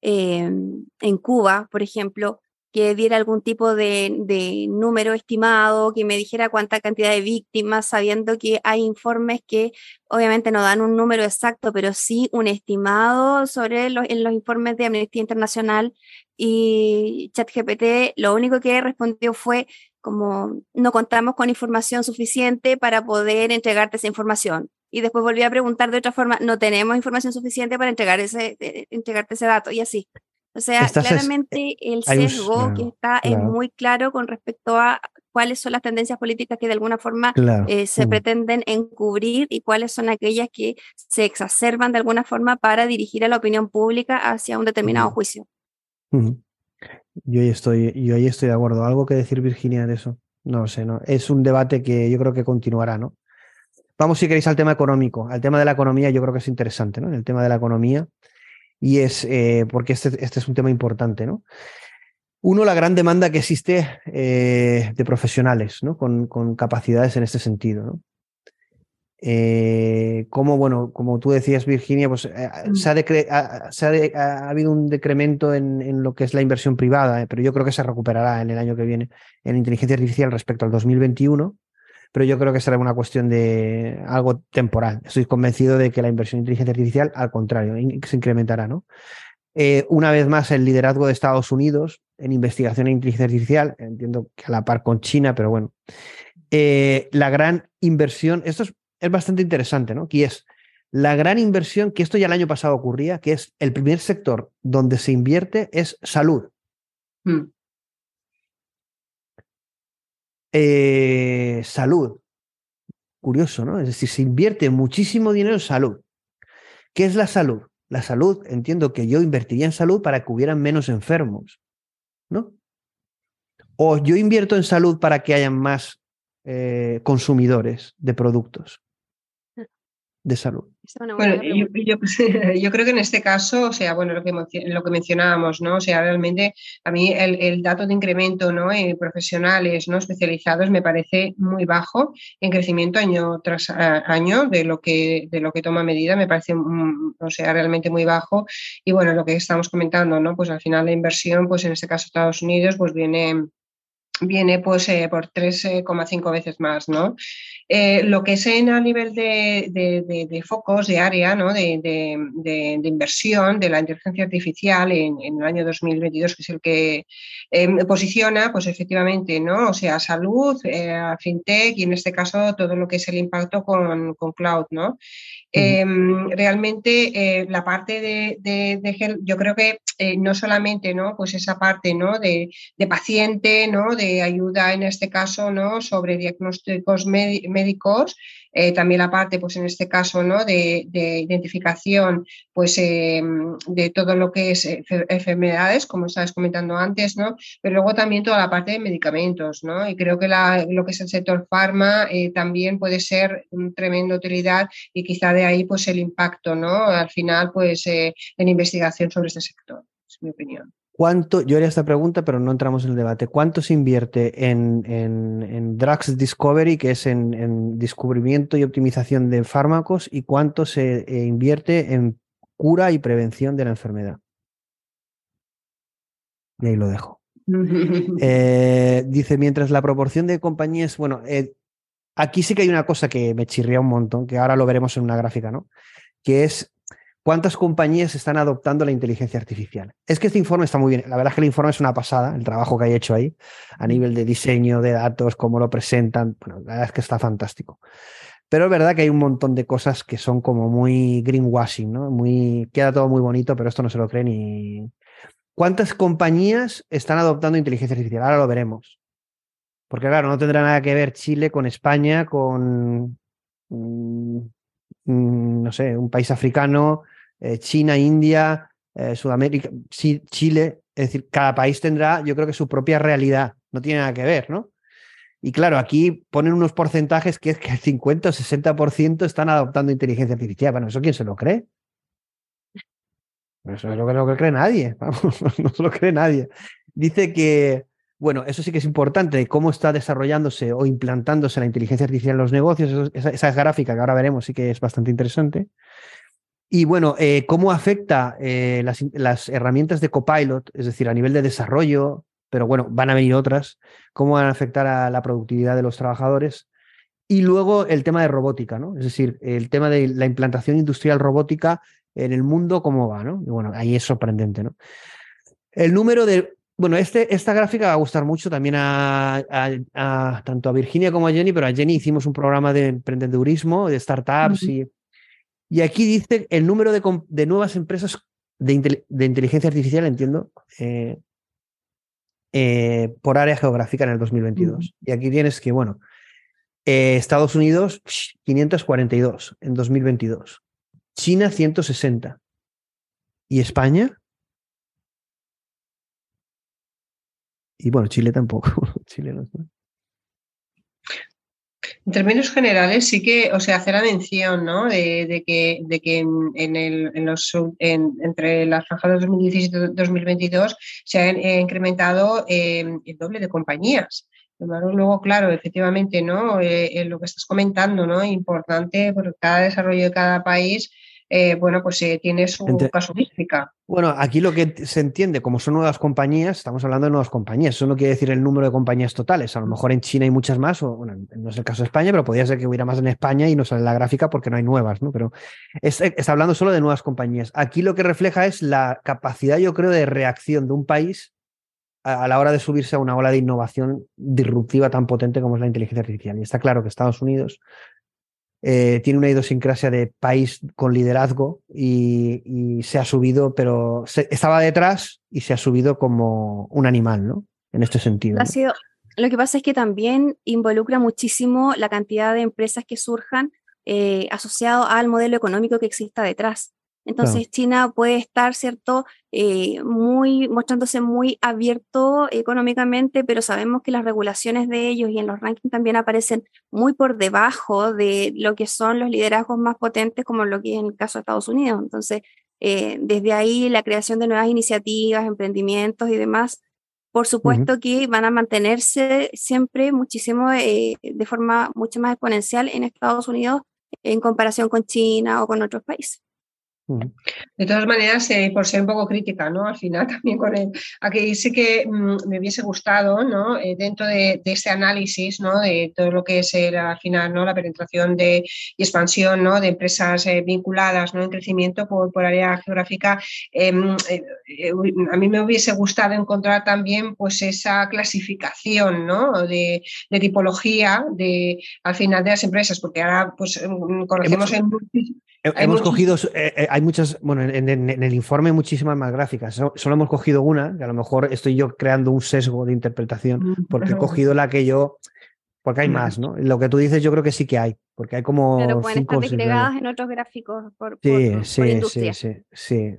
em, en Cuba, por ejemplo, que diera algún tipo de, número estimado, que me dijera cuánta cantidad de víctimas, sabiendo que hay informes que obviamente no dan un número exacto, pero sí un estimado sobre los, en los informes de Amnistía Internacional y ChatGPT lo único que respondió fue como no contamos con información suficiente para poder entregarte esa información. Y después volví a preguntar de otra forma, no tenemos información suficiente para entregar ese, eh, entregarte ese dato y así. O sea, claramente el sesgo que está es muy claro con respecto a cuáles son las tendencias políticas que de alguna forma eh, se mm. pretenden encubrir y cuáles son aquellas que se exacerban de alguna forma para dirigir a la opinión pública hacia un determinado juicio. Yo ahí estoy, yo ahí estoy de acuerdo. ¿Algo que decir, Virginia, de eso? No sé, ¿no? Es un debate que yo creo que continuará, ¿no? Vamos, si queréis, al tema económico. Al tema de la economía, yo creo que es interesante, ¿no? El tema de la economía y es eh, porque este, este, es un tema importante, ¿no? Uno, la gran demanda que existe eh, de profesionales, ¿no? Con, con, capacidades en este sentido, ¿no? Eh, como, bueno, como tú decías, Virginia, pues se, ha, se ha, habido un decremento en, en, lo que es la inversión privada, pero yo creo que se recuperará en el año que viene en inteligencia artificial respecto al 2021 pero yo creo que será una cuestión de algo temporal. Estoy convencido de que la inversión en inteligencia artificial, al contrario, se incrementará, ¿no? Eh, una vez más, el liderazgo de Estados Unidos en investigación en inteligencia artificial, entiendo que a la par con China, pero bueno. Eh, la gran inversión, esto es, bastante interesante, ¿no? Que es la gran inversión, que esto ya el año pasado ocurría, que es el primer sector donde se invierte es salud. Hmm. Eh, salud. Curioso, ¿no? Es decir, se invierte muchísimo dinero en salud. ¿Qué es la salud? La salud, entiendo que yo invertiría en salud para que hubieran menos enfermos, ¿no? O yo invierto en salud para que hayan más eh, consumidores de productos de salud. Bueno, yo, creo que en este caso, o sea, bueno, lo que, lo que mencionábamos, ¿no? O sea, realmente a mí el, dato de incremento, ¿no? En profesionales, ¿no? Especializados me parece muy bajo en crecimiento año tras año de lo que, de lo que toma medida, me parece, mm, o sea, realmente muy bajo. Y bueno, lo que estamos comentando, ¿no? Pues al final la inversión, pues en este caso Estados Unidos, pues viene viene pues eh, por 3,5 veces más, ¿no? Eh, lo que es en a nivel de, focos, de área, ¿no? de, inversión de la inteligencia artificial en, el año 2022, que es el que em, posiciona, pues efectivamente, ¿no? O sea, salud, eh, fintech y en este caso todo lo que es el impacto con, con cloud, ¿no? Em, realmente la parte de, yo creo que no solamente, ¿no? Pues esa parte, ¿no? De, paciente, ¿no? De ayuda en este caso, ¿no? Sobre diagnósticos médicos, eh, también la parte, pues en este caso, ¿no? de, identificación pues, eh, de todo lo que es enfermedades, como estabas comentando antes, ¿no? pero luego también toda la parte de medicamentos. ¿no? Y creo que lo que es el sector farma eh, también puede ser un tremenda utilidad y quizá de ahí pues, el impacto ¿no? al final pues, en investigación sobre este sector, es mi opinión. ¿Cuánto, yo haría esta pregunta, pero no entramos en el debate, ¿cuánto se invierte en, en, Drugs Discovery, que es en, descubrimiento y optimización de fármacos, y cuánto se eh, invierte en cura y prevención de la enfermedad? Y ahí lo dejo. Eh, dice, mientras la proporción de compañías, bueno, eh, aquí sí que hay una cosa que me chirría un montón, que ahora lo veremos en una gráfica, ¿no? Que es ¿Cuántas compañías están adoptando la inteligencia artificial? Es que este informe está muy bien. La verdad es que el informe es una pasada, el trabajo que hay hecho ahí, a nivel de diseño de datos, cómo lo presentan. Bueno, la verdad es que está fantástico. Pero es verdad que hay un montón de cosas que son como muy greenwashing, ¿no? Muy, queda todo muy bonito, pero esto no se lo cree ni. ¿Cuántas compañías están adoptando inteligencia artificial? Ahora lo veremos. Porque, claro, no tendrá nada que ver Chile con España, con. Mm, mm, no sé, un país africano, eh, China, India, eh, Sudamérica, Chile, es decir, cada país tendrá, yo creo que su propia realidad, no tiene nada que ver, ¿no? Y claro, aquí ponen unos porcentajes que es que el 50 o 60% están adoptando inteligencia artificial. Bueno, ¿eso quién se lo cree? Eso es lo que no cree nadie, no se lo cree nadie. Dice que, bueno, eso sí que es importante, cómo está desarrollándose o implantándose la inteligencia artificial en los negocios, esa, esa gráfica que ahora veremos sí que es bastante interesante. Y bueno, eh, ¿cómo afecta eh, las, herramientas de Copilot, es decir, a nivel de desarrollo, pero bueno, van a venir otras, cómo van a afectar a la productividad de los trabajadores. Y luego el tema de robótica, ¿no? Es decir, el tema de la implantación industrial robótica en el mundo, cómo va, ¿no? Y bueno, ahí es sorprendente, ¿no? El número de. Bueno, este, esta gráfica va a gustar mucho también a, tanto a Virginia como a Jenny, pero a Jenny hicimos un programa de emprendedurismo, de startups, y, y aquí dice el número de, de nuevas empresas de, de, inteligencia artificial, entiendo, eh, eh, por área geográfica en el 2022. Y aquí tienes que, bueno, eh, Estados Unidos, 542 en 2022. China, 160. ¿Y España? Y bueno, Chile tampoco. Chile no En términos generales, sí que, o sea, hacer la mención, ¿no? De, que, de que en, el, en los, entre las franjas de 2017 y 2022 se ha incrementado eh, el doble de compañías. Luego, claro, efectivamente, ¿no? Eh, lo que estás comentando, ¿no? Importante, porque cada desarrollo de cada país eh, bueno, pues eh, tiene su casuística. Bueno, aquí lo que se entiende, como son nuevas compañías, estamos hablando de nuevas compañías, eso no quiere decir el número de compañías totales. A lo mejor en China hay muchas más, o bueno, no es el caso de España, pero podría ser que hubiera más en España y no sale la gráfica porque no hay nuevas, ¿no? Pero está hablando solo de nuevas compañías. Aquí lo que refleja es la capacidad, yo creo, de reacción de un país a, la hora de subirse a una ola de innovación disruptiva tan potente como es la inteligencia artificial. Y está claro que Estados Unidos eh, tiene una idiosincrasia de país con liderazgo y, se ha subido, pero estaba detrás y se ha subido como un animal, ¿no? En este sentido. lo que pasa es que también involucra muchísimo la cantidad de empresas que surjan eh, asociado al modelo económico que exista detrás. Entonces China puede estar, ¿cierto?, eh, muy, mostrándose muy abierto económicamente, pero sabemos que las regulaciones de ellos y en los rankings también aparecen muy por debajo de lo que son los liderazgos más potentes, como lo que es en el caso de Estados Unidos. Entonces, eh, desde ahí la creación de nuevas iniciativas, emprendimientos y demás, por supuesto que van a mantenerse siempre muchísimo, eh, de forma mucho más exponencial en Estados Unidos en comparación con China o con otros países. De todas maneras, eh, por ser un poco crítica, ¿no? Al final también con él, aquí sí que mm, me hubiese gustado, ¿no? Eh, dentro de, este análisis, ¿no? De todo lo que es al final, ¿no? La penetración de, y expansión, ¿no? De empresas eh, vinculadas, ¿no? En crecimiento por, por área geográfica. Em, a mí me hubiese gustado encontrar también, pues, esa clasificación, ¿no? De, tipología de, al final de las empresas, porque ahora, pues, mm, conocemos en Hemos cogido, eh, eh, hay muchas, bueno, en, el informe muchísimas más gráficas. Solo hemos cogido una, que a lo mejor estoy yo creando un sesgo de interpretación, mm, porque he cogido la que yo, porque hay más, ¿no? Lo que tú dices yo creo que sí que hay, porque hay como. Pero pueden estar desplegadas en otros gráficos por, sí, sí, industria. Sí, sí,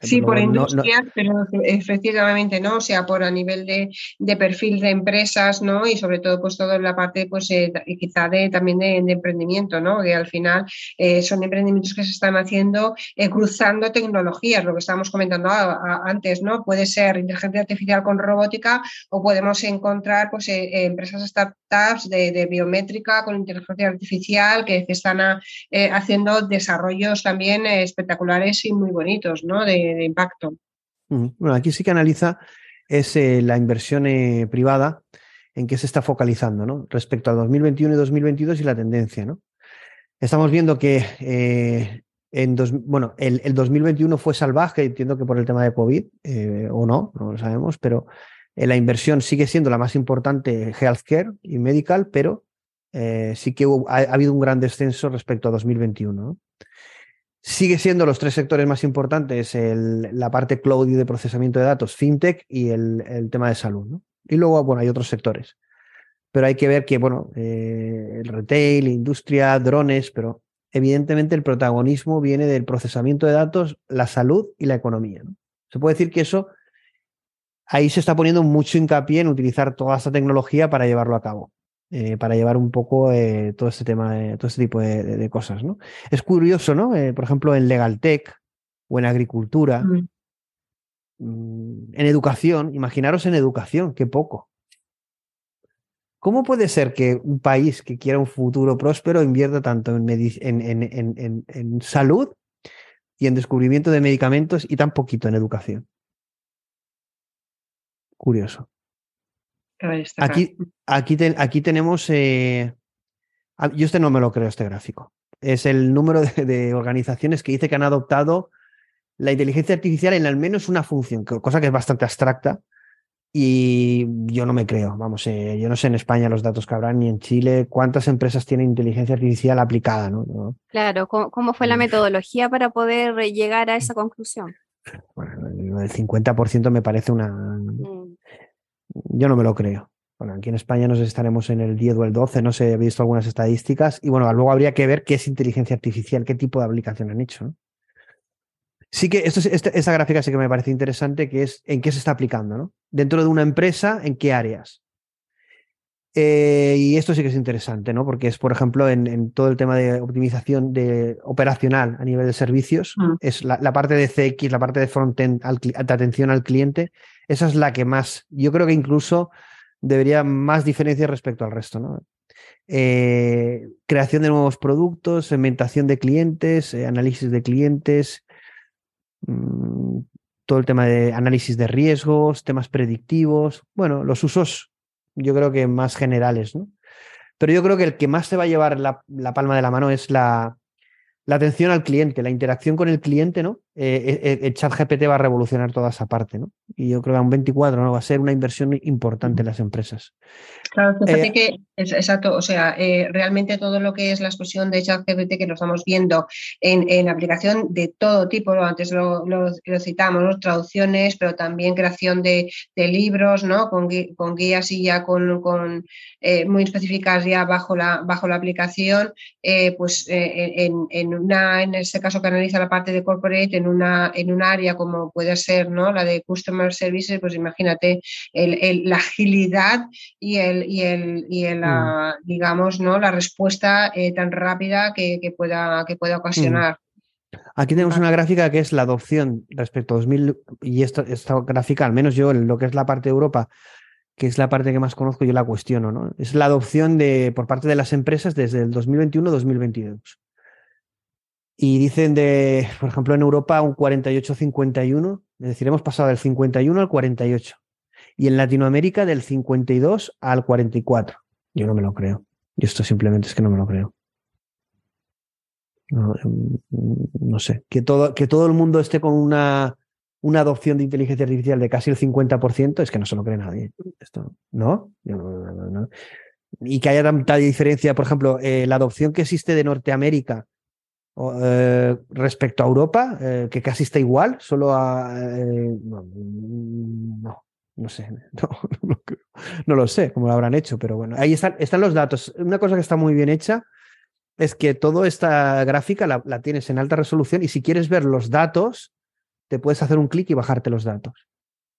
sí. por industria, pero efectivamente, ¿no? O sea, por a nivel de, de, perfil de empresas, ¿no? Y sobre todo, pues todo en la parte, pues eh, quizá de también de, emprendimiento, ¿no? Que al final eh, son emprendimientos que se están haciendo eh, cruzando tecnologías, lo que estábamos comentando antes, ¿no? Puede ser inteligencia artificial con robótica o podemos encontrar, pues, empresas startups de, de biométrica con inteligencia artificial que, están eh, haciendo desarrollos también eh, espectaculares y muy bonitos, ¿no? De, impacto. Bueno, aquí sí que analiza es eh, la inversión privada en qué se está focalizando, ¿no? Respecto al 2021 y 2022 y la tendencia, ¿no? Estamos viendo que en bueno, el, 2021 fue salvaje, entiendo que por el tema de COVID, o no, no lo sabemos, pero la inversión sigue siendo la más importante healthcare y medical, pero eh, sí que ha, habido un gran descenso respecto a 2021. Sigue siendo los tres sectores más importantes la parte cloud y de procesamiento de datos, fintech y el, tema de salud. Y luego, bueno, hay otros sectores. Pero hay que ver que, bueno, eh, el retail, industria, drones, pero evidentemente el protagonismo viene del procesamiento de datos, la salud y la economía. Se puede decir que eso, ahí se está poniendo mucho hincapié en utilizar toda esta tecnología para llevarlo a cabo. Eh, para llevar un poco eh, todo este tema, de, todo este tipo de, cosas. ¿no? Es curioso, ¿no? Eh, por ejemplo, en Legal Tech o en agricultura, mm, en educación, imaginaros en educación, qué poco. ¿Cómo puede ser que un país que quiera un futuro próspero invierta tanto en, en, en salud y en descubrimiento de medicamentos y tan poquito en educación? Curioso. Aquí, aquí, aquí tenemos. Eh, yo este no me lo creo, este gráfico. Es el número de, organizaciones que dice que han adoptado la inteligencia artificial en al menos una función, cosa que es bastante abstracta. Y yo no me creo, vamos, eh, yo no sé en España los datos que habrán ni en Chile cuántas empresas tienen inteligencia artificial aplicada, ¿no? Claro, ¿cómo, fue la metodología para poder llegar a esa conclusión? Bueno, el 50% me parece una, mm. Yo no me lo creo. Bueno, aquí en España no sé si estaremos en el 10 o el 12, no sé, he visto algunas estadísticas y bueno, luego habría que ver qué es inteligencia artificial, qué tipo de aplicación han hecho. Sí que esto, este, esta gráfica sí que me parece interesante, que es en qué se está aplicando, ¿no? Dentro de una empresa, ¿en qué áreas? Eh, y esto sí que es interesante, ¿no? Porque es, por ejemplo, en, todo el tema de optimización de operacional a nivel de servicios, mm. es la, parte de CX, la parte de frontend, de atención al cliente, esa es la que más, yo creo que incluso debería más diferencia respecto al resto, ¿no? Eh, creación de nuevos productos, segmentación de clientes, eh, análisis de clientes, mm, todo el tema de análisis de riesgos, temas predictivos, bueno, los usos yo creo que más generales, ¿no? Pero yo creo que el que más se va a llevar la, la palma de la mano es la, la atención al cliente, la interacción con el cliente, ¿no? Eh, eh, el chat GPT va a revolucionar toda esa parte, ¿no? Y yo creo que a un 24 ¿no? va a ser una inversión importante en las empresas. Claro, fíjate eh, que, exacto, o sea, realmente todo lo que es la explosión de chat GPT que lo estamos viendo en, aplicación de todo tipo, antes lo, citamos, traducciones, pero también creación de, libros, ¿no? Con, guías y ya con, con muy específicas ya bajo la, bajo la aplicación, pues en, en, una, en este caso que analiza la parte de corporate, en una en un área como puede ser ¿no? la de Customer Services, pues imagínate la agilidad y el, y el, y el mm. digamos, ¿no? la respuesta eh, tan rápida que, pueda, que pueda ocasionar. Mm. Aquí tenemos una gráfica que es la adopción respecto a 2000, y esta, esta gráfica, al menos yo, en lo que es la parte de Europa, que es la parte que más conozco, yo la cuestiono, ¿no? Es la adopción de, por parte de las empresas desde el 2021-2022. Y dicen de, por ejemplo, en Europa un 48-51, es decir, hemos pasado del 51 al 48. Y en Latinoamérica del 52 al 44. Yo no me lo creo. Y esto simplemente es que no me lo creo. No, em, sé. Que todo, que todo el mundo esté con una, una adopción de inteligencia artificial de casi el 50%, es que no se lo cree nadie. Esto, ¿no? Y que haya tanta diferencia, por ejemplo, eh, la adopción que existe de Norteamérica eh, respecto a Europa, eh, que casi está igual, solo a... Eh, no, no, sé, no, lo sé cómo lo habrán hecho, pero bueno, ahí están, están los datos. Una cosa que está muy bien hecha es que toda esta gráfica la, la tienes en alta resolución y si quieres ver los datos, te puedes hacer un clic y bajarte los datos.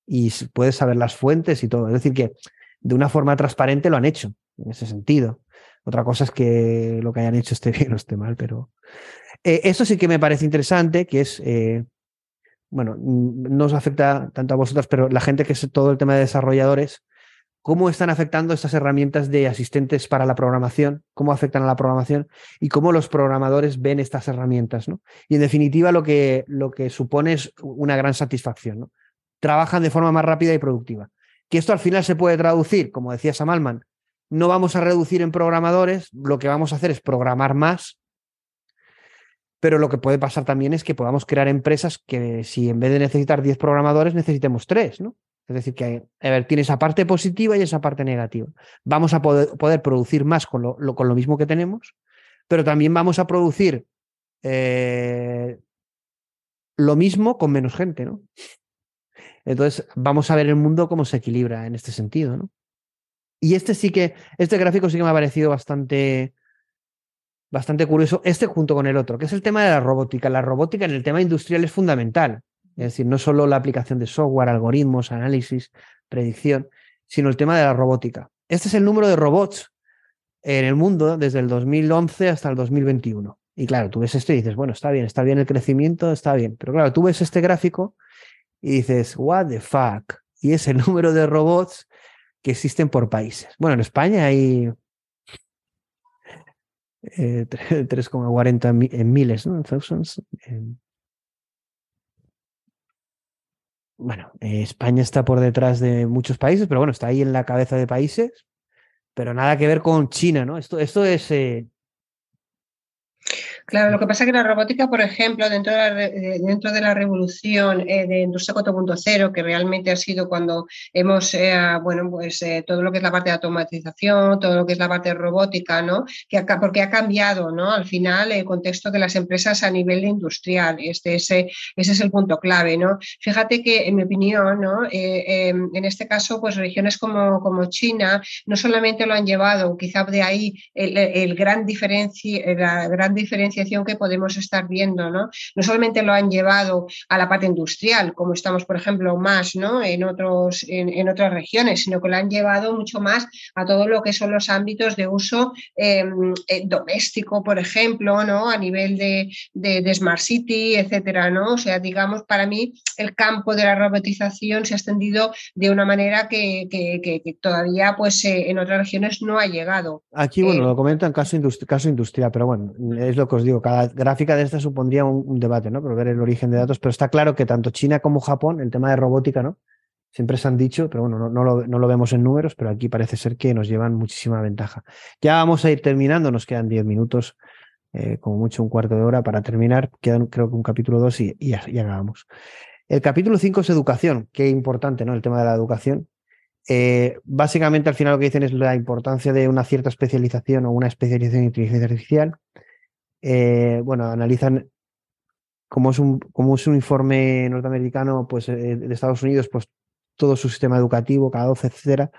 Y puedes saber las fuentes y todo. Es decir, que de una forma transparente lo han hecho en ese sentido. Otra cosa es que lo que hayan hecho esté bien o esté mal, pero eh, eso sí que me parece interesante, que es, eh, bueno, no os afecta tanto a vosotros, pero la gente que es todo el tema de desarrolladores, cómo están afectando estas herramientas de asistentes para la programación, cómo afectan a la programación y cómo los programadores ven estas herramientas, ¿no? Y en definitiva lo que, lo que supone es una gran satisfacción. Trabajan de forma más rápida y productiva. Que esto al final se puede traducir, como decía Samalman, no vamos a reducir en programadores, lo que vamos a hacer es programar más pero lo que puede pasar también es que podamos crear empresas que si en vez de necesitar 10 programadores necesitemos 3, ¿no? Es decir, que a ver, tiene esa parte positiva y esa parte negativa. Vamos a poder, producir más con lo, con lo, mismo que tenemos, pero también vamos a producir eh, lo mismo con menos gente, ¿no? Entonces, vamos a ver el mundo cómo se equilibra en este sentido, ¿no? Y este sí que, este gráfico sí que me ha parecido bastante, bastante curioso, este junto con el otro, que es el tema de la robótica. La robótica en el tema industrial es fundamental. Es decir, no solo la aplicación de software, algoritmos, análisis, predicción, sino el tema de la robótica. Este es el número de robots en el mundo desde el 2011 hasta el 2021. Y claro, tú ves esto y dices, bueno, está bien, está bien el crecimiento, está bien. Pero claro, tú ves este gráfico y dices, what the fuck. Y es el número de robots que existen por países. Bueno, en España hay 3,40 eh, en miles, ¿no? En thousands. bueno, España está por detrás de muchos países, pero bueno, está ahí en la cabeza de países, pero nada que ver con China, ¿no? Esto, esto es, Claro, lo que pasa es que la robótica, por ejemplo, dentro de la, dentro de la revolución eh, de Industria 4.0, que realmente ha sido cuando hemos, eh, bueno, pues eh, todo lo que es la parte de automatización, todo lo que es la parte de robótica, ¿no? Que porque ha cambiado, ¿no? Al final, el contexto de las empresas a nivel industrial. Este, ese, ese es el punto clave, ¿no? Fíjate que, en mi opinión, ¿no? Em, en este caso, pues regiones como, como China no solamente lo han llevado, quizá de ahí el, el gran diferencia, la gran diferencia que podemos estar viendo, ¿no? No solamente lo han llevado a la parte industrial, como estamos, por ejemplo, más ¿no? en, otros, en, otras regiones, sino que lo han llevado mucho más a todo lo que son los ámbitos de uso em, eh, doméstico, por ejemplo, ¿no? A nivel de, de, Smart City, etcétera, ¿no? O sea, digamos, para mí el campo de la robotización se ha extendido de una manera que, todavía pues, eh, en otras regiones no ha llegado. Aquí, bueno, eh, lo comentan caso, caso industrial, pero bueno, es lo que os digo, cada gráfica de esta supondría un, debate, ¿no? Pero ver el origen de datos. Pero está claro que tanto China como Japón, el tema de robótica, ¿no? Siempre se han dicho, pero bueno, no, lo, vemos en números, pero aquí parece ser que nos llevan muchísima ventaja. Ya vamos a ir terminando, nos quedan 10 minutos, eh, como mucho un cuarto de hora para terminar. Quedan creo que un capítulo 2 y, ya, acabamos. El capítulo 5 es educación, qué importante, ¿no? El tema de la educación. Eh, básicamente al final lo que dicen es la importancia de una cierta especialización o una especialización en inteligencia artificial eh, bueno, analizan como es un, como es un informe norteamericano pues, eh, de Estados Unidos, pues todo su sistema educativo, cada 12, etcétera.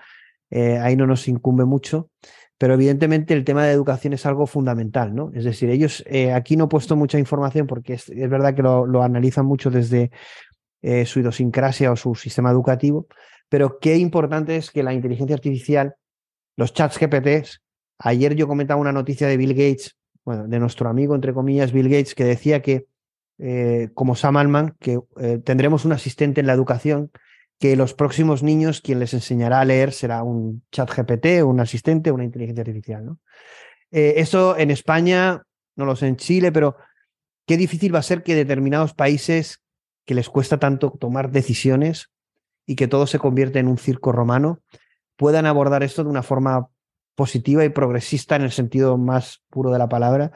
Eh, ahí no nos incumbe mucho, pero evidentemente el tema de educación es algo fundamental, ¿no? Es decir, ellos aquí no he puesto mucha información porque es, verdad que lo, analizan mucho desde su idiosincrasia o su sistema educativo, pero qué importante es que la inteligencia artificial, los chats GPTs, ayer yo comentaba una noticia de Bill Gates bueno, de nuestro amigo, entre comillas, Bill Gates, que decía que, eh, como Sam Altman, que eh, tendremos un asistente en la educación, que los próximos niños quien les enseñará a leer será un chat GPT, un asistente, una inteligencia artificial. Eh, eso en España, no lo sé en Chile, pero qué difícil va a ser que determinados países que les cuesta tanto tomar decisiones y que todo se convierte en un circo romano, puedan abordar esto de una forma positiva y progresista en el sentido más puro de la palabra.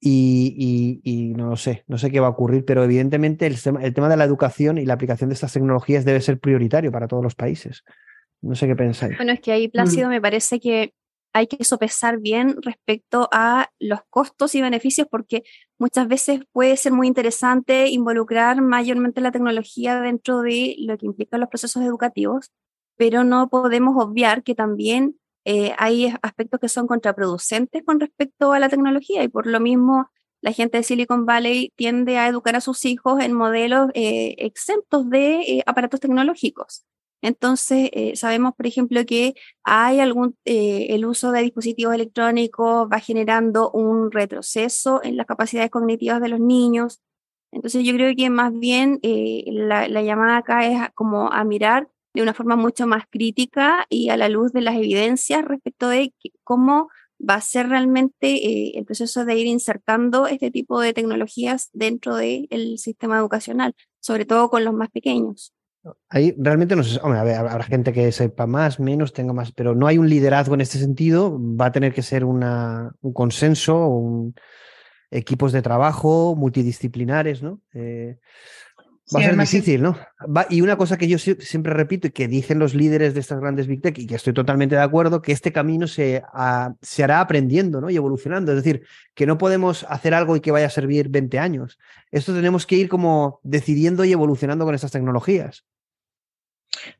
Y, no lo sé, no sé qué va a ocurrir, pero evidentemente el, el, tema de la educación y la aplicación de estas tecnologías debe ser prioritario para todos los países. No sé qué pensáis. Bueno, es que ahí, Plácido, mm. me parece que hay que sopesar bien respecto a los costos y beneficios, porque muchas veces puede ser muy interesante involucrar mayormente la tecnología dentro de lo que implican los procesos educativos, pero no podemos obviar que también eh, hay aspectos que son contraproducentes con respecto a la tecnología y por lo mismo la gente de Silicon Valley tiende a educar a sus hijos en modelos eh, exentos de eh, aparatos tecnológicos. Entonces, sabemos, por ejemplo, que hay algún, el uso de dispositivos electrónicos va generando un retroceso en las capacidades cognitivas de los niños. Entonces, yo creo que más bien la, la, llamada acá es como a mirar de una forma mucho más crítica y a la luz de las evidencias respecto de cómo va a ser realmente eh, el proceso de ir insertando este tipo de tecnologías dentro del sistema educacional, sobre todo con los más pequeños. Ahí realmente no sé, hombre, habrá gente que sepa más, menos, tenga más, pero no hay un liderazgo en este sentido, va a tener que ser una, un consenso, equipos de trabajo multidisciplinares, ¿no? Eh, Va a ser difícil, ¿no? y una cosa que yo siempre repito y que dicen los líderes de estas grandes Big Tech, y que estoy totalmente de acuerdo, que este camino se, se hará aprendiendo ¿no? y evolucionando. Es decir, que no podemos hacer algo y que vaya a servir 20 años. Esto tenemos que ir como decidiendo y evolucionando con estas tecnologías.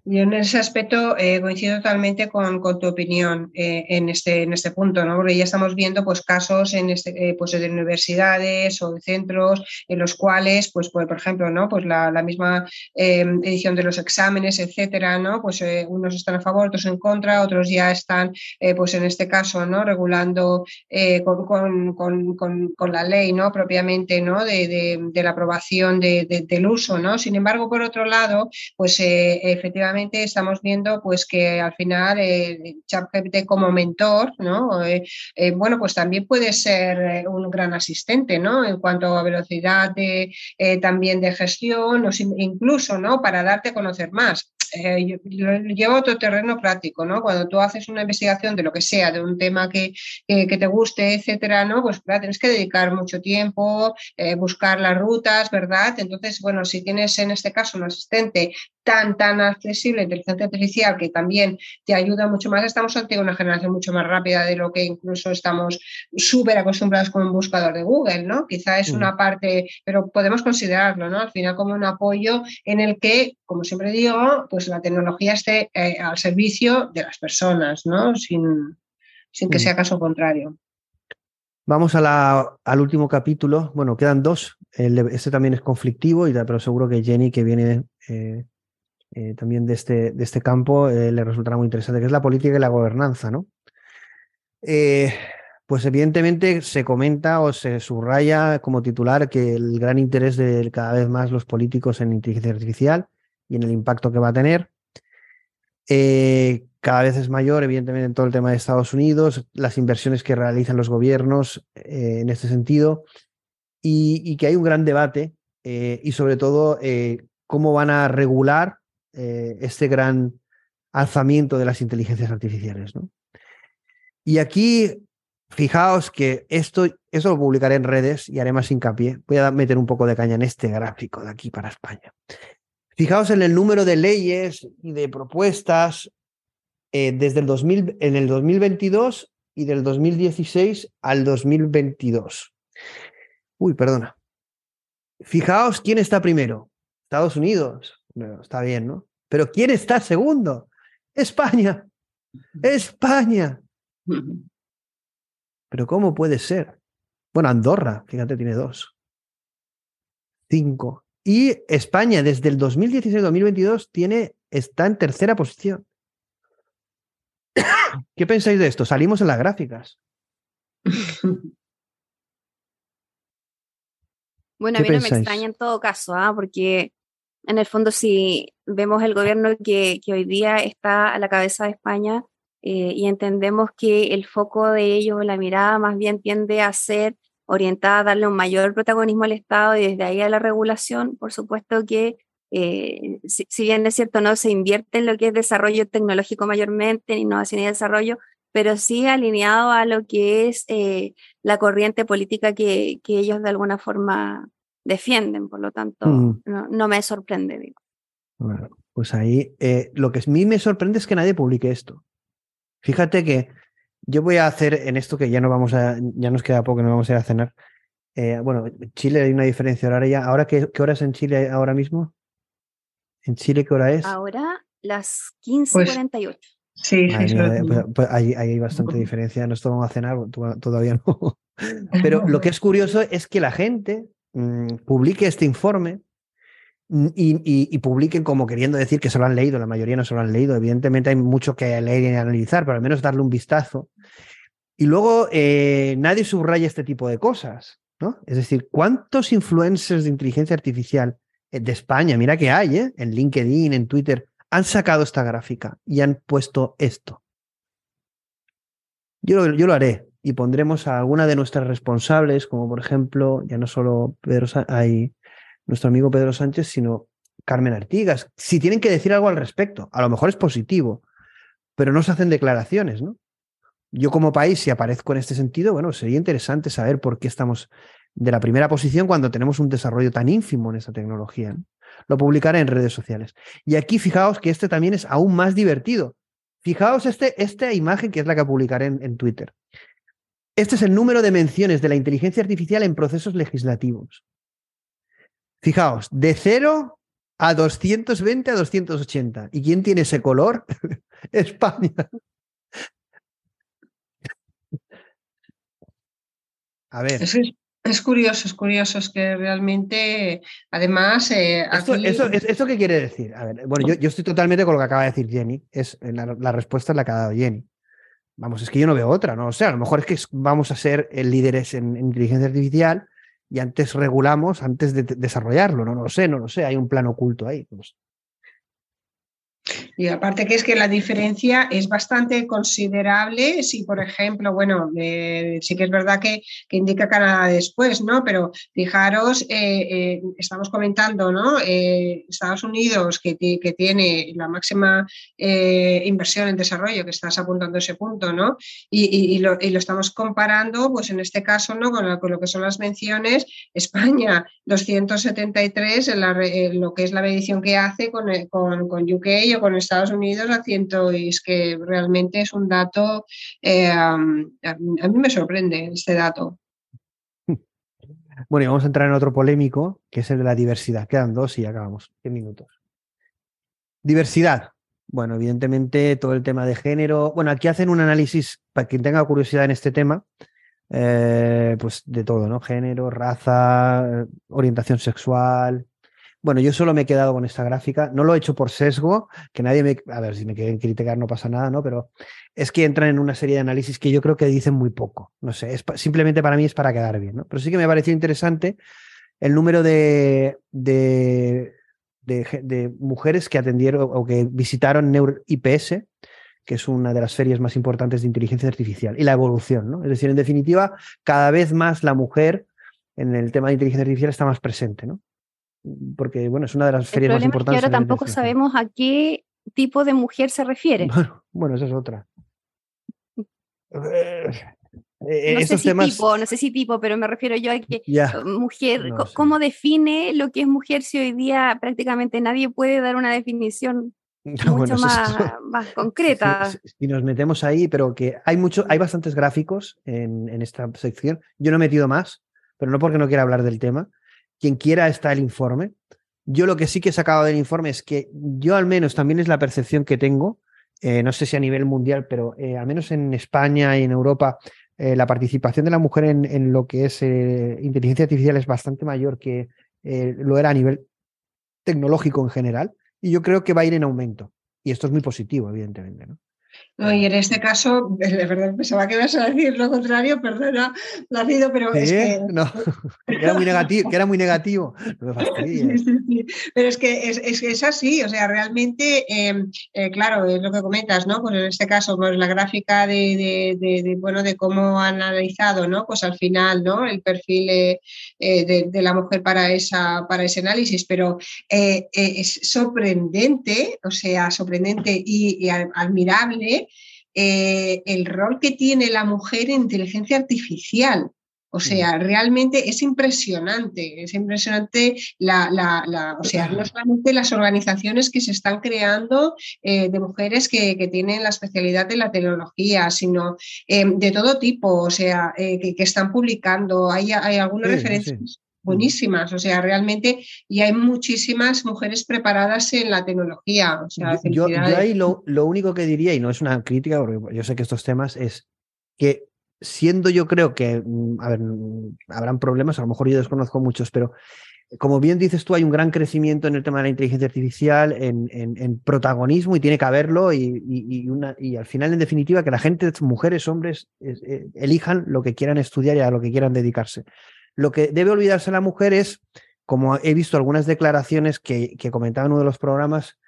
Yo en ese aspecto eh, coincido totalmente con, tu opinión eh, en, este, en este punto, ¿no? porque ya estamos viendo pues, casos en este, eh, pues, de universidades o de centros en los cuales, pues, por, ejemplo, ¿no? pues la, misma edición de los exámenes, etcétera, ¿no? pues unos están a favor, otros en contra, otros ya están, pues en este caso, ¿no? regulando con, con, la ley ¿no? propiamente ¿no? De, la aprobación del uso. ¿no? Sin embargo, por otro lado, pues efectivamente estamos viendo pues que al final eh, ChatGPT como mentor, ¿no? Eh, eh, bueno, pues también puede ser un gran asistente, ¿no? En cuanto a velocidad también de gestión, o incluso, ¿no? Para darte a conocer más. Eh, lleva otro terreno práctico, ¿no? Cuando tú haces una investigación de lo que sea, de un tema que, te guste, etcétera, ¿no? Pues tienes que dedicar mucho tiempo, eh, buscar las rutas, ¿verdad? Entonces, bueno, si tienes en este caso un asistente tan, tan accesible, inteligencia artificial, que también te ayuda mucho más, estamos ante una generación mucho más rápida de lo que incluso estamos súper acostumbrados con un buscador de Google, ¿no? Quizá es una mm. parte, pero podemos considerarlo, ¿no? Al final como un apoyo en el que, como siempre digo, pues la tecnología esté eh, al servicio de las personas, ¿no? Sin, sin que mm. sea caso contrario. Vamos al último capítulo. Bueno, quedan dos. este también es conflictivo, y, pero seguro que Jenny, que viene eh, eh, también de este, de este campo eh, le resultará muy interesante, que es la política y la gobernanza, ¿no? Eh, pues evidentemente se comenta o se subraya como titular que el gran interés de cada vez más los políticos en inteligencia artificial y en el impacto que va a tener. cada vez es mayor, evidentemente, en todo el tema de Estados Unidos, las inversiones que realizan los gobiernos en este sentido, y, que hay un gran debate y sobre todo cómo van a regular eh, este gran alzamiento de las inteligencias artificiales. ¿no? Y aquí, fijaos que esto, eso lo publicaré en redes y haré más hincapié. Voy a meter un poco de caña en este gráfico de aquí para España. Fijaos en el número de leyes y de propuestas eh, desde el 2000, en el 2022 y del 2016 al 2022. Uy, perdona. Fijaos quién está primero. Estados Unidos, está bien, ¿no? Pero ¿quién está segundo? España. España. Pero ¿cómo puede ser? Bueno, Andorra, fíjate, tiene dos. Cinco. Y España, desde el 2016-2022, tiene, está en tercera posición. ¿Qué pensáis de esto? Salimos en las gráficas. Bueno, a mí no me extraña en todo caso, ¿ah? porque en el fondo, si vemos el gobierno que, hoy día está a la cabeza de España eh, y entendemos que el foco de ellos, la mirada más bien tiende a ser orientada a darle un mayor protagonismo al Estado y desde ahí a la regulación, por supuesto que eh, si, bien es cierto, no se invierte en lo que es desarrollo tecnológico mayormente, en innovación y desarrollo, pero sí alineado a lo que es eh, la corriente política que, que, ellos de alguna forma defienden, por lo tanto, mm. no, me sorprende. Digo. Bueno, pues ahí eh, lo que a mí me sorprende es que nadie publique esto. Fíjate que yo voy a hacer en esto que ya no vamos a, ya nos queda poco, no vamos a ir a cenar. Eh, bueno, Chile hay una diferencia horaria. ¿Ahora qué, qué hora es en Chile ahora mismo? ¿En Chile qué hora es? Ahora las 15.48. Pues sí, sí, pues, pues ahí, hay bastante diferencia. No vamos a cenar, todavía no. Pero lo que es curioso es que la gente Mm, publique este informe mm, y, publiquen como queriendo decir que se lo han leído, la mayoría no se lo han leído, evidentemente hay mucho que leer y analizar, pero al menos darle un vistazo. Y luego eh, nadie subraya este tipo de cosas, ¿no? Es decir, ¿cuántos influencers de inteligencia artificial eh, de España, mira que hay, ¿eh? en LinkedIn, en Twitter, han sacado esta gráfica y han puesto esto? Yo, yo lo haré, y pondremos a alguna de nuestras responsables, como por ejemplo, ya no solo Pedro hay nuestro amigo Pedro Sánchez, sino Carmen Artigas, si tienen que decir algo al respecto. A lo mejor es positivo, pero no se hacen declaraciones, ¿no? Yo como país, si aparezco en este sentido, bueno, sería interesante saber por qué estamos de la primera posición cuando tenemos un desarrollo tan ínfimo en esta tecnología. Lo publicaré en redes sociales. Y aquí fijaos que este también es aún más divertido. Fijaos este, esta imagen que es la que publicaré en Twitter. Este es el número de menciones de la inteligencia artificial en procesos legislativos. Fijaos, de 0 a 220 a 280. ¿Y quién tiene ese color? España. A ver. Es, curioso, es curioso, es que realmente, además... Eh, ¿Esto, qué quiere decir? A ver, bueno, yo, estoy totalmente con lo que acaba de decir Jenny. Es, la, la respuesta es la que ha dado Jenny. Vamos, es que yo no veo otra, no o sea, a lo mejor es que vamos a ser líderes en, inteligencia artificial y antes regulamos antes de desarrollarlo, no, no lo sé, no lo sé, hay un plan oculto ahí. Y aparte que es que la diferencia es bastante considerable si, por ejemplo, bueno, eh, sí que es verdad que, indica Canadá después, ¿no? Pero fijaros, eh, eh, estamos comentando, ¿no? Estados Unidos, que, que, tiene la máxima inversión en desarrollo, que estás apuntando ese punto, ¿no? Y, lo, estamos comparando, pues en este caso, ¿no? Con, lo que son las menciones, España 273, en, lo que es la medición que hace con, con, con UK con Estados Unidos a y es que realmente es un dato, eh, a mí me sorprende este dato. Bueno, y vamos a entrar en otro polémico, que es el de la diversidad. Quedan dos y acabamos. 10 minutos. Diversidad. Bueno, evidentemente todo el tema de género. Bueno, aquí hacen un análisis, para quien tenga curiosidad en este tema, eh, pues de todo, ¿no? Género, raza, orientación sexual, bueno, yo solo me he quedado con esta gráfica. No lo he hecho por sesgo, que nadie me. A ver, si me quieren criticar no pasa nada, ¿no? Pero es que entran en una serie de análisis que yo creo que dicen muy poco. No sé, es simplemente para mí es para quedar bien, ¿no? Pero sí que me pareció interesante el número de, de, mujeres que atendieron o que visitaron Neur IPS, que es una de las ferias más importantes de inteligencia artificial, y la evolución, ¿no? Es decir, en definitiva, cada vez más la mujer en el tema de inteligencia artificial está más presente, ¿no? Porque bueno, es una de las ferias más importantes. Es que ahora tampoco sabemos a qué tipo de mujer se refiere. Bueno, esa es otra. Eh, eh, no sé si tipo, no sé si tipo, pero me refiero yo a que mujer, ¿cómo define lo que es mujer si hoy día prácticamente nadie puede dar una definición mucho más, concreta? Si, nos metemos ahí, pero que hay mucho, hay bastantes gráficos en, en, esta sección. Yo no he metido más, pero no porque no quiera hablar del tema, quien quiera está el informe. Yo lo que sí que he sacado del informe es que yo al menos también es la percepción que tengo, eh, no sé si a nivel mundial, pero eh, al menos en España y en Europa, eh, la participación de la mujer en, lo que es inteligencia artificial es bastante mayor que lo era a nivel tecnológico en general. Y yo creo que va a ir en aumento. Y esto es muy positivo, evidentemente. ¿no? No, y en este caso, verdad pensaba que ibas a decir lo contrario, perdona, Placido, pero es que. No, era muy negativo, que era muy negativo. No me sí, sí, sí. Pero es que es, es, así, o sea, realmente, em, eh, claro, es lo que comentas, ¿no? Pues en este caso, pues la gráfica de, de, bueno, de cómo han analizado, ¿no? Pues al final, ¿no? El perfil eh, eh, de, la mujer para, esa, para ese análisis, pero es sorprendente, o sea, sorprendente y admirable eh, el rol que tiene la mujer en inteligencia artificial. O sea, realmente es impresionante, es impresionante la, o sea, no solamente las organizaciones que se están creando eh, de mujeres que, tienen la especialidad de la tecnología, sino eh, de todo tipo, o sea, que, están publicando. Hay, hay algunas referencias buenísimas, o sea, realmente y hay muchísimas mujeres preparadas en la tecnología. O sea, yo, ahí lo, único que diría, y no es una crítica, porque yo sé que estos temas es que siendo yo creo que, mm, a ver, mm, habrán problemas, a lo mejor yo desconozco muchos, pero como bien dices tú, hay un gran crecimiento en el tema de la inteligencia artificial, en, en, protagonismo y tiene que haberlo y, y, una, y, al final, en definitiva, que la gente, mujeres, hombres, eh, elijan lo que quieran estudiar y a lo que quieran dedicarse. Lo que debe olvidarse la mujer es, como he visto algunas declaraciones que, comentaba en uno de los programas,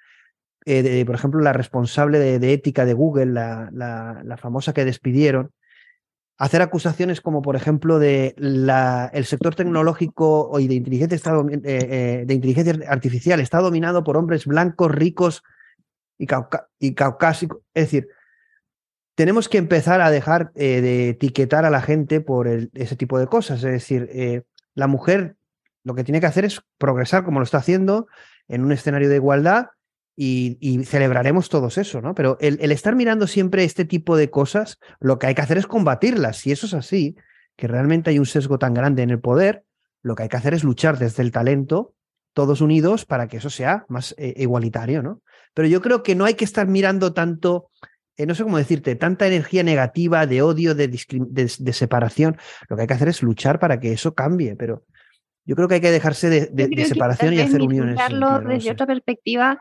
eh, de, por ejemplo, la responsable de, ética de Google, la, famosa que despidieron, hacer acusaciones como, por ejemplo, de el sector tecnológico y de inteligencia, eh, eh, de inteligencia artificial está dominado por hombres blancos, ricos y caucásicos. Es decir, tenemos que empezar a dejar eh, de etiquetar a la gente por ese tipo de cosas. Es decir, eh, la mujer lo que tiene que hacer es progresar como lo está haciendo en un escenario de igualdad y, celebraremos todos eso, ¿no? Pero el, estar mirando siempre este tipo de cosas, lo que hay que hacer es combatirlas. Si eso es así, que realmente hay un sesgo tan grande en el poder, lo que hay que hacer es luchar desde el talento, todos unidos, para que eso sea más eh, igualitario, ¿no? Pero yo creo que no hay que estar mirando tanto eh, no sé cómo decirte, tanta energía negativa, de odio, de, separación. Lo que hay que hacer es luchar para que eso cambie, pero yo creo que hay que dejarse de, separación y hacer uniones. desde otra perspectiva,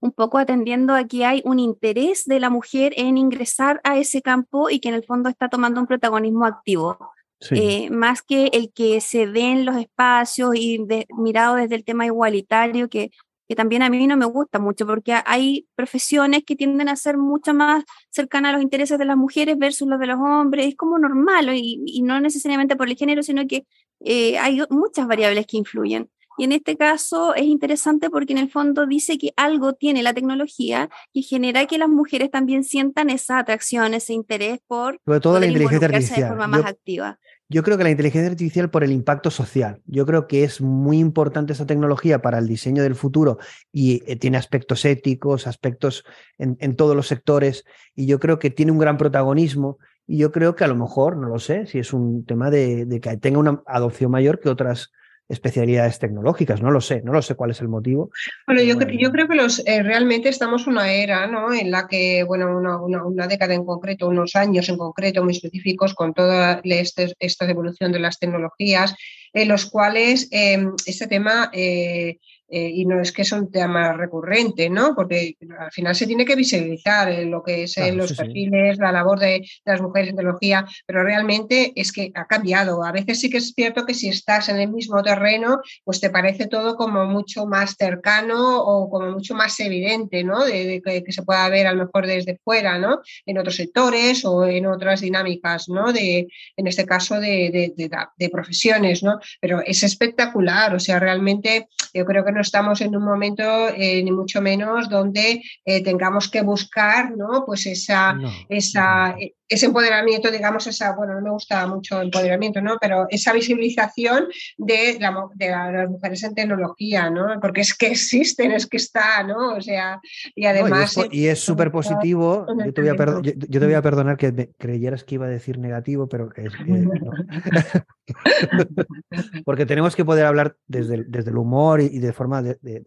un poco atendiendo a que hay un interés de la mujer en ingresar a ese campo y que en el fondo está tomando un protagonismo activo. Eh, más que el que se den los espacios y mirado desde el tema igualitario, que que también a mí no me gusta mucho, porque hay profesiones que tienden a ser mucho más cercanas a los intereses de las mujeres versus los de los hombres, es como normal, y, no necesariamente por el género, sino que eh, hay muchas variables que influyen. Y en este caso es interesante porque en el fondo dice que algo tiene la tecnología que genera que las mujeres también sientan esa atracción, ese interés por Sobre todo la inteligencia artificial. de forma más activa. Yo creo que la inteligencia artificial por el impacto social. Yo creo que es muy importante esa tecnología para el diseño del futuro y eh, tiene aspectos éticos, aspectos en, todos los sectores y yo creo que tiene un gran protagonismo y yo creo que a lo mejor, no lo sé, si es un tema de, de que tenga una adopción mayor que otras especialidades tecnológicas. No lo sé, no lo sé cuál es el motivo. Bueno, yo, yo creo que los, eh, realmente estamos en una era ¿no? en la que, bueno, una, una, década en concreto, unos años en concreto muy específicos con toda este, esta evolución de las tecnologías, en los cuales eh, este tema eh, eh, y no es que es un tema recurrente, ¿no? Porque al final se tiene que visibilizar lo que es los perfiles, la labor de, las mujeres en tecnología, pero realmente es que ha cambiado. A veces sí que es cierto que si estás en el mismo terreno, pues te parece todo como mucho más cercano o como mucho más evidente, ¿no? De, que, se pueda ver a lo mejor desde fuera, ¿no? En otros sectores o en otras dinámicas, ¿no? De, en este caso de, de profesiones, ¿no? Pero es espectacular, o sea, realmente yo creo que no estamos en un momento, eh, ni mucho menos, donde eh, tengamos que buscar ¿no? pues esa, esa, ese empoderamiento, digamos, esa, bueno, no me gusta mucho empoderamiento, ¿no? Pero esa visibilización de, de las mujeres en tecnología, ¿no? Porque es que existen, es que está, ¿no? O sea, y además... y es súper positivo, yo te, voy a yo, te voy a perdonar que creyeras que iba a decir negativo, pero que es... Porque tenemos que poder hablar desde el, desde el humor y, de forma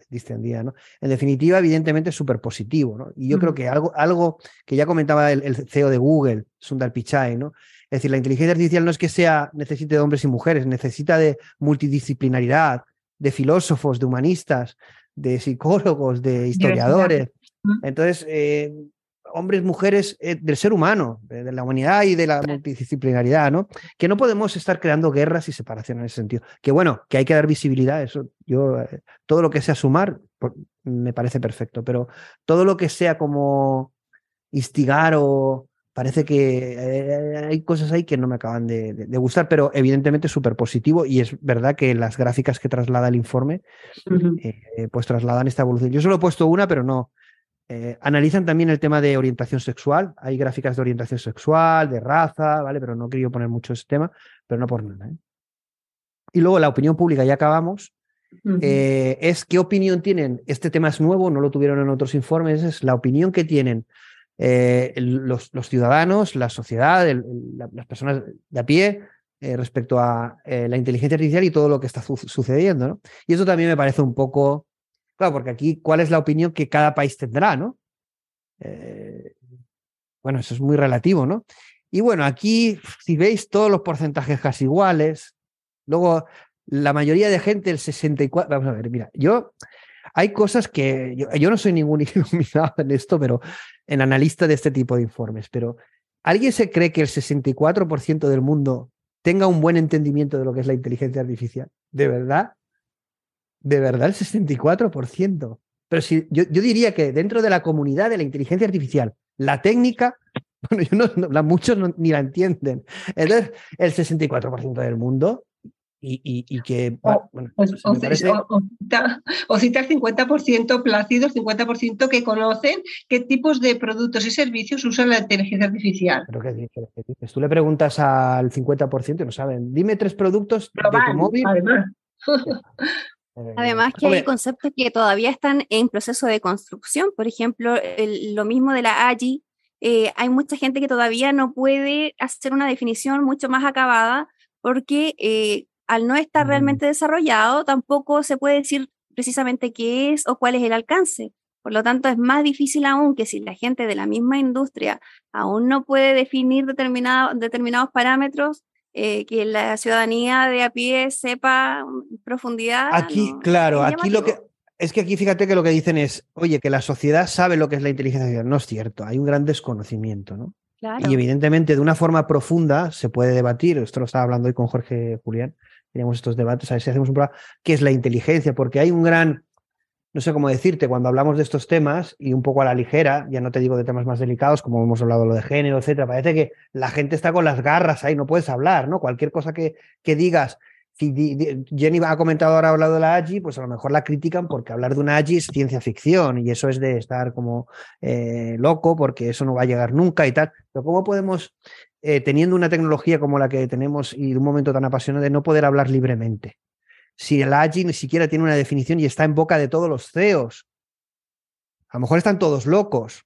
distendida, ¿no? En definitiva, evidentemente es súper positivo, ¿no? Y yo creo que algo, algo que ya comentaba el CEO de Google, Sundar Pichai, ¿no? Es decir, la inteligencia artificial no es que sea necesite de hombres y mujeres, necesita de multidisciplinaridad, de filósofos, de humanistas, de psicólogos, de historiadores. Entonces, eh, hombres, mujeres eh, del ser humano, de, la humanidad y de la multidisciplinaridad, ¿no? Que no podemos estar creando guerras y separación en ese sentido. Que bueno, que hay que dar visibilidad, eso yo, eh, todo lo que sea sumar, me parece perfecto, pero todo lo que sea como instigar o, parece que eh, hay cosas ahí que no me acaban de, gustar, pero evidentemente súper positivo y es verdad que las gráficas que traslada el informe eh, pues trasladan esta evolución. Yo solo he puesto una, pero no. Eh, analizan también el tema de orientación sexual. Hay gráficas de orientación sexual, de raza, ¿vale? Pero no quería poner mucho ese tema, pero no por nada. Y luego la opinión pública, ya acabamos. es qué opinión tienen. Este tema es nuevo, no lo tuvieron en otros informes. Es la opinión que tienen eh, los, ciudadanos, la sociedad, las personas de a pie eh, respecto a eh, la inteligencia artificial y todo lo que está sucediendo. ¿no? Y eso también me parece un poco, claro, porque aquí, ¿cuál es la opinión que cada país tendrá? ¿no? bueno, eso es muy relativo, ¿no? Y bueno, aquí, si veis todos los porcentajes casi iguales, luego la mayoría de gente, el 64, vamos a ver, mira, yo hay cosas que yo, no soy ningún iluminado en esto, pero en analista de este tipo de informes, pero ¿alguien se cree que el 64% del mundo tenga un buen entendimiento de lo que es la inteligencia artificial? ¿De verdad? ¿De verdad el 64%? Pero si yo, yo diría que dentro de la comunidad de la inteligencia artificial, la técnica, bueno, yo no, muchos ni la entienden. Entonces, el 64% del mundo y, que... o, bueno, o, o, citar, 50% plácidos, 50% que conocen qué tipos de productos y servicios usan la inteligencia artificial. ¿Pero qué dices? Tú le preguntas al 50% y no saben. Dime tres productos de tu móvil. Además. Además que hay conceptos que todavía están en proceso de construcción. Por ejemplo, lo mismo de la AGI. Eh, hay mucha gente que todavía no puede hacer una definición mucho más acabada porque eh, al no estar realmente desarrollado, tampoco se puede decir precisamente qué es o cuál es el alcance. Por lo tanto, es más difícil aún que si la gente de la misma industria aún no puede definir determinados parámetros, eh, que la ciudadanía de a pie sepa en profundidad. Aquí, claro, aquí lo que... Es que aquí fíjate que lo que dicen es, oye, que la sociedad sabe lo que es la inteligencia artificial. No es cierto, hay un gran desconocimiento, ¿no? Y evidentemente de una forma profunda se puede debatir, esto lo estaba hablando hoy con Jorge Julián, teníamos estos debates, a ver si hacemos un programa, ¿qué es la inteligencia? Porque hay un gran, no sé cómo decirte, cuando hablamos de estos temas y un poco a la ligera, ya no te digo de temas más delicados, como hemos hablado lo de género, etcétera, parece que la gente está con las garras ahí, no puedes hablar, ¿no? Cualquier cosa que, que digas, Jenny ha comentado ahora hablado de la AGI, pues a lo mejor la critican porque hablar de una AGI es ciencia ficción y eso es de estar como eh, loco porque eso no va a llegar nunca y tal. Pero ¿cómo podemos, eh, teniendo una tecnología como la que tenemos y un momento tan apasionante, no poder hablar libremente? si el AGI ni siquiera tiene una definición y está en boca de todos los CEOs. A lo mejor están todos locos.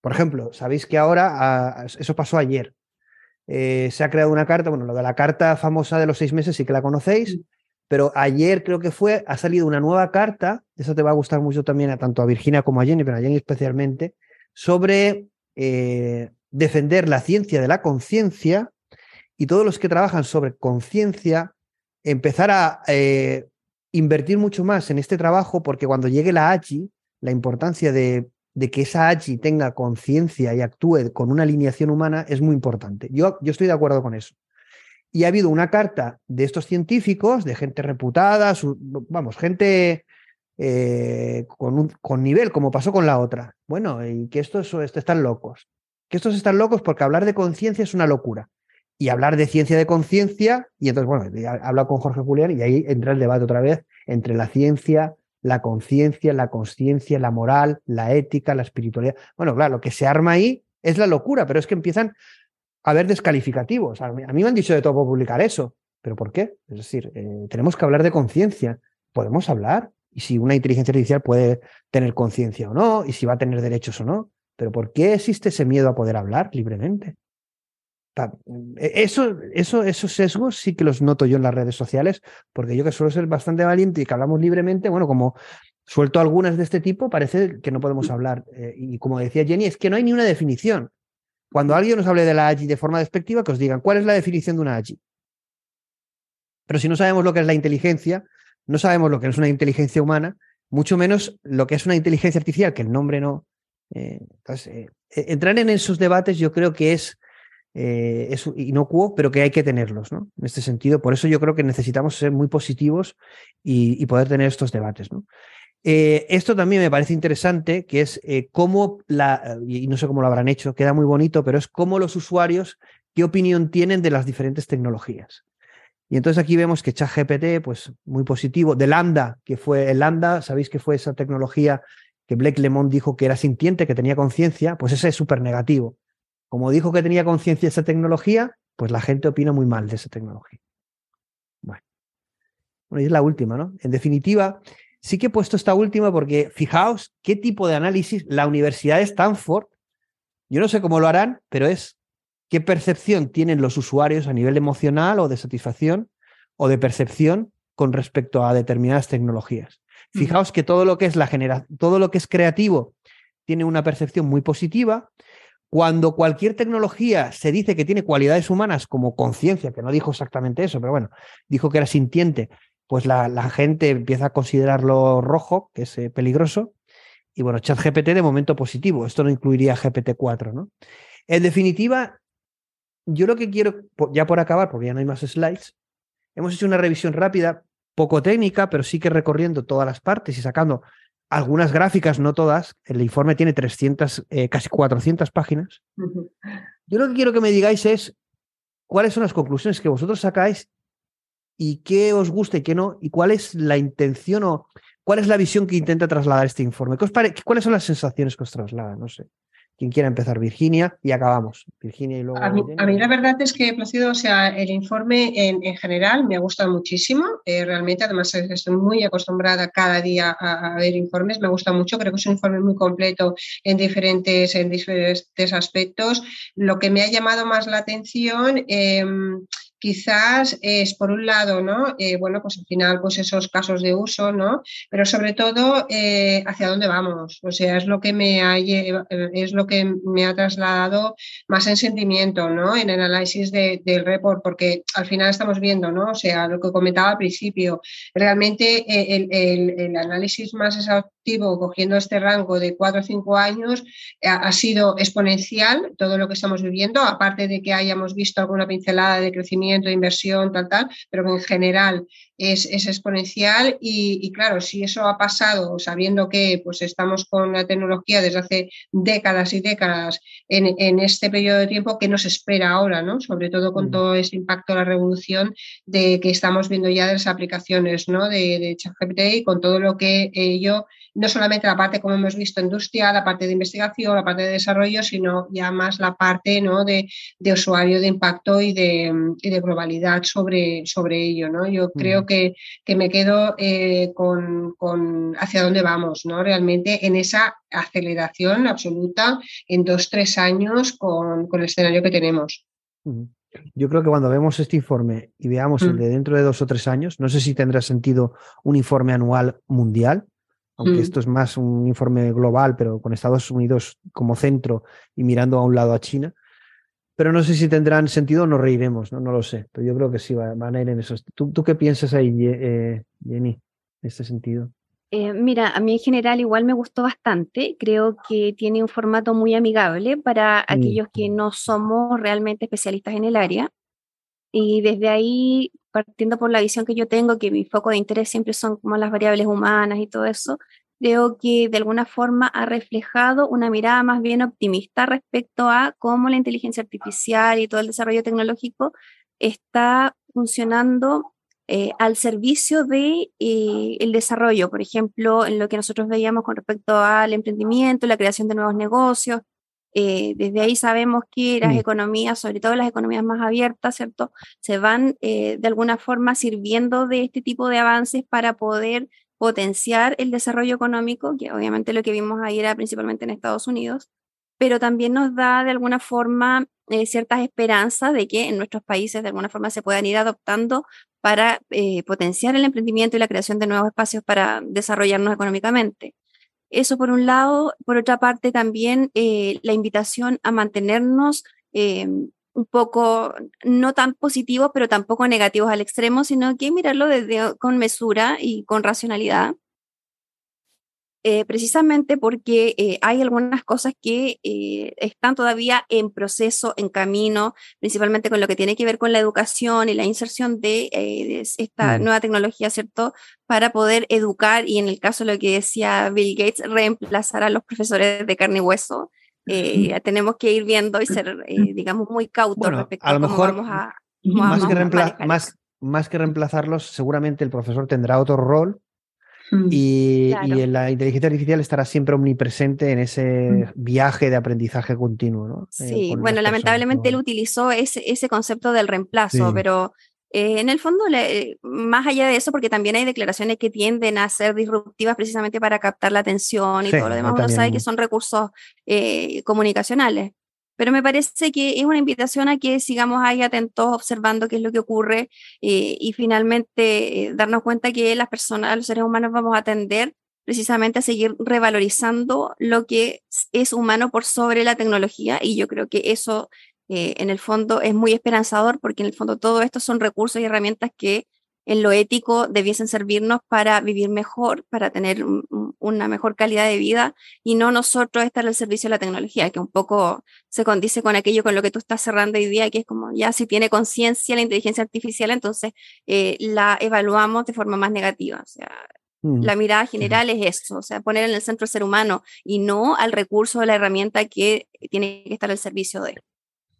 Por ejemplo, sabéis que ahora, ah, eso pasó ayer, eh, se ha creado una carta, bueno, lo de la carta famosa de los seis meses sí que la conocéis, pero ayer creo que fue, ha salido una nueva carta, eso te va a gustar mucho también a tanto a Virginia como a Jenny, pero a Jenny especialmente, sobre eh, defender la ciencia de la conciencia y todos los que trabajan sobre conciencia empezar a eh, invertir mucho más en este trabajo, porque cuando llegue la AGI, la importancia de, que esa AGI tenga conciencia y actúe con una alineación humana es muy importante. Yo, yo estoy de acuerdo con eso. Y ha habido una carta de estos científicos, de gente reputada, vamos, gente eh, con, con nivel, como pasó con la otra. Bueno, y que estos, estos están locos. Que estos están locos porque hablar de conciencia es una locura y hablar de ciencia de conciencia. Y entonces, bueno, he hablado con Jorge Julián y ahí entra el debate otra vez entre la ciencia, la conciencia, la consciencia, la moral, la ética, la espiritualidad. Bueno, claro, lo que se arma ahí es la locura, pero es que empiezan a haber descalificativos. A mí, me han dicho de todo publicar eso, pero ¿por qué? Es decir, eh, tenemos que hablar de conciencia. Podemos hablar y si una inteligencia artificial puede tener conciencia o no, y si va a tener derechos o no. Pero ¿por qué existe ese miedo a poder hablar libremente? E, eso, eso, esos sesgos sí que los noto yo en las redes sociales, porque yo que suelo ser bastante valiente y que hablamos libremente, bueno, como suelto algunas de este tipo, parece que no podemos hablar. Eh, y como decía Jenny, es que no hay ni una definición. Cuando alguien nos hable de la AGI de forma despectiva, que os digan, ¿cuál es la definición de una AGI? Pero si no sabemos lo que es la inteligencia, no sabemos lo que es una inteligencia humana, mucho menos lo que es una inteligencia artificial, que el nombre no. Eh, entonces, eh, entrar en esos debates yo creo que es eh, es inocuo, pero que hay que tenerlos, ¿no? En este sentido, por eso yo creo que necesitamos ser muy positivos y, poder tener estos debates, ¿no? Esto también me parece interesante, que es cómo la, y no sé cómo lo habrán hecho, queda muy bonito, pero es cómo los usuarios, qué opinión tienen de las diferentes tecnologías. Y entonces aquí vemos que ChatGPT, pues muy positivo, de Lambda, que fue el Lambda, sabéis que fue esa tecnología que Blake Lemon dijo que era sintiente, que tenía conciencia, pues ese es súper negativo. Como dijo que tenía conciencia esa tecnología, pues la gente opina muy mal de esa tecnología. Bueno, bueno y es la última, ¿no? En definitiva, sí que he puesto esta última porque fijaos qué tipo de análisis la Universidad de Stanford, yo no sé cómo lo harán, pero es qué percepción tienen los usuarios a nivel emocional o de satisfacción o de percepción con respecto a determinadas tecnologías. Fijaos que todo lo que es la generación, todo lo que es creativo tiene una percepción muy positiva, cuando cualquier tecnología se dice que tiene cualidades humanas como conciencia, que no dijo exactamente eso, pero bueno, dijo que era sintiente, pues la, gente empieza a considerarlo rojo, que es eh, peligroso. Y bueno, ChatGPT de momento positivo, esto no incluiría GPT-4, ¿no? En definitiva, yo lo que quiero, ya por acabar, porque ya no hay más slides, hemos hecho una revisión rápida, poco técnica, pero sí que recorriendo todas las partes y sacando algunas gráficas, no todas. El informe tiene 300, eh, casi 400 páginas. Yo lo que quiero que me digáis es cuáles son las conclusiones que vosotros sacáis y qué os gusta y qué no, y cuál es la intención o cuál es la visión que intenta trasladar este informe. ¿Qué os ¿Cuáles son las sensaciones que os traslada? No sé quien quiera empezar, Virginia, y acabamos. Virginia y luego. A mí, la verdad es que, Placido, o sea, el informe en, general me ha gustado muchísimo. Eh, realmente, además, estoy muy acostumbrada cada día a, ver informes. Me gusta mucho. Creo que es un informe muy completo en diferentes, en diferentes aspectos. Lo que me ha llamado más la atención. Em, quizás es por un lado, ¿no? Eh, bueno, pues al final, pues esos casos de uso, ¿no? Pero sobre todo, eh, hacia dónde vamos. O sea, es lo que me ha, es lo que me ha trasladado más en sentimiento, ¿no? En el análisis del report, porque al final estamos viendo, ¿no? O sea, lo que comentaba al principio, realmente eh, el, el análisis más cogiendo este rango de cuatro o cinco años, ha sido exponencial todo lo que estamos viviendo, aparte de que hayamos visto alguna pincelada de crecimiento de inversión, tal, tal, pero en general es, exponencial y, claro, si eso ha pasado sabiendo que pues estamos con la tecnología desde hace décadas y décadas en, este periodo de tiempo, ¿qué nos espera ahora? ¿no? Sobre todo con mm. todo ese impacto, la revolución de que estamos viendo ya de las aplicaciones ¿no? de, de ChatGPT y con todo lo que ello no solamente la parte, como hemos visto, industrial, la parte de investigación, la parte de desarrollo, sino ya más la parte ¿no? de, usuario, de impacto y de, de globalidad sobre, sobre ello. ¿no? Yo creo que, que, me quedo eh, con, con, hacia dónde vamos, ¿no? realmente en esa aceleración absoluta en dos, tres años con, con el escenario que tenemos. Yo creo que cuando vemos este informe y veamos el mm. de dentro de dos o tres años, no sé si tendrá sentido un informe anual mundial, aunque mm. esto es más un informe global, pero con Estados Unidos como centro y mirando a un lado a China. Pero no sé si tendrán sentido o nos reiremos, no, no lo sé, pero yo creo que sí van a ir en eso. ¿Tú, qué piensas ahí, eh, Jenny, en este sentido? Eh, mira, a mí en general igual me gustó bastante. Creo que tiene un formato muy amigable para mm. aquellos que no somos realmente especialistas en el área. Y desde ahí, partiendo por la visión que yo tengo, que mi foco de interés siempre son como las variables humanas y todo eso, creo que de alguna forma ha reflejado una mirada más bien optimista respecto a cómo la inteligencia artificial y todo el desarrollo tecnológico está funcionando eh, al servicio de eh, el desarrollo, por ejemplo, en lo que nosotros veíamos con respecto al emprendimiento, la creación de nuevos negocios, eh, desde ahí sabemos que las economías, sobre todo las economías más abiertas, ¿cierto? Se van de alguna forma sirviendo de este tipo de avances para poder potenciar el desarrollo económico, que obviamente lo que vimos ahí era principalmente en Estados Unidos, pero también nos da de alguna forma eh, ciertas esperanzas de que en nuestros países de alguna forma se puedan ir adoptando para potenciar el emprendimiento y la creación de nuevos espacios para desarrollarnos económicamente. Eso por un lado. Por otra parte, también eh, la invitación a mantenernos eh, un poco, no tan positivos, pero tampoco negativos al extremo, sino que mirarlo desde, con mesura y con racionalidad. Eh, precisamente porque eh, hay algunas cosas que eh, están todavía en proceso, en camino, principalmente con lo que tiene que ver con la educación y la inserción de, esta mm. nueva tecnología, ¿cierto? Para poder educar y en el caso de lo que decía Bill Gates, reemplazar a los profesores de carne y hueso. Tenemos que ir viendo y ser, digamos, muy cautos respecto a, lo mejor, vamos a... más, que más, más que reemplazarlos, seguramente el profesor tendrá otro rol Mm, y, la inteligencia artificial estará siempre omnipresente en ese mm. viaje de aprendizaje continuo. ¿no? Eh, sí, bueno, lamentablemente él utilizó ese, ese concepto del reemplazo, pero eh, en el fondo, eh, más allá de eso, porque también hay declaraciones que tienden a ser disruptivas precisamente para captar la atención y todo lo demás, uno sabe que son recursos comunicacionales. Pero me parece que es una invitación a que sigamos ahí atentos, observando qué es lo que ocurre eh, y finalmente eh, darnos cuenta que las personas, los seres humanos vamos a tender precisamente a seguir revalorizando lo que es humano por sobre la tecnología y yo creo que eso eh, en el fondo es muy esperanzador porque en el fondo todo esto son recursos y herramientas que en lo ético debiesen servirnos para vivir mejor, para tener una mejor calidad de vida y no nosotros estar al servicio de la tecnología, que un poco se condice con aquello con lo que tú estás cerrando hoy día, que es como ya si tiene conciencia la inteligencia artificial, entonces eh, la evaluamos de forma más negativa. O sea, mm. la mirada general es eso, o sea, poner en el centro al ser humano y no al recurso o la herramienta que tiene que estar al servicio de él.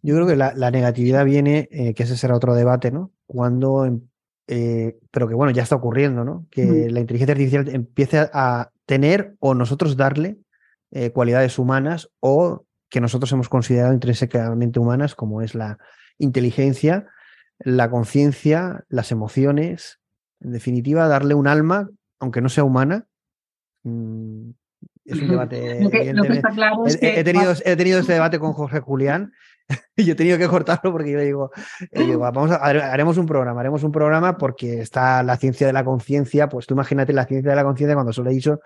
Yo creo que la, negatividad viene, eh, que ese será otro debate, ¿no? Cuando em, eh, pero que bueno, ya está ocurriendo, ¿no? Que la inteligencia artificial empiece a tener o nosotros darle eh, cualidades humanas o que nosotros hemos considerado intrínsecamente humanas, como es la inteligencia, la conciencia, las emociones, en definitiva, darle un alma, aunque no sea humana. Mm, es un debate. he, tenido, he tenido este debate con Jorge Julián yo he tenido que cortarlo porque yo digo, vamos a, haremos un programa, haremos un programa porque está la ciencia de la conciencia, pues tú imagínate la ciencia de la conciencia cuando se lo he dicho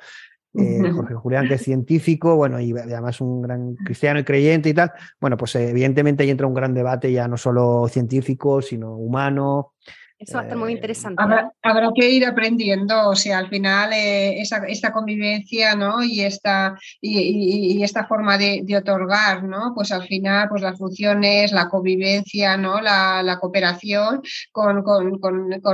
eh, Jorge Julián, que es científico, bueno, y además un gran cristiano y creyente y tal, bueno, pues evidentemente ahí entra un gran debate ya no solo científico, sino humano. Eso va a estar muy eh, interesante. Habrá, que ir aprendiendo, o sea, al final eh, esta convivencia, ¿no? Y esta, y, esta forma de, otorgar, ¿no? Pues al final, pues las funciones, la convivencia, ¿no? La, cooperación con,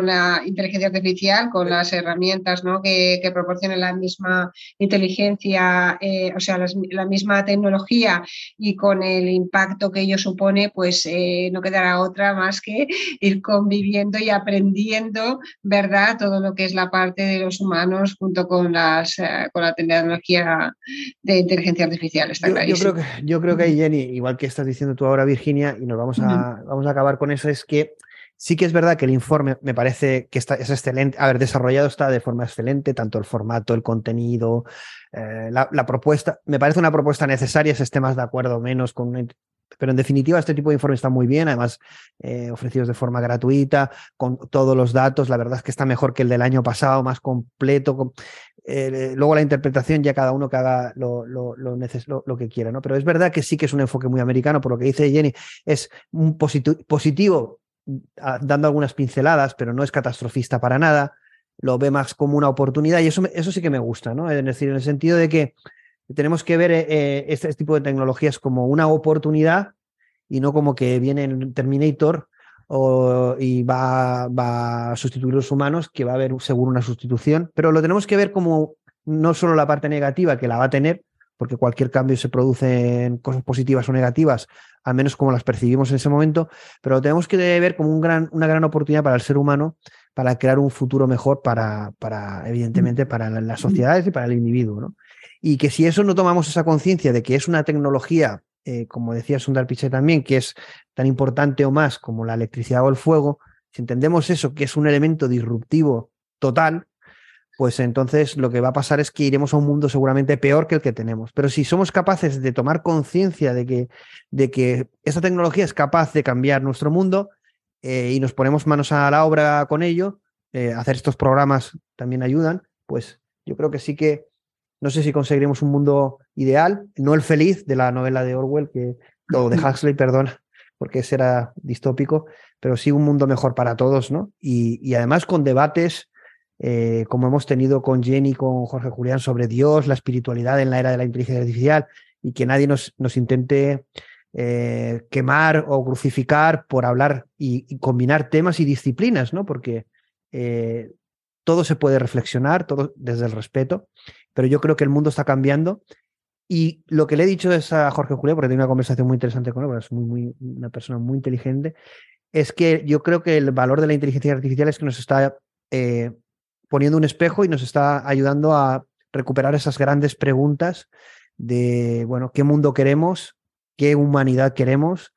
la inteligencia artificial, con las herramientas, ¿no? Que, que proporcionan la misma inteligencia, eh, o sea, la misma tecnología y con el impacto que ello supone, pues no quedará otra más que ir conviviendo y aprendiendo, ¿verdad? Todo lo que es la parte de los humanos junto con, las, eh, con la tecnología de inteligencia artificial. Está yo, yo, creo que, yo creo que ahí, Jenny, igual que estás diciendo tú ahora, Virginia, y nos vamos a, vamos a acabar con eso, es que Sí que es verdad que el informe me parece que está, es excelente, haber desarrollado está de forma excelente, tanto el formato, el contenido, eh, la, propuesta. Me parece una propuesta necesaria, si esté más de acuerdo o menos con pero en definitiva, este tipo de informes está muy bien, además eh, ofrecidos de forma gratuita, con todos los datos. La verdad es que está mejor que el del año pasado, más completo. Eh, luego la interpretación, ya cada uno que haga lo, lo, lo, que quiera, ¿no? Pero es verdad que sí que es un enfoque muy americano, por lo que dice Jenny, es un positivo, dando algunas pinceladas, pero no es catastrofista para nada. Lo ve más como una oportunidad y eso, eso sí que me gusta, ¿no? Es decir, en el sentido de que tenemos que ver eh, eh, este, tipo de tecnologías como una oportunidad y no como que viene el Terminator y va, a sustituir los humanos, que va a haber seguro una sustitución, pero lo tenemos que ver como no solo la parte negativa que la va a tener, porque cualquier cambio se produce en cosas positivas o negativas, al menos como las percibimos en ese momento, pero lo tenemos que ver como una gran oportunidad para el ser humano para crear un futuro mejor para, para evidentemente, para las sociedades y para el individuo. ¿no? Y que si eso no tomamos esa conciencia de que es una tecnología, eh, como decía Sundar Pichai también, que es tan importante o más como la electricidad o el fuego, si entendemos eso, que es un elemento disruptivo total, pues entonces lo que va a pasar es que iremos a un mundo seguramente peor que el que tenemos. Pero si somos capaces de tomar conciencia de que, de que esa tecnología es capaz de cambiar nuestro mundo eh, y nos ponemos manos a la obra con ello, eh, hacer estos programas también ayudan, pues yo creo que sí que no sé si conseguiremos un mundo ideal, no el feliz de la novela de Orwell, que, o de Huxley, perdón, porque ese era distópico, pero sí un mundo mejor para todos, ¿no? Y, además con debates eh, como hemos tenido con Jenny, con Jorge Julián, sobre Dios, la espiritualidad en la era de la inteligencia artificial, y que nadie nos, nos intente eh, quemar o crucificar por hablar y, combinar temas y disciplinas, ¿no? Porque eh, todo se puede reflexionar, todo desde el respeto, pero yo creo que el mundo está cambiando. Y lo que le he dicho es a Jorge Julio, porque tengo una conversación muy interesante con él, es muy, muy, una persona muy inteligente, es que yo creo que el valor de la inteligencia artificial es que nos está eh, poniendo un espejo y nos está ayudando a recuperar esas grandes preguntas de, bueno, qué mundo queremos, qué humanidad queremos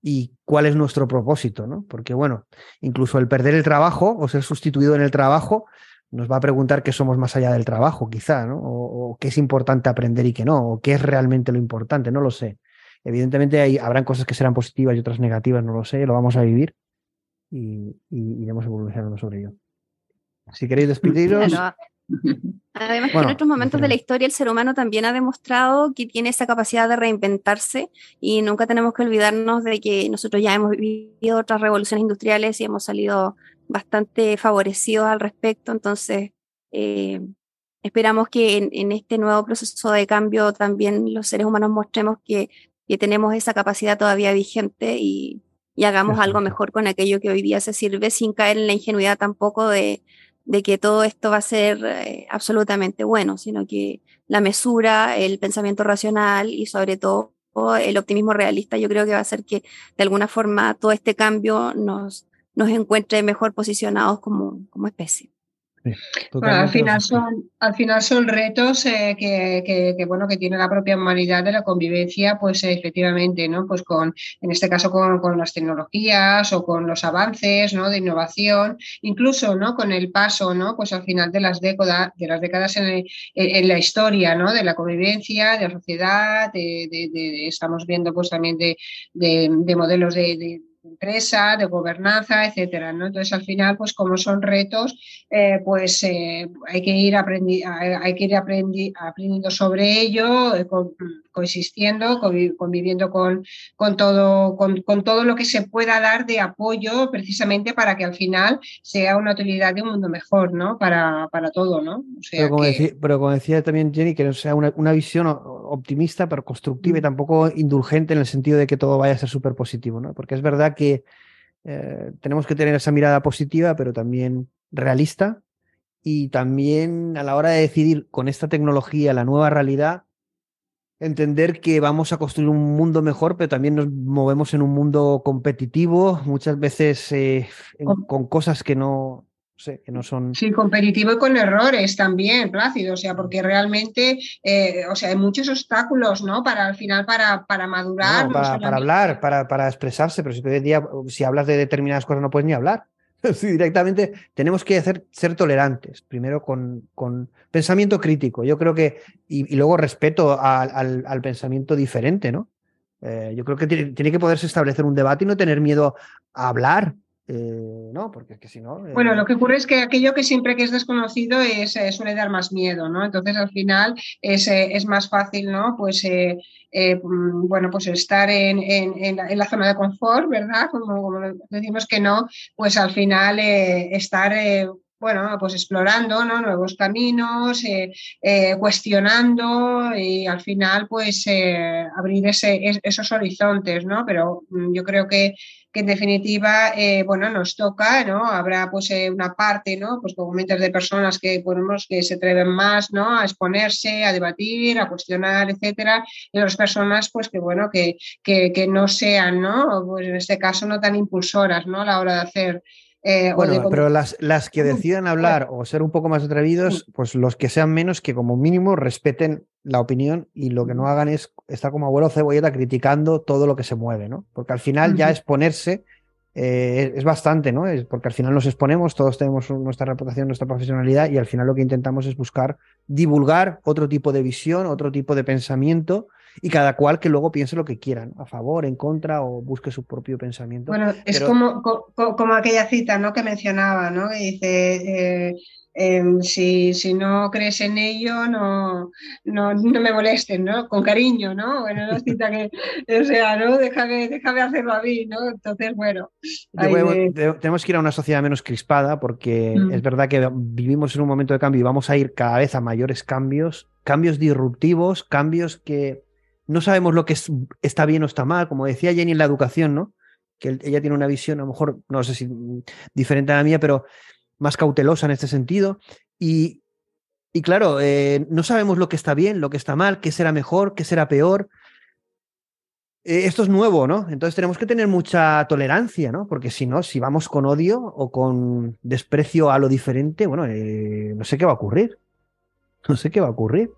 y cuál es nuestro propósito, ¿no? Porque, bueno, incluso el perder el trabajo o ser sustituido en el trabajo nos va a preguntar qué somos más allá del trabajo, quizá, ¿no? O, qué es importante aprender y qué no, o qué es realmente lo importante, no lo sé. Evidentemente hay, habrán cosas que serán positivas y otras negativas, no lo sé, lo vamos a vivir y, iremos evolucionando sobre ello. Si queréis despediros. Además que en otros momentos de la historia el ser humano también ha demostrado que tiene esa capacidad de reinventarse y nunca tenemos que olvidarnos de que nosotros ya hemos vivido otras revoluciones industriales y hemos salido bastante favorecidos al respecto. Entonces, eh, esperamos que en, este nuevo proceso de cambio también los seres humanos mostremos que, que tenemos esa capacidad todavía vigente y, y hagamos algo mejor con aquello que hoy día se sirve sin caer en la ingenuidad tampoco de, de que todo esto va a ser eh, absolutamente bueno, sino que la mesura, el pensamiento racional y sobre todo el optimismo realista, yo creo que va a hacer que de alguna forma todo este cambio nos, nos encuentre mejor posicionados como, como especie. al final son, al final son retos eh, que, bueno, que tiene la propia humanidad de la convivencia, pues efectivamente, ¿no? Pues con, en este caso con, las tecnologías o con los avances, ¿no? De innovación, incluso, ¿no? Con el paso, ¿no? Pues al final de las décadas, de las décadas en, en, la historia, ¿no? De la convivencia, de la sociedad, de, estamos viendo pues también de, de modelos de empresa, de gobernanza, etcétera. ¿no? Entonces, al final, pues como son retos, eh, pues eh, hay que ir, aprendi hay que ir aprendiendo sobre ello, eh, coexistiendo, conviviendo con, con, todo, con, todo lo que se pueda dar de apoyo precisamente para que al final sea una utilidad de un mundo mejor, ¿no? Para, para todo, ¿no? pero, como decía, pero, como decía, también Jenny, que no sea una, una visión optimista, pero constructiva y mm. tampoco indulgente en el sentido de que todo vaya a ser súper positivo, ¿no? Porque es verdad que eh, tenemos que tener esa mirada positiva, pero también realista y también a la hora de decidir con esta tecnología la nueva realidad, entender que vamos a construir un mundo mejor, pero también nos movemos en un mundo competitivo, muchas veces eh, con cosas que no, que no son... Sí, competitivo y con errores también, Plácido, o sea, porque realmente, eh, o sea, hay muchos obstáculos, ¿no? Para al final, para, para madurar. para, hablar, para, para expresarse, pero si hoy día, si hablas de determinadas cosas no puedes ni hablar. Sí, directamente tenemos que hacer, ser tolerantes, primero con, con pensamiento crítico, yo creo que, y, luego respeto al, al, pensamiento diferente, ¿no? Eh, yo creo que tiene, tiene, que poderse establecer un debate y no tener miedo a hablar, eh, no, porque es que si no. Bueno, lo que ocurre es que aquello que siempre que es desconocido es, eh, suele dar más miedo, ¿no? Entonces al final es, eh, es más fácil, ¿no? Pues mm, bueno, pues estar en, en, la, zona de confort, ¿verdad? Como, decimos que no, pues al final estar bueno, pues explorando ¿no? nuevos caminos, cuestionando y al final pues abrir esos horizontes, ¿no? Pero mm, yo creo que en definitiva, eh, bueno, nos toca, ¿no? Habrá pues eh, una parte, ¿no? Pues momentos de personas que ponemos que se atreven más, ¿no? A exponerse, a debatir, a cuestionar, etcétera, y otras personas, pues que bueno, que, que, que no sean, ¿no? Pues en este caso no tan impulsoras, ¿no? A la hora de hacer eh, bueno, pero las, las que decidan hablar o ser un poco más atrevidos, pues los que sean menos, que como mínimo respeten la opinión y lo que no hagan es estar como abuelo cebolleta criticando todo lo que se mueve, ¿no? Porque al final ya exponerse eh, es bastante, ¿no? Es porque al final nos exponemos, todos tenemos nuestra reputación, nuestra profesionalidad y al final lo que intentamos es buscar divulgar otro tipo de visión, otro tipo de pensamiento y cada cual que luego piense lo que quieran, a favor, en contra o busque su propio pensamiento. Bueno, es como, como, aquella cita ¿no? que mencionaba, ¿no? que dice, eh, em, si, si, no crees en ello, no, no, no, me molesten, ¿no? Con cariño, ¿no? Bueno, la cita que, o sea, ¿no? Déjame, déjame hacerlo a mí, ¿no? Entonces, bueno. Tenemos que ir a una sociedad menos crispada porque mm. es verdad que vivimos en un momento de cambio y vamos a ir cada vez a mayores cambios, cambios disruptivos, cambios que no sabemos lo que está bien o está mal, como decía Jenny en la educación, ¿no? Que ella tiene una visión, a lo mejor, no sé si diferente a la mía, pero más cautelosa en este sentido. Y, y claro, eh, no sabemos lo que está bien, lo que está mal, qué será mejor, qué será peor. Eh, esto es nuevo, ¿no? Entonces tenemos que tener mucha tolerancia, ¿no? Porque si no, si vamos con odio o con desprecio a lo diferente, bueno, eh, no sé qué va a ocurrir. No sé qué va a ocurrir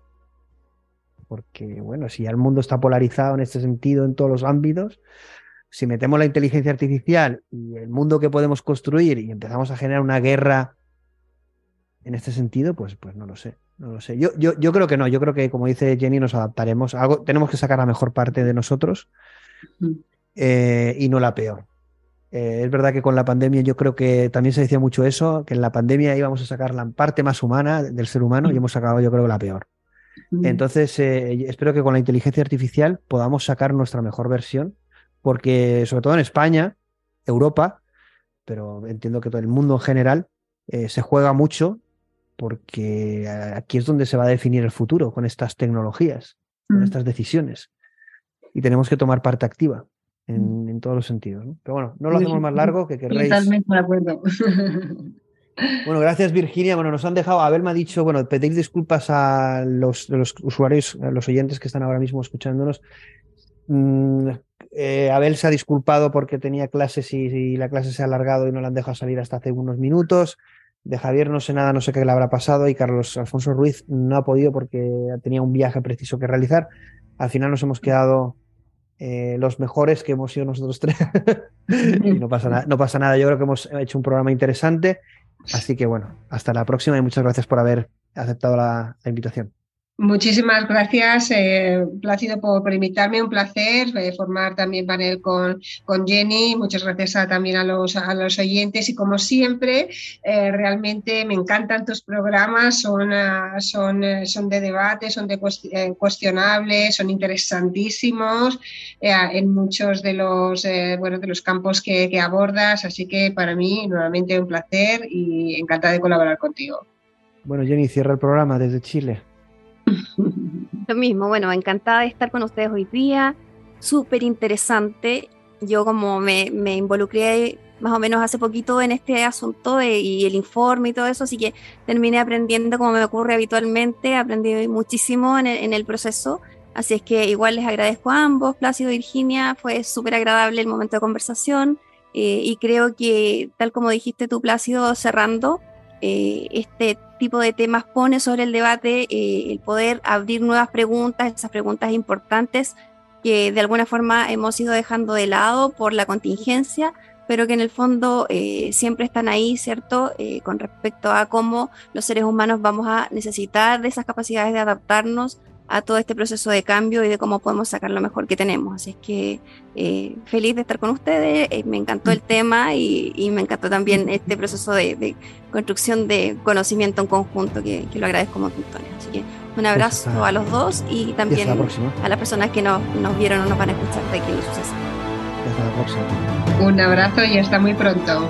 porque bueno, si ya el mundo está polarizado en este sentido en todos los ámbitos, si metemos la inteligencia artificial y el mundo que podemos construir y empezamos a generar una guerra en este sentido, pues, pues no lo sé. No lo sé. Yo, yo, yo creo que no. Yo creo que, como dice Jenny, nos adaptaremos. Algo, tenemos que sacar la mejor parte de nosotros eh, y no la peor. Eh, es verdad que con la pandemia yo creo que también se decía mucho eso, que en la pandemia íbamos a sacar la parte más humana del ser humano y hemos sacado yo creo la peor. Entonces, eh, espero que con la inteligencia artificial podamos sacar nuestra mejor versión, porque sobre todo en España, Europa, pero entiendo que todo el mundo en general, eh, se juega mucho porque aquí es donde se va a definir el futuro con estas tecnologías, con estas decisiones. Y tenemos que tomar parte activa en, todos los sentidos. Pero bueno, no lo hacemos más largo que querréis. Totalmente de acuerdo. Bueno, gracias Virginia. Bueno, nos han dejado, Abel me ha dicho, bueno, pedir disculpas a los, usuarios, a los oyentes que están ahora mismo escuchándonos. Mm, eh, Abel se ha disculpado porque tenía clases y, la clase se ha alargado y no la han dejado salir hasta hace unos minutos. De Javier no sé nada, no sé qué le habrá pasado y Carlos Alfonso Ruiz no ha podido porque tenía un viaje preciso que realizar. Al final nos hemos quedado eh, los mejores que hemos sido nosotros tres. y no pasa, no pasa nada, yo creo que hemos hecho un programa interesante Así que bueno, hasta la próxima y muchas gracias por haber aceptado la invitación. Muchísimas gracias, eh, Plácido, por, invitarme. Un placer eh, formar también panel con, con Jenny. Muchas gracias también a los, a los oyentes. Y como siempre, eh, realmente me encantan tus programas. Son, ah, son, eh, son de debate, son de cuestionables, son interesantísimos en muchos de los, bueno, de los campos que, que abordas. Así que para mí, nuevamente, un placer y encantada de colaborar contigo. Bueno, Jenny, cierra el programa desde Chile. Lo mismo, bueno, encantada de estar con ustedes hoy día, súper interesante. Yo como me, me, involucré más o menos hace poquito en este asunto y el informe y todo eso, así que terminé aprendiendo como me ocurre habitualmente, aprendí muchísimo en el, en el proceso. Así es que igual les agradezco a ambos, Plácido y Virginia, fue súper agradable el momento de conversación eh, y creo que tal como dijiste tú, Plácido, cerrando, eh, este tipo de temas pone sobre el debate eh, el poder abrir nuevas preguntas, esas preguntas importantes que de alguna forma hemos ido dejando de lado por la contingencia, pero que en el fondo eh, siempre están ahí, ¿cierto? con respecto a cómo los seres humanos vamos a necesitar de esas capacidades de adaptarnos a todo este proceso de cambio y de cómo podemos sacar lo mejor que tenemos. Así es que eh, feliz de estar con ustedes, eh, me encantó el tema y, me encantó también este proceso de, construcción de conocimiento en conjunto que, lo agradezco un montón. Así que un abrazo a los dos y también a las personas que nos, nos, vieron o nos van a escuchar de aquí en los sucesos. Hasta la próxima. Un abrazo y hasta muy pronto.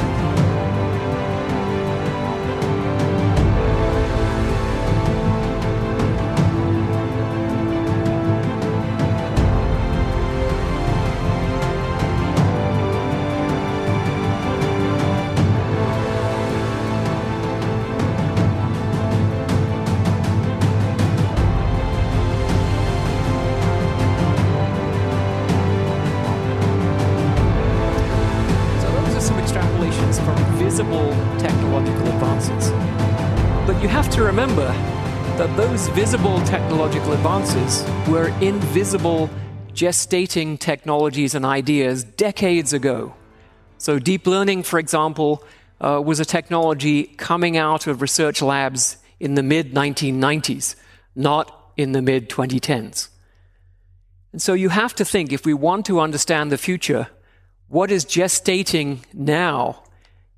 Those visible technological advances were invisible gestating technologies and ideas decades ago. So, deep learning, for example, uh, was a technology coming out of research labs in the mid 1990s, not in the mid 2010s. And so, you have to think if we want to understand the future, what is gestating now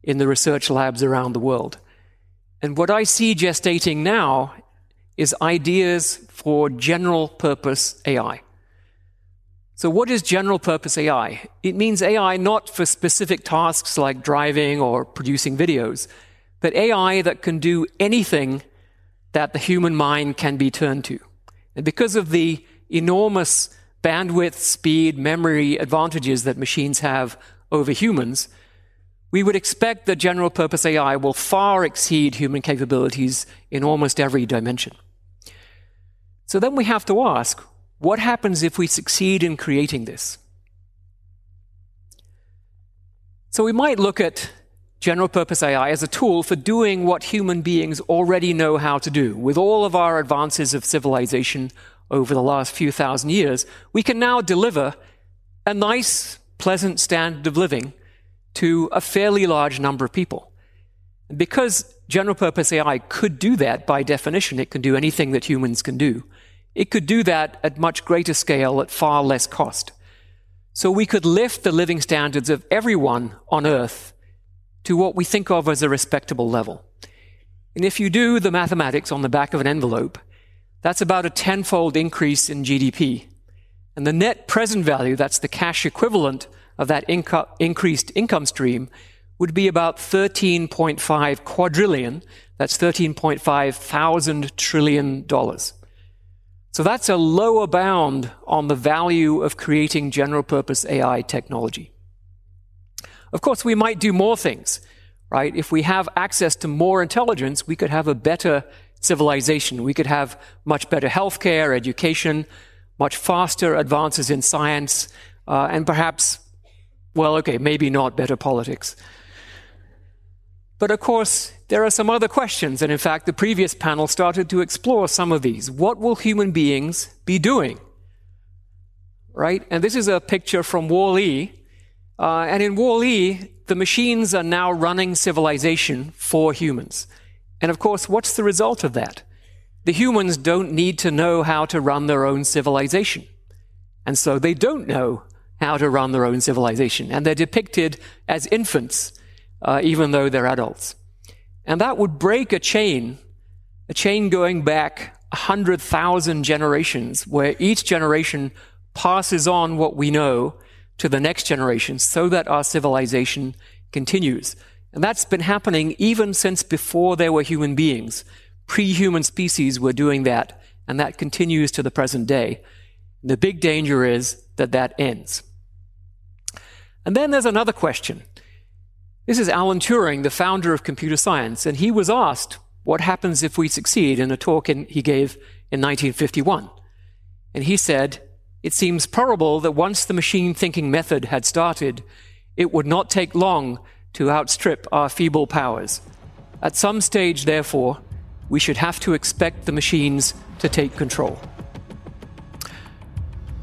in the research labs around the world? And what I see gestating now is ideas for general purpose AI. So, what is general purpose AI? It means AI not for specific tasks like driving or producing videos, but AI that can do anything that the human mind can be turned to. And because of the enormous bandwidth, speed, memory advantages that machines have over humans, we would expect that general purpose AI will far exceed human capabilities in almost every dimension. So then we have to ask what happens if we succeed in creating this? So we might look at general purpose AI as a tool for doing what human beings already know how to do. With all of our advances of civilization over the last few thousand years, we can now deliver a nice, pleasant standard of living to a fairly large number of people. Because general purpose AI could do that by definition, it can do anything that humans can do. It could do that at much greater scale at far less cost. So we could lift the living standards of everyone on earth to what we think of as a respectable level. And if you do the mathematics on the back of an envelope, that's about a tenfold increase in GDP. And the net present value, that's the cash equivalent of that inco- increased income stream, would be about 13.5 quadrillion. That's 13.5 thousand trillion dollars. So that's a lower bound on the value of creating general purpose AI technology. Of course, we might do more things, right? If we have access to more intelligence, we could have a better civilization. We could have much better healthcare, education, much faster advances in science, uh, and perhaps, well, okay, maybe not better politics. But of course, there are some other questions, and in fact, the previous panel started to explore some of these. What will human beings be doing? Right? And this is a picture from Wall-E. Uh, and in Wall-E, the machines are now running civilization for humans. And of course, what's the result of that? The humans don't need to know how to run their own civilization. And so they don't know how to run their own civilization. And they're depicted as infants, uh, even though they're adults. And that would break a chain, a chain going back 100,000 generations, where each generation passes on what we know to the next generation so that our civilization continues. And that's been happening even since before there were human beings. Pre human species were doing that, and that continues to the present day. The big danger is that that ends. And then there's another question. This is Alan Turing, the founder of computer science, and he was asked what happens if we succeed in a talk in, he gave in 1951. And he said, It seems probable that once the machine thinking method had started, it would not take long to outstrip our feeble powers. At some stage, therefore, we should have to expect the machines to take control.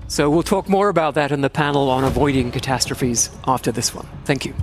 So we'll talk more about that in the panel on avoiding catastrophes after this one. Thank you.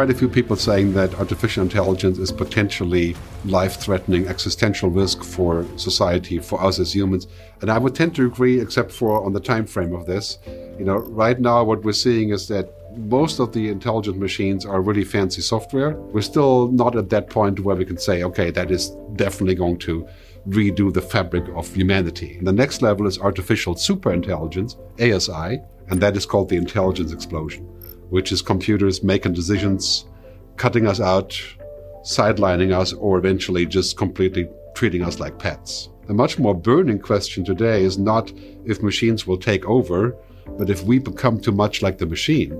Quite a few people saying that artificial intelligence is potentially life-threatening existential risk for society, for us as humans. And I would tend to agree, except for on the time frame of this. You know, right now what we're seeing is that most of the intelligent machines are really fancy software. We're still not at that point where we can say, okay, that is definitely going to redo the fabric of humanity. And the next level is artificial superintelligence, ASI, and that is called the intelligence explosion which is computers making decisions, cutting us out, sidelining us, or eventually just completely treating us like pets. The much more burning question today is not if machines will take over, but if we become too much like the machine.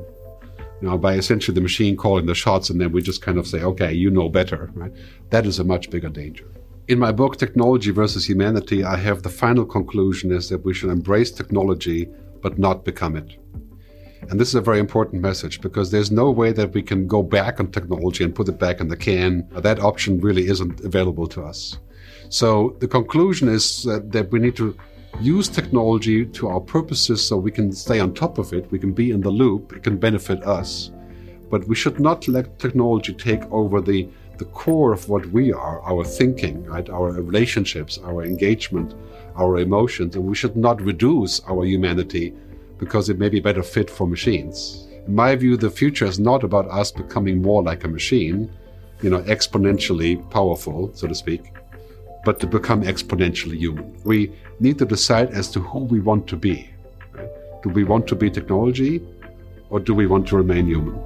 You know, by essentially the machine calling the shots and then we just kind of say, okay, you know better, right? That is a much bigger danger. In my book, Technology versus Humanity, I have the final conclusion is that we should embrace technology, but not become it. And this is a very important message because there's no way that we can go back on technology and put it back in the can. That option really isn't available to us. So the conclusion is that, that we need to use technology to our purposes so we can stay on top of it, we can be in the loop, it can benefit us. But we should not let technology take over the, the core of what we are, our thinking, right? our relationships, our engagement, our emotions, and we should not reduce our humanity because it may be better fit for machines. In my view, the future is not about us becoming more like a machine, you know, exponentially powerful, so to speak, but to become exponentially human. We need to decide as to who we want to be. Right? Do we want to be technology or do we want to remain human?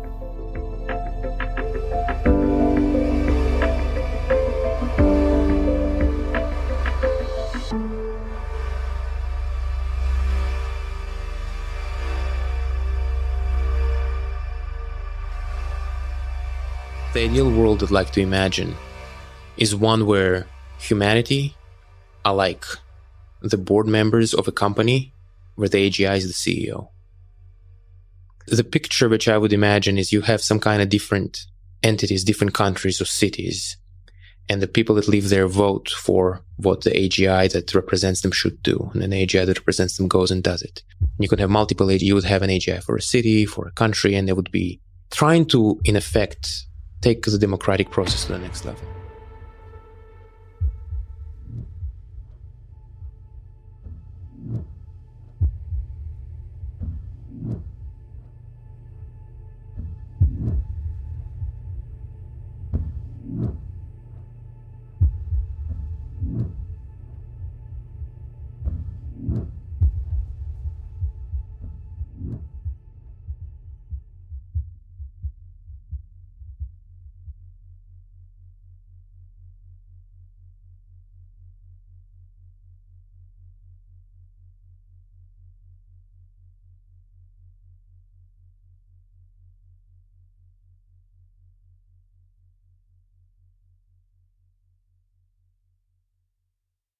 The ideal world I'd like to imagine is one where humanity are like the board members of a company where the AGI is the CEO. The picture which I would imagine is you have some kind of different entities, different countries or cities, and the people that leave their vote for what the AGI that represents them should do. And an AGI that represents them goes and does it. You could have multiple. You would have an AGI for a city, for a country, and they would be trying to, in effect, take the democratic process to the next level.